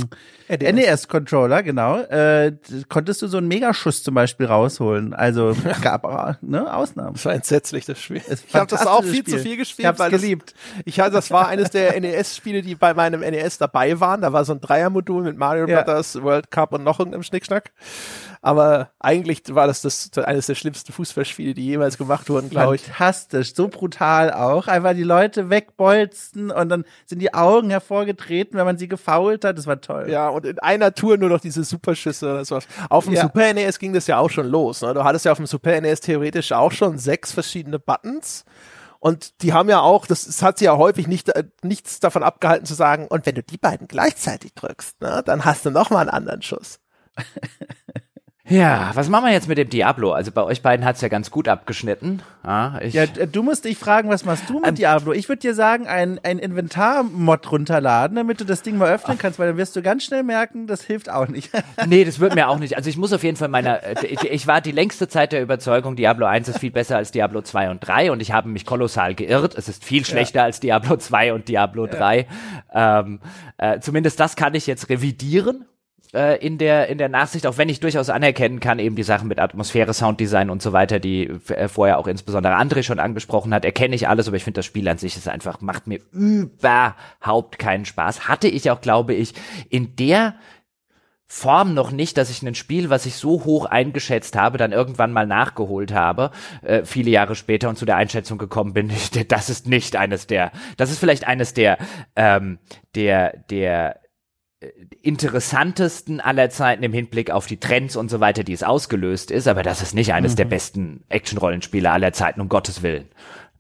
NES-Controller, genau. Äh, konntest du so einen Megaschuss zum Beispiel rausholen. Also gab auch ne, Ausnahmen. Das war entsetzlich, das Spiel. Das ich habe das auch viel Spiel. zu viel gespielt, ich hab's weil geliebt. Das, ich, das war eines der NES-Spiele, die bei meinem NES dabei waren. Da war mal so ein Dreiermodul mit Mario ja. Brothers, World Cup und noch irgendeinem Schnickschnack. Aber eigentlich war das, das eines der schlimmsten Fußballspiele, die jemals gemacht wurden, glaube ich. Fantastisch, so brutal auch. Einfach die Leute wegbolzen und dann sind die Augen hervorgetreten, wenn man sie gefault hat. Das war toll. Ja, und in einer Tour nur noch diese Superschüsse. Das war, auf dem ja. Super NES ging das ja auch schon los. Ne? Du hattest ja auf dem Super NES theoretisch auch schon sechs verschiedene Buttons. Und die haben ja auch, das, das hat sie ja häufig nicht, äh, nichts davon abgehalten zu sagen, und wenn du die beiden gleichzeitig drückst, ne, dann hast du noch mal einen anderen Schuss. Ja, was machen wir jetzt mit dem Diablo? Also bei euch beiden hat's ja ganz gut abgeschnitten. Ja, ich, ja du musst dich fragen, was machst du mit ähm, Diablo? Ich würde dir sagen, ein, ein Inventar-Mod runterladen, damit du das Ding mal öffnen kannst, weil dann wirst du ganz schnell merken, das hilft auch nicht. nee, das wird mir auch nicht. Also ich muss auf jeden Fall meiner, äh, ich, ich war die längste Zeit der Überzeugung, Diablo 1 ist viel besser als Diablo 2 und 3 und ich habe mich kolossal geirrt. Es ist viel schlechter ja. als Diablo 2 und Diablo 3. Ja. Ähm, äh, zumindest das kann ich jetzt revidieren äh, in der in der Nachsicht, auch wenn ich durchaus anerkennen kann, eben die Sachen mit Atmosphäre, Sounddesign und so weiter, die äh, vorher auch insbesondere André schon angesprochen hat, erkenne ich alles, aber ich finde das Spiel an sich ist einfach macht mir überhaupt keinen Spaß. Hatte ich auch, glaube ich, in der Form noch nicht, dass ich ein Spiel, was ich so hoch eingeschätzt habe, dann irgendwann mal nachgeholt habe, äh, viele Jahre später und zu der Einschätzung gekommen bin, das ist nicht eines der, das ist vielleicht eines der, ähm, der, der interessantesten aller Zeiten im Hinblick auf die Trends und so weiter, die es ausgelöst ist, aber das ist nicht eines mhm. der besten Action-Rollenspiele aller Zeiten, um Gottes Willen.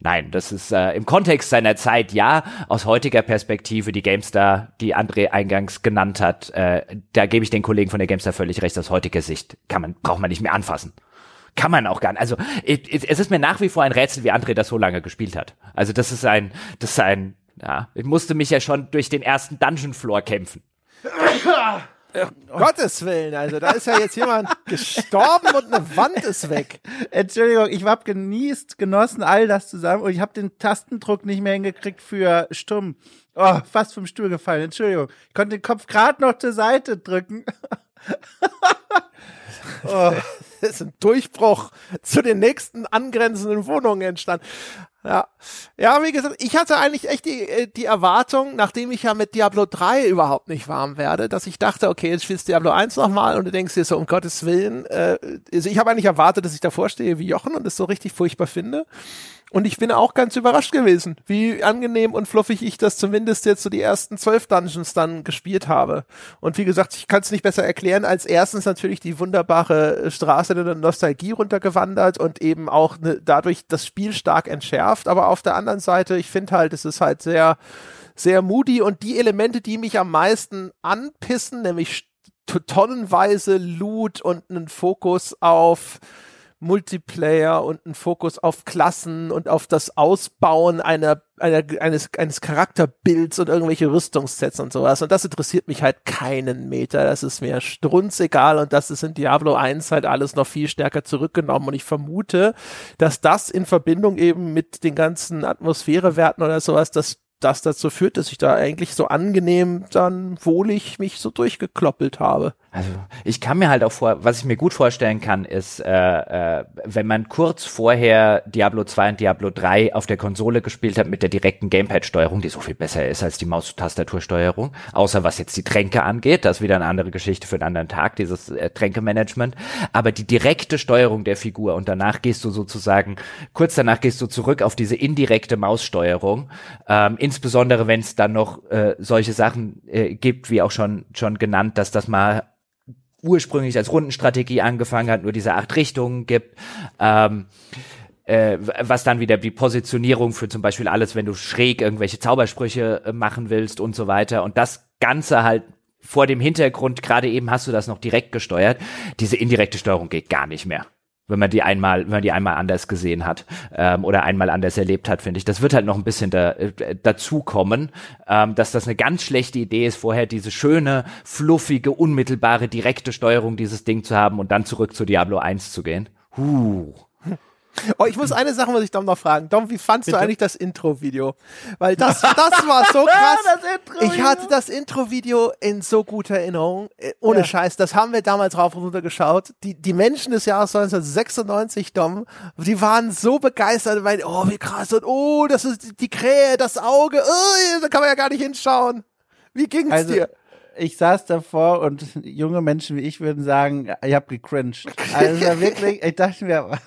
Nein, das ist äh, im Kontext seiner Zeit ja, aus heutiger Perspektive, die GameStar, die André eingangs genannt hat, äh, da gebe ich den Kollegen von der GameStar völlig recht, aus heutiger Sicht kann man, braucht man nicht mehr anfassen. Kann man auch gar nicht. Also es ist mir nach wie vor ein Rätsel, wie André das so lange gespielt hat. Also das ist ein, das ist ein, ja, ich musste mich ja schon durch den ersten Dungeon Floor kämpfen. Um Gottes Willen, also da ist ja jetzt jemand gestorben und eine Wand ist weg. Entschuldigung, ich habe genießt, genossen all das zusammen und ich habe den Tastendruck nicht mehr hingekriegt für stumm. Oh, fast vom Stuhl gefallen. Entschuldigung, ich konnte den Kopf gerade noch zur Seite drücken. oh. Das ist ein Durchbruch zu den nächsten angrenzenden Wohnungen entstanden. Ja. Ja, wie gesagt, ich hatte eigentlich echt die, äh, die Erwartung, nachdem ich ja mit Diablo 3 überhaupt nicht warm werde, dass ich dachte, okay, jetzt spielst du Diablo 1 nochmal und du denkst dir so, um Gottes Willen, äh, also ich habe eigentlich erwartet, dass ich davor stehe wie Jochen und es so richtig furchtbar finde. Und ich bin auch ganz überrascht gewesen, wie angenehm und fluffig ich das zumindest jetzt so die ersten zwölf Dungeons dann gespielt habe. Und wie gesagt, ich kann es nicht besser erklären, als erstens natürlich die wunderbare Straße der Nostalgie runtergewandert und eben auch ne, dadurch das Spiel stark entschärft. Aber auf der anderen Seite, ich finde halt, es ist halt sehr, sehr moody und die Elemente, die mich am meisten anpissen, nämlich tonnenweise Loot und einen Fokus auf Multiplayer und ein Fokus auf Klassen und auf das Ausbauen einer, einer eines, eines Charakterbilds und irgendwelche Rüstungssets und sowas. Und das interessiert mich halt keinen Meter. Das ist mir strunzegal und das ist in Diablo 1 halt alles noch viel stärker zurückgenommen. Und ich vermute, dass das in Verbindung eben mit den ganzen Atmosphärewerten oder sowas, das das dazu führt, dass ich da eigentlich so angenehm dann wohlig mich so durchgekloppelt habe. Also ich kann mir halt auch vor, was ich mir gut vorstellen kann, ist, äh, äh, wenn man kurz vorher Diablo 2 und Diablo 3 auf der Konsole gespielt hat mit der direkten Gamepad-Steuerung, die so viel besser ist als die Maus-Tastatursteuerung, außer was jetzt die Tränke angeht, das ist wieder eine andere Geschichte für einen anderen Tag, dieses äh, Tränkemanagement, aber die direkte Steuerung der Figur und danach gehst du sozusagen, kurz danach gehst du zurück auf diese indirekte Maussteuerung, ähm, insbesondere wenn es dann noch äh, solche Sachen äh, gibt, wie auch schon, schon genannt, dass das mal ursprünglich als Rundenstrategie angefangen hat, nur diese acht Richtungen gibt. Ähm, äh, was dann wieder die Positionierung für zum Beispiel alles, wenn du schräg irgendwelche Zaubersprüche äh, machen willst und so weiter. Und das Ganze halt vor dem Hintergrund, gerade eben hast du das noch direkt gesteuert. Diese indirekte Steuerung geht gar nicht mehr wenn man die einmal, wenn man die einmal anders gesehen hat ähm, oder einmal anders erlebt hat, finde ich. Das wird halt noch ein bisschen da, äh, dazu kommen, ähm, dass das eine ganz schlechte Idee ist, vorher diese schöne, fluffige, unmittelbare, direkte Steuerung dieses Ding zu haben und dann zurück zu Diablo 1 zu gehen. Huh. Oh, ich muss eine Sache muss ich Dom noch fragen. Dom, wie fandst Bitte? du eigentlich das Intro-Video? Weil das, das war so krass. ich hatte das Intro-Video in so guter Erinnerung. Äh, ohne ja. Scheiß. Das haben wir damals rauf und runter geschaut. Die, die Menschen des Jahres 1996, Dom, die waren so begeistert, weil, oh, wie krass und oh, das ist die Krähe, das Auge, oh, da kann man ja gar nicht hinschauen. Wie ging's also, dir? ich saß davor und junge Menschen wie ich würden sagen, ich hab gecringed. Also wirklich, ich dachte mir,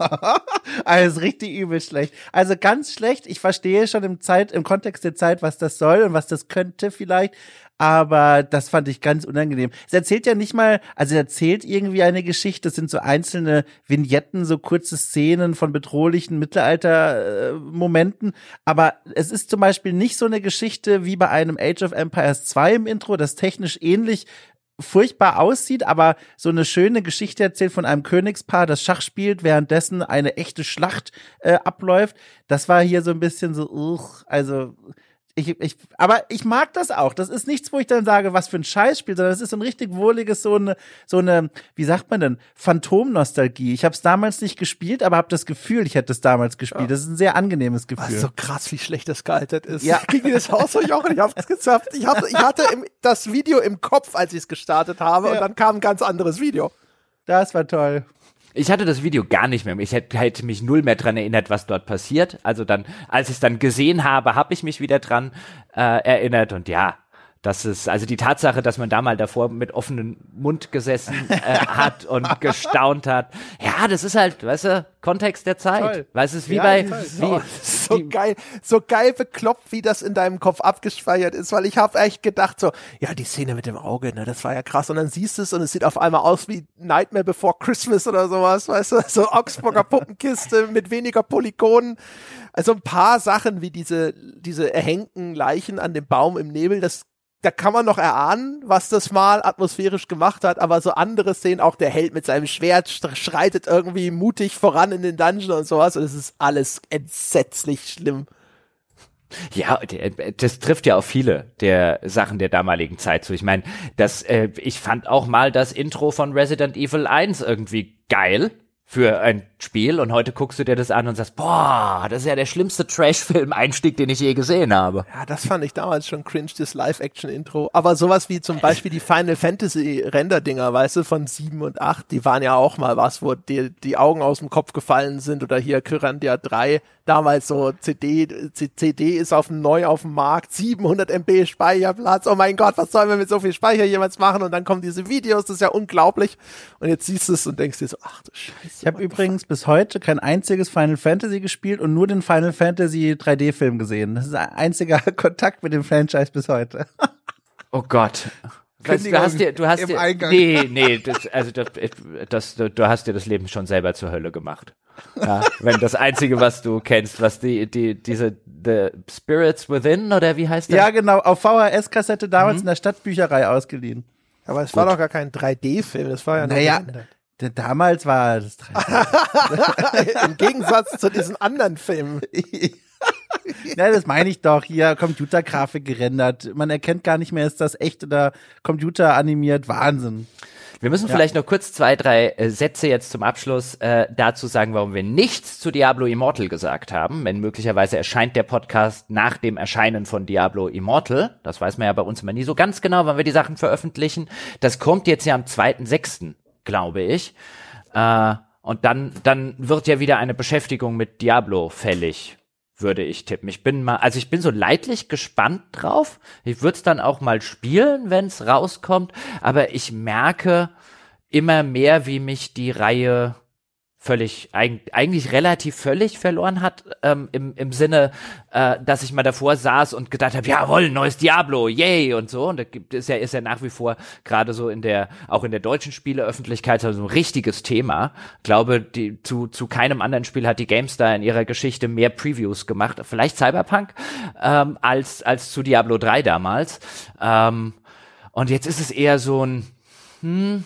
also richtig übel schlecht. Also ganz schlecht. Ich verstehe schon im Zeit, im Kontext der Zeit, was das soll und was das könnte vielleicht. Aber das fand ich ganz unangenehm. Es erzählt ja nicht mal, also er erzählt irgendwie eine Geschichte. Das sind so einzelne Vignetten, so kurze Szenen von bedrohlichen Mittelalter-Momenten. Aber es ist zum Beispiel nicht so eine Geschichte wie bei einem Age of Empires 2 im Intro, das technisch ähnlich furchtbar aussieht, aber so eine schöne Geschichte erzählt von einem Königspaar, das Schach spielt, währenddessen eine echte Schlacht äh, abläuft. Das war hier so ein bisschen so, uch, also ich, ich, aber ich mag das auch. Das ist nichts, wo ich dann sage, was für ein Scheißspiel, sondern das ist so ein richtig wohliges, so eine, so eine, wie sagt man denn, Phantomnostalgie. Ich habe es damals nicht gespielt, aber habe das Gefühl, ich hätte es damals gespielt. Ja. Das ist ein sehr angenehmes Gefühl. Was so krass, wie schlecht das gealtert ist. Ja. Gegen das Haus ich auch, ich hab's gezapft. Ich, hab, ich hatte im, das Video im Kopf, als ich es gestartet habe, ja. und dann kam ein ganz anderes Video. Das war toll. Ich hatte das Video gar nicht mehr. Ich hätte, hätte mich null mehr dran erinnert, was dort passiert. Also dann, als ich es dann gesehen habe, habe ich mich wieder dran äh, erinnert und ja, das ist also die Tatsache, dass man da mal davor mit offenem Mund gesessen äh, hat und gestaunt hat. Ja, das ist halt, weißt du, Kontext der Zeit. Toll. Weißt du, es ist wie ja, bei wie, so wie, geil, so geil bekloppt, wie das in deinem Kopf abgespeichert ist, weil ich habe echt gedacht so, ja, die Szene mit dem Auge, ne, das war ja krass und dann siehst du es und es sieht auf einmal aus wie Nightmare Before Christmas oder sowas, weißt du, so Augsburger Puppenkiste mit weniger Polygonen. Also ein paar Sachen wie diese diese erhängten Leichen an dem Baum im Nebel, das da kann man noch erahnen, was das mal atmosphärisch gemacht hat, aber so andere Szenen, auch der Held mit seinem Schwert schreitet irgendwie mutig voran in den Dungeon und sowas und es ist alles entsetzlich schlimm. Ja, das trifft ja auf viele der Sachen der damaligen Zeit zu. Ich meine, das, äh, ich fand auch mal das Intro von Resident Evil 1 irgendwie geil für ein Spiel und heute guckst du dir das an und sagst, boah, das ist ja der schlimmste Trash-Film-Einstieg, den ich je gesehen habe. Ja, das fand ich damals schon cringe, das Live-Action-Intro. Aber sowas wie zum Beispiel die Final Fantasy-Render-Dinger, weißt du, von 7 und 8, die waren ja auch mal was, wo dir die Augen aus dem Kopf gefallen sind oder hier Kyrandia 3, damals so CD, CD ist auf neu auf dem Markt, 700 MB Speicherplatz, oh mein Gott, was sollen wir mit so viel Speicher jemals machen? Und dann kommen diese Videos, das ist ja unglaublich. Und jetzt siehst du es und denkst dir so, ach du Scheiße. Ich habe übrigens bis heute kein einziges Final Fantasy gespielt und nur den Final Fantasy 3D-Film gesehen. Das ist ein einziger Kontakt mit dem Franchise bis heute. oh Gott. Weißt, du hast dir, du hast dir, Eingang. nee, nee, das, also das, das, du hast dir das Leben schon selber zur Hölle gemacht. Ja, wenn das einzige, was du kennst, was die, die, diese, The Spirits Within oder wie heißt das? Ja, genau, auf VHS-Kassette damals mhm. in der Stadtbücherei ausgeliehen. Aber es Gut. war doch gar kein 3D-Film, das war ja naja, Damals war das 3D. Im Gegensatz zu diesen anderen Filmen. ja, das meine ich doch. Hier Computergrafik gerendert. Man erkennt gar nicht mehr, ist das echt oder computeranimiert. Wahnsinn. Wir müssen ja. vielleicht noch kurz zwei, drei äh, Sätze jetzt zum Abschluss äh, dazu sagen, warum wir nichts zu Diablo Immortal gesagt haben. Denn möglicherweise erscheint der Podcast nach dem Erscheinen von Diablo Immortal. Das weiß man ja bei uns immer nie so ganz genau, wann wir die Sachen veröffentlichen. Das kommt jetzt ja am 2.6., glaube ich. Äh, und dann, dann wird ja wieder eine Beschäftigung mit Diablo fällig würde ich tippen. Ich bin mal, also ich bin so leidlich gespannt drauf. Ich würde es dann auch mal spielen, wenn es rauskommt. Aber ich merke immer mehr, wie mich die Reihe völlig, eigentlich relativ völlig verloren hat, ähm, im, im Sinne, äh, dass ich mal davor saß und gedacht habe, jawohl, neues Diablo, yay und so. Und da gibt es ja, ist ja nach wie vor gerade so in der, auch in der deutschen Spieleöffentlichkeit so ein richtiges Thema. Ich glaube, die, zu, zu keinem anderen Spiel hat die GameStar in ihrer Geschichte mehr Previews gemacht, vielleicht Cyberpunk, ähm, als, als zu Diablo 3 damals. Ähm, und jetzt ist es eher so ein, hm,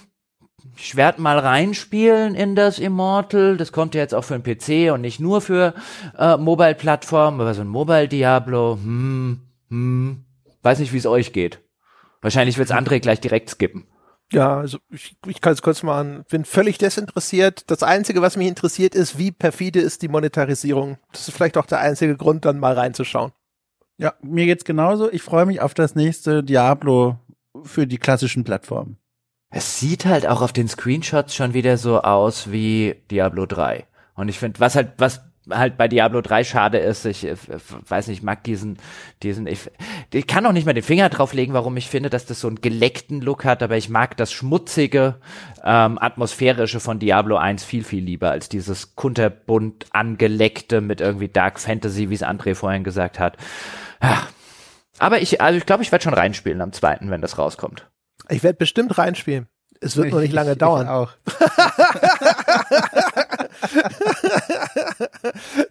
ich werde mal reinspielen in das Immortal. Das kommt ja jetzt auch für den PC und nicht nur für äh, Mobile-Plattformen, aber so ein Mobile-Diablo, hm, hm, weiß nicht, wie es euch geht. Wahrscheinlich wird's André gleich direkt skippen. Ja, also ich, ich kann es kurz machen. Bin völlig desinteressiert. Das Einzige, was mich interessiert, ist, wie perfide ist die Monetarisierung. Das ist vielleicht auch der einzige Grund, dann mal reinzuschauen. Ja, mir geht's genauso. Ich freue mich auf das nächste Diablo für die klassischen Plattformen. Es sieht halt auch auf den Screenshots schon wieder so aus wie Diablo 3. Und ich finde, was halt, was halt bei Diablo 3 schade ist. Ich äh, weiß nicht, ich mag diesen, diesen, ich, ich kann auch nicht mal den Finger drauflegen, warum ich finde, dass das so einen geleckten Look hat, aber ich mag das schmutzige, ähm, atmosphärische von Diablo 1 viel, viel lieber als dieses kunterbunt angeleckte mit irgendwie Dark Fantasy, wie es André vorhin gesagt hat. Ja. Aber ich, also ich glaube, ich werde schon reinspielen am zweiten, wenn das rauskommt. Ich werde bestimmt reinspielen. Es wird ich, noch nicht lange ich, dauern. Ich auch.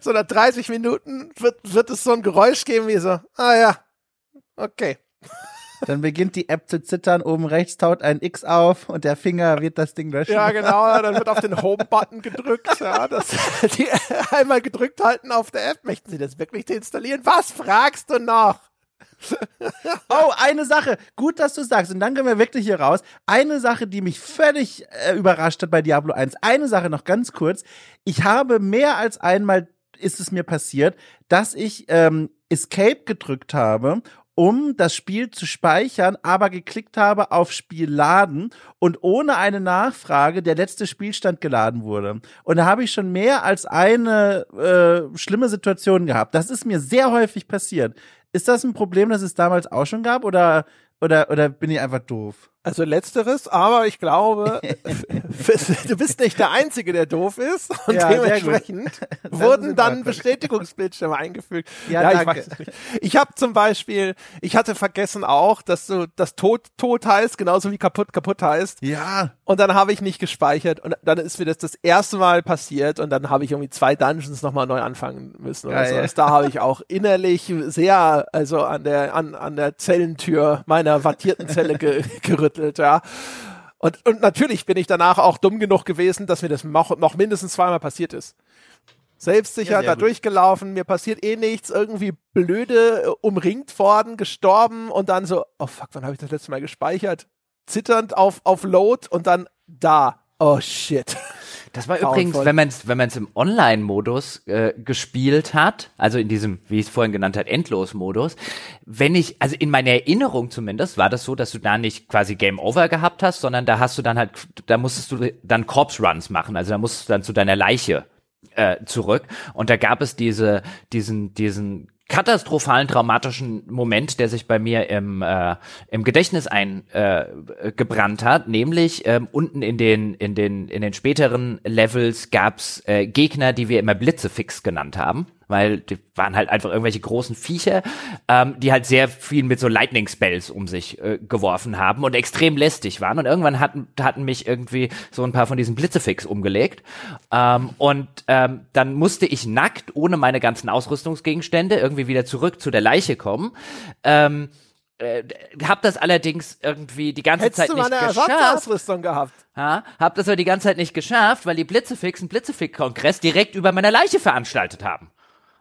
so nach 30 Minuten wird, wird es so ein Geräusch geben wie so, ah ja, okay. Dann beginnt die App zu zittern, oben rechts taut ein X auf und der Finger wird das Ding löschen. Ja, genau, dann wird auf den Home-Button gedrückt, ja, das, die einmal gedrückt halten auf der App. Möchten Sie das wirklich deinstallieren? Was fragst du noch? oh, eine Sache. Gut, dass du sagst. Und dann gehen wir wirklich hier raus. Eine Sache, die mich völlig äh, überrascht hat bei Diablo 1. Eine Sache noch ganz kurz. Ich habe mehr als einmal ist es mir passiert, dass ich ähm, Escape gedrückt habe um das Spiel zu speichern, aber geklickt habe auf Spiel laden und ohne eine Nachfrage der letzte Spielstand geladen wurde. Und da habe ich schon mehr als eine äh, schlimme Situation gehabt. Das ist mir sehr häufig passiert. Ist das ein Problem, das es damals auch schon gab oder, oder, oder bin ich einfach doof? Also letzteres, aber ich glaube, du bist nicht der Einzige, der doof ist und ja, dementsprechend wurden dann Bestätigungsbildschirme eingefügt. Ja, ja ich weiß nicht. Ich habe zum Beispiel, ich hatte vergessen auch, dass du das tot tot heißt, genauso wie kaputt kaputt heißt. Ja. Und dann habe ich nicht gespeichert und dann ist mir das das erste Mal passiert und dann habe ich irgendwie zwei Dungeons nochmal neu anfangen müssen oder so. Also da habe ich auch innerlich sehr, also an der an an der Zellentür meiner wattierten Zelle ge gerüttelt ja. Und, und natürlich bin ich danach auch dumm genug gewesen, dass mir das noch, noch mindestens zweimal passiert ist. Selbstsicher ja, da gut. durchgelaufen, mir passiert eh nichts, irgendwie blöde umringt worden, gestorben und dann so, oh fuck, wann habe ich das letzte Mal gespeichert? Zitternd auf, auf Load und dann da. Oh shit. Das war übrigens, wenn man es wenn man's im Online-Modus äh, gespielt hat, also in diesem, wie ich es vorhin genannt habe, Endlos-Modus, wenn ich, also in meiner Erinnerung zumindest, war das so, dass du da nicht quasi Game Over gehabt hast, sondern da hast du dann halt, da musstest du dann Corpse Runs machen, also da musstest du dann zu deiner Leiche äh, zurück und da gab es diese diesen diesen katastrophalen traumatischen Moment, der sich bei mir im, äh, im Gedächtnis eingebrannt äh, hat, nämlich ähm, unten in den, in, den, in den späteren Levels gab's äh, Gegner, die wir immer Blitzefix genannt haben weil die waren halt einfach irgendwelche großen Viecher, ähm, die halt sehr viel mit so Lightning Spells um sich äh, geworfen haben und extrem lästig waren. Und irgendwann hatten, hatten mich irgendwie so ein paar von diesen Blitzefix umgelegt. Ähm, und ähm, dann musste ich nackt, ohne meine ganzen Ausrüstungsgegenstände, irgendwie wieder zurück zu der Leiche kommen. Ähm, äh, hab das allerdings irgendwie die ganze Hättest Zeit du nicht eine geschafft. Ersatzausrüstung gehabt. Ja, hab das aber die ganze Zeit nicht geschafft, weil die Blitzefix einen Blitzefix-Kongress direkt über meiner Leiche veranstaltet haben.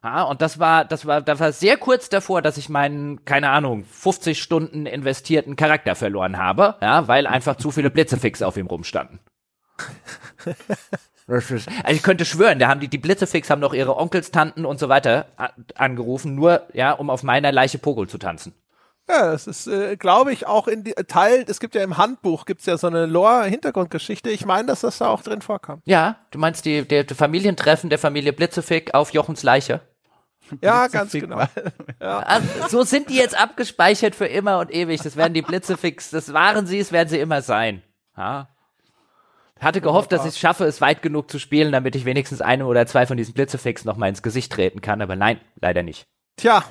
Ja, und das war, das war, das war sehr kurz davor, dass ich meinen, keine Ahnung, 50 Stunden investierten Charakter verloren habe, ja, weil einfach zu viele Blitzefix auf ihm rumstanden. also ich könnte schwören, da haben die, die Blitzefix haben noch ihre Onkels, Tanten und so weiter angerufen, nur, ja, um auf meiner Leiche Pogel zu tanzen. Ja, das ist, äh, glaube ich, auch in die, Teil, es gibt ja im Handbuch, gibt's ja so eine Lore-Hintergrundgeschichte. Ich meine, dass das da auch drin vorkam. Ja, du meinst die, die, die Familientreffen der Familie Blitzefix auf Jochens Leiche? Ja, ganz genau. Ja. Also, so sind die jetzt abgespeichert für immer und ewig. Das werden die Blitzefix, das waren sie, es werden sie immer sein. Ja. Hatte gehofft, dass ich es schaffe, es weit genug zu spielen, damit ich wenigstens eine oder zwei von diesen Blitzefix noch mal ins Gesicht treten kann, aber nein, leider nicht. Tja,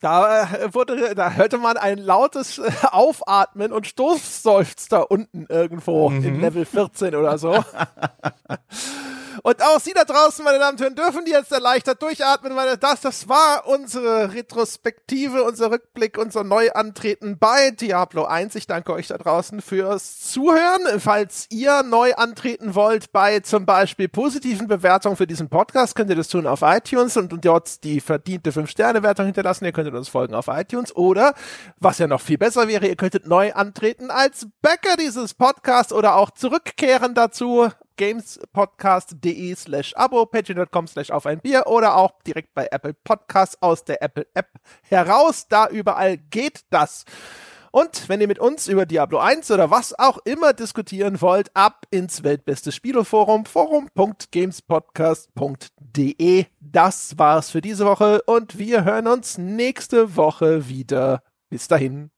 da äh, wurde, da hörte man ein lautes äh, Aufatmen und Stoßseufzer unten irgendwo mhm. in Level 14 oder so. Und auch Sie da draußen, meine Damen und Herren, dürfen die jetzt erleichtert durchatmen, weil das, das war unsere Retrospektive, unser Rückblick, unser Neuantreten bei Diablo 1. Ich danke euch da draußen fürs Zuhören. Falls ihr neu antreten wollt bei zum Beispiel positiven Bewertungen für diesen Podcast, könnt ihr das tun auf iTunes und, dort die verdiente 5-Sterne-Wertung hinterlassen. Ihr könntet uns folgen auf iTunes oder, was ja noch viel besser wäre, ihr könntet neu antreten als Bäcker dieses Podcasts oder auch zurückkehren dazu gamespodcast.de slash abo, patreon.com slash auf ein Bier oder auch direkt bei Apple Podcasts aus der Apple App heraus. Da überall geht das. Und wenn ihr mit uns über Diablo 1 oder was auch immer diskutieren wollt, ab ins weltbeste Spieleforum, forum.gamespodcast.de. Das war's für diese Woche und wir hören uns nächste Woche wieder. Bis dahin.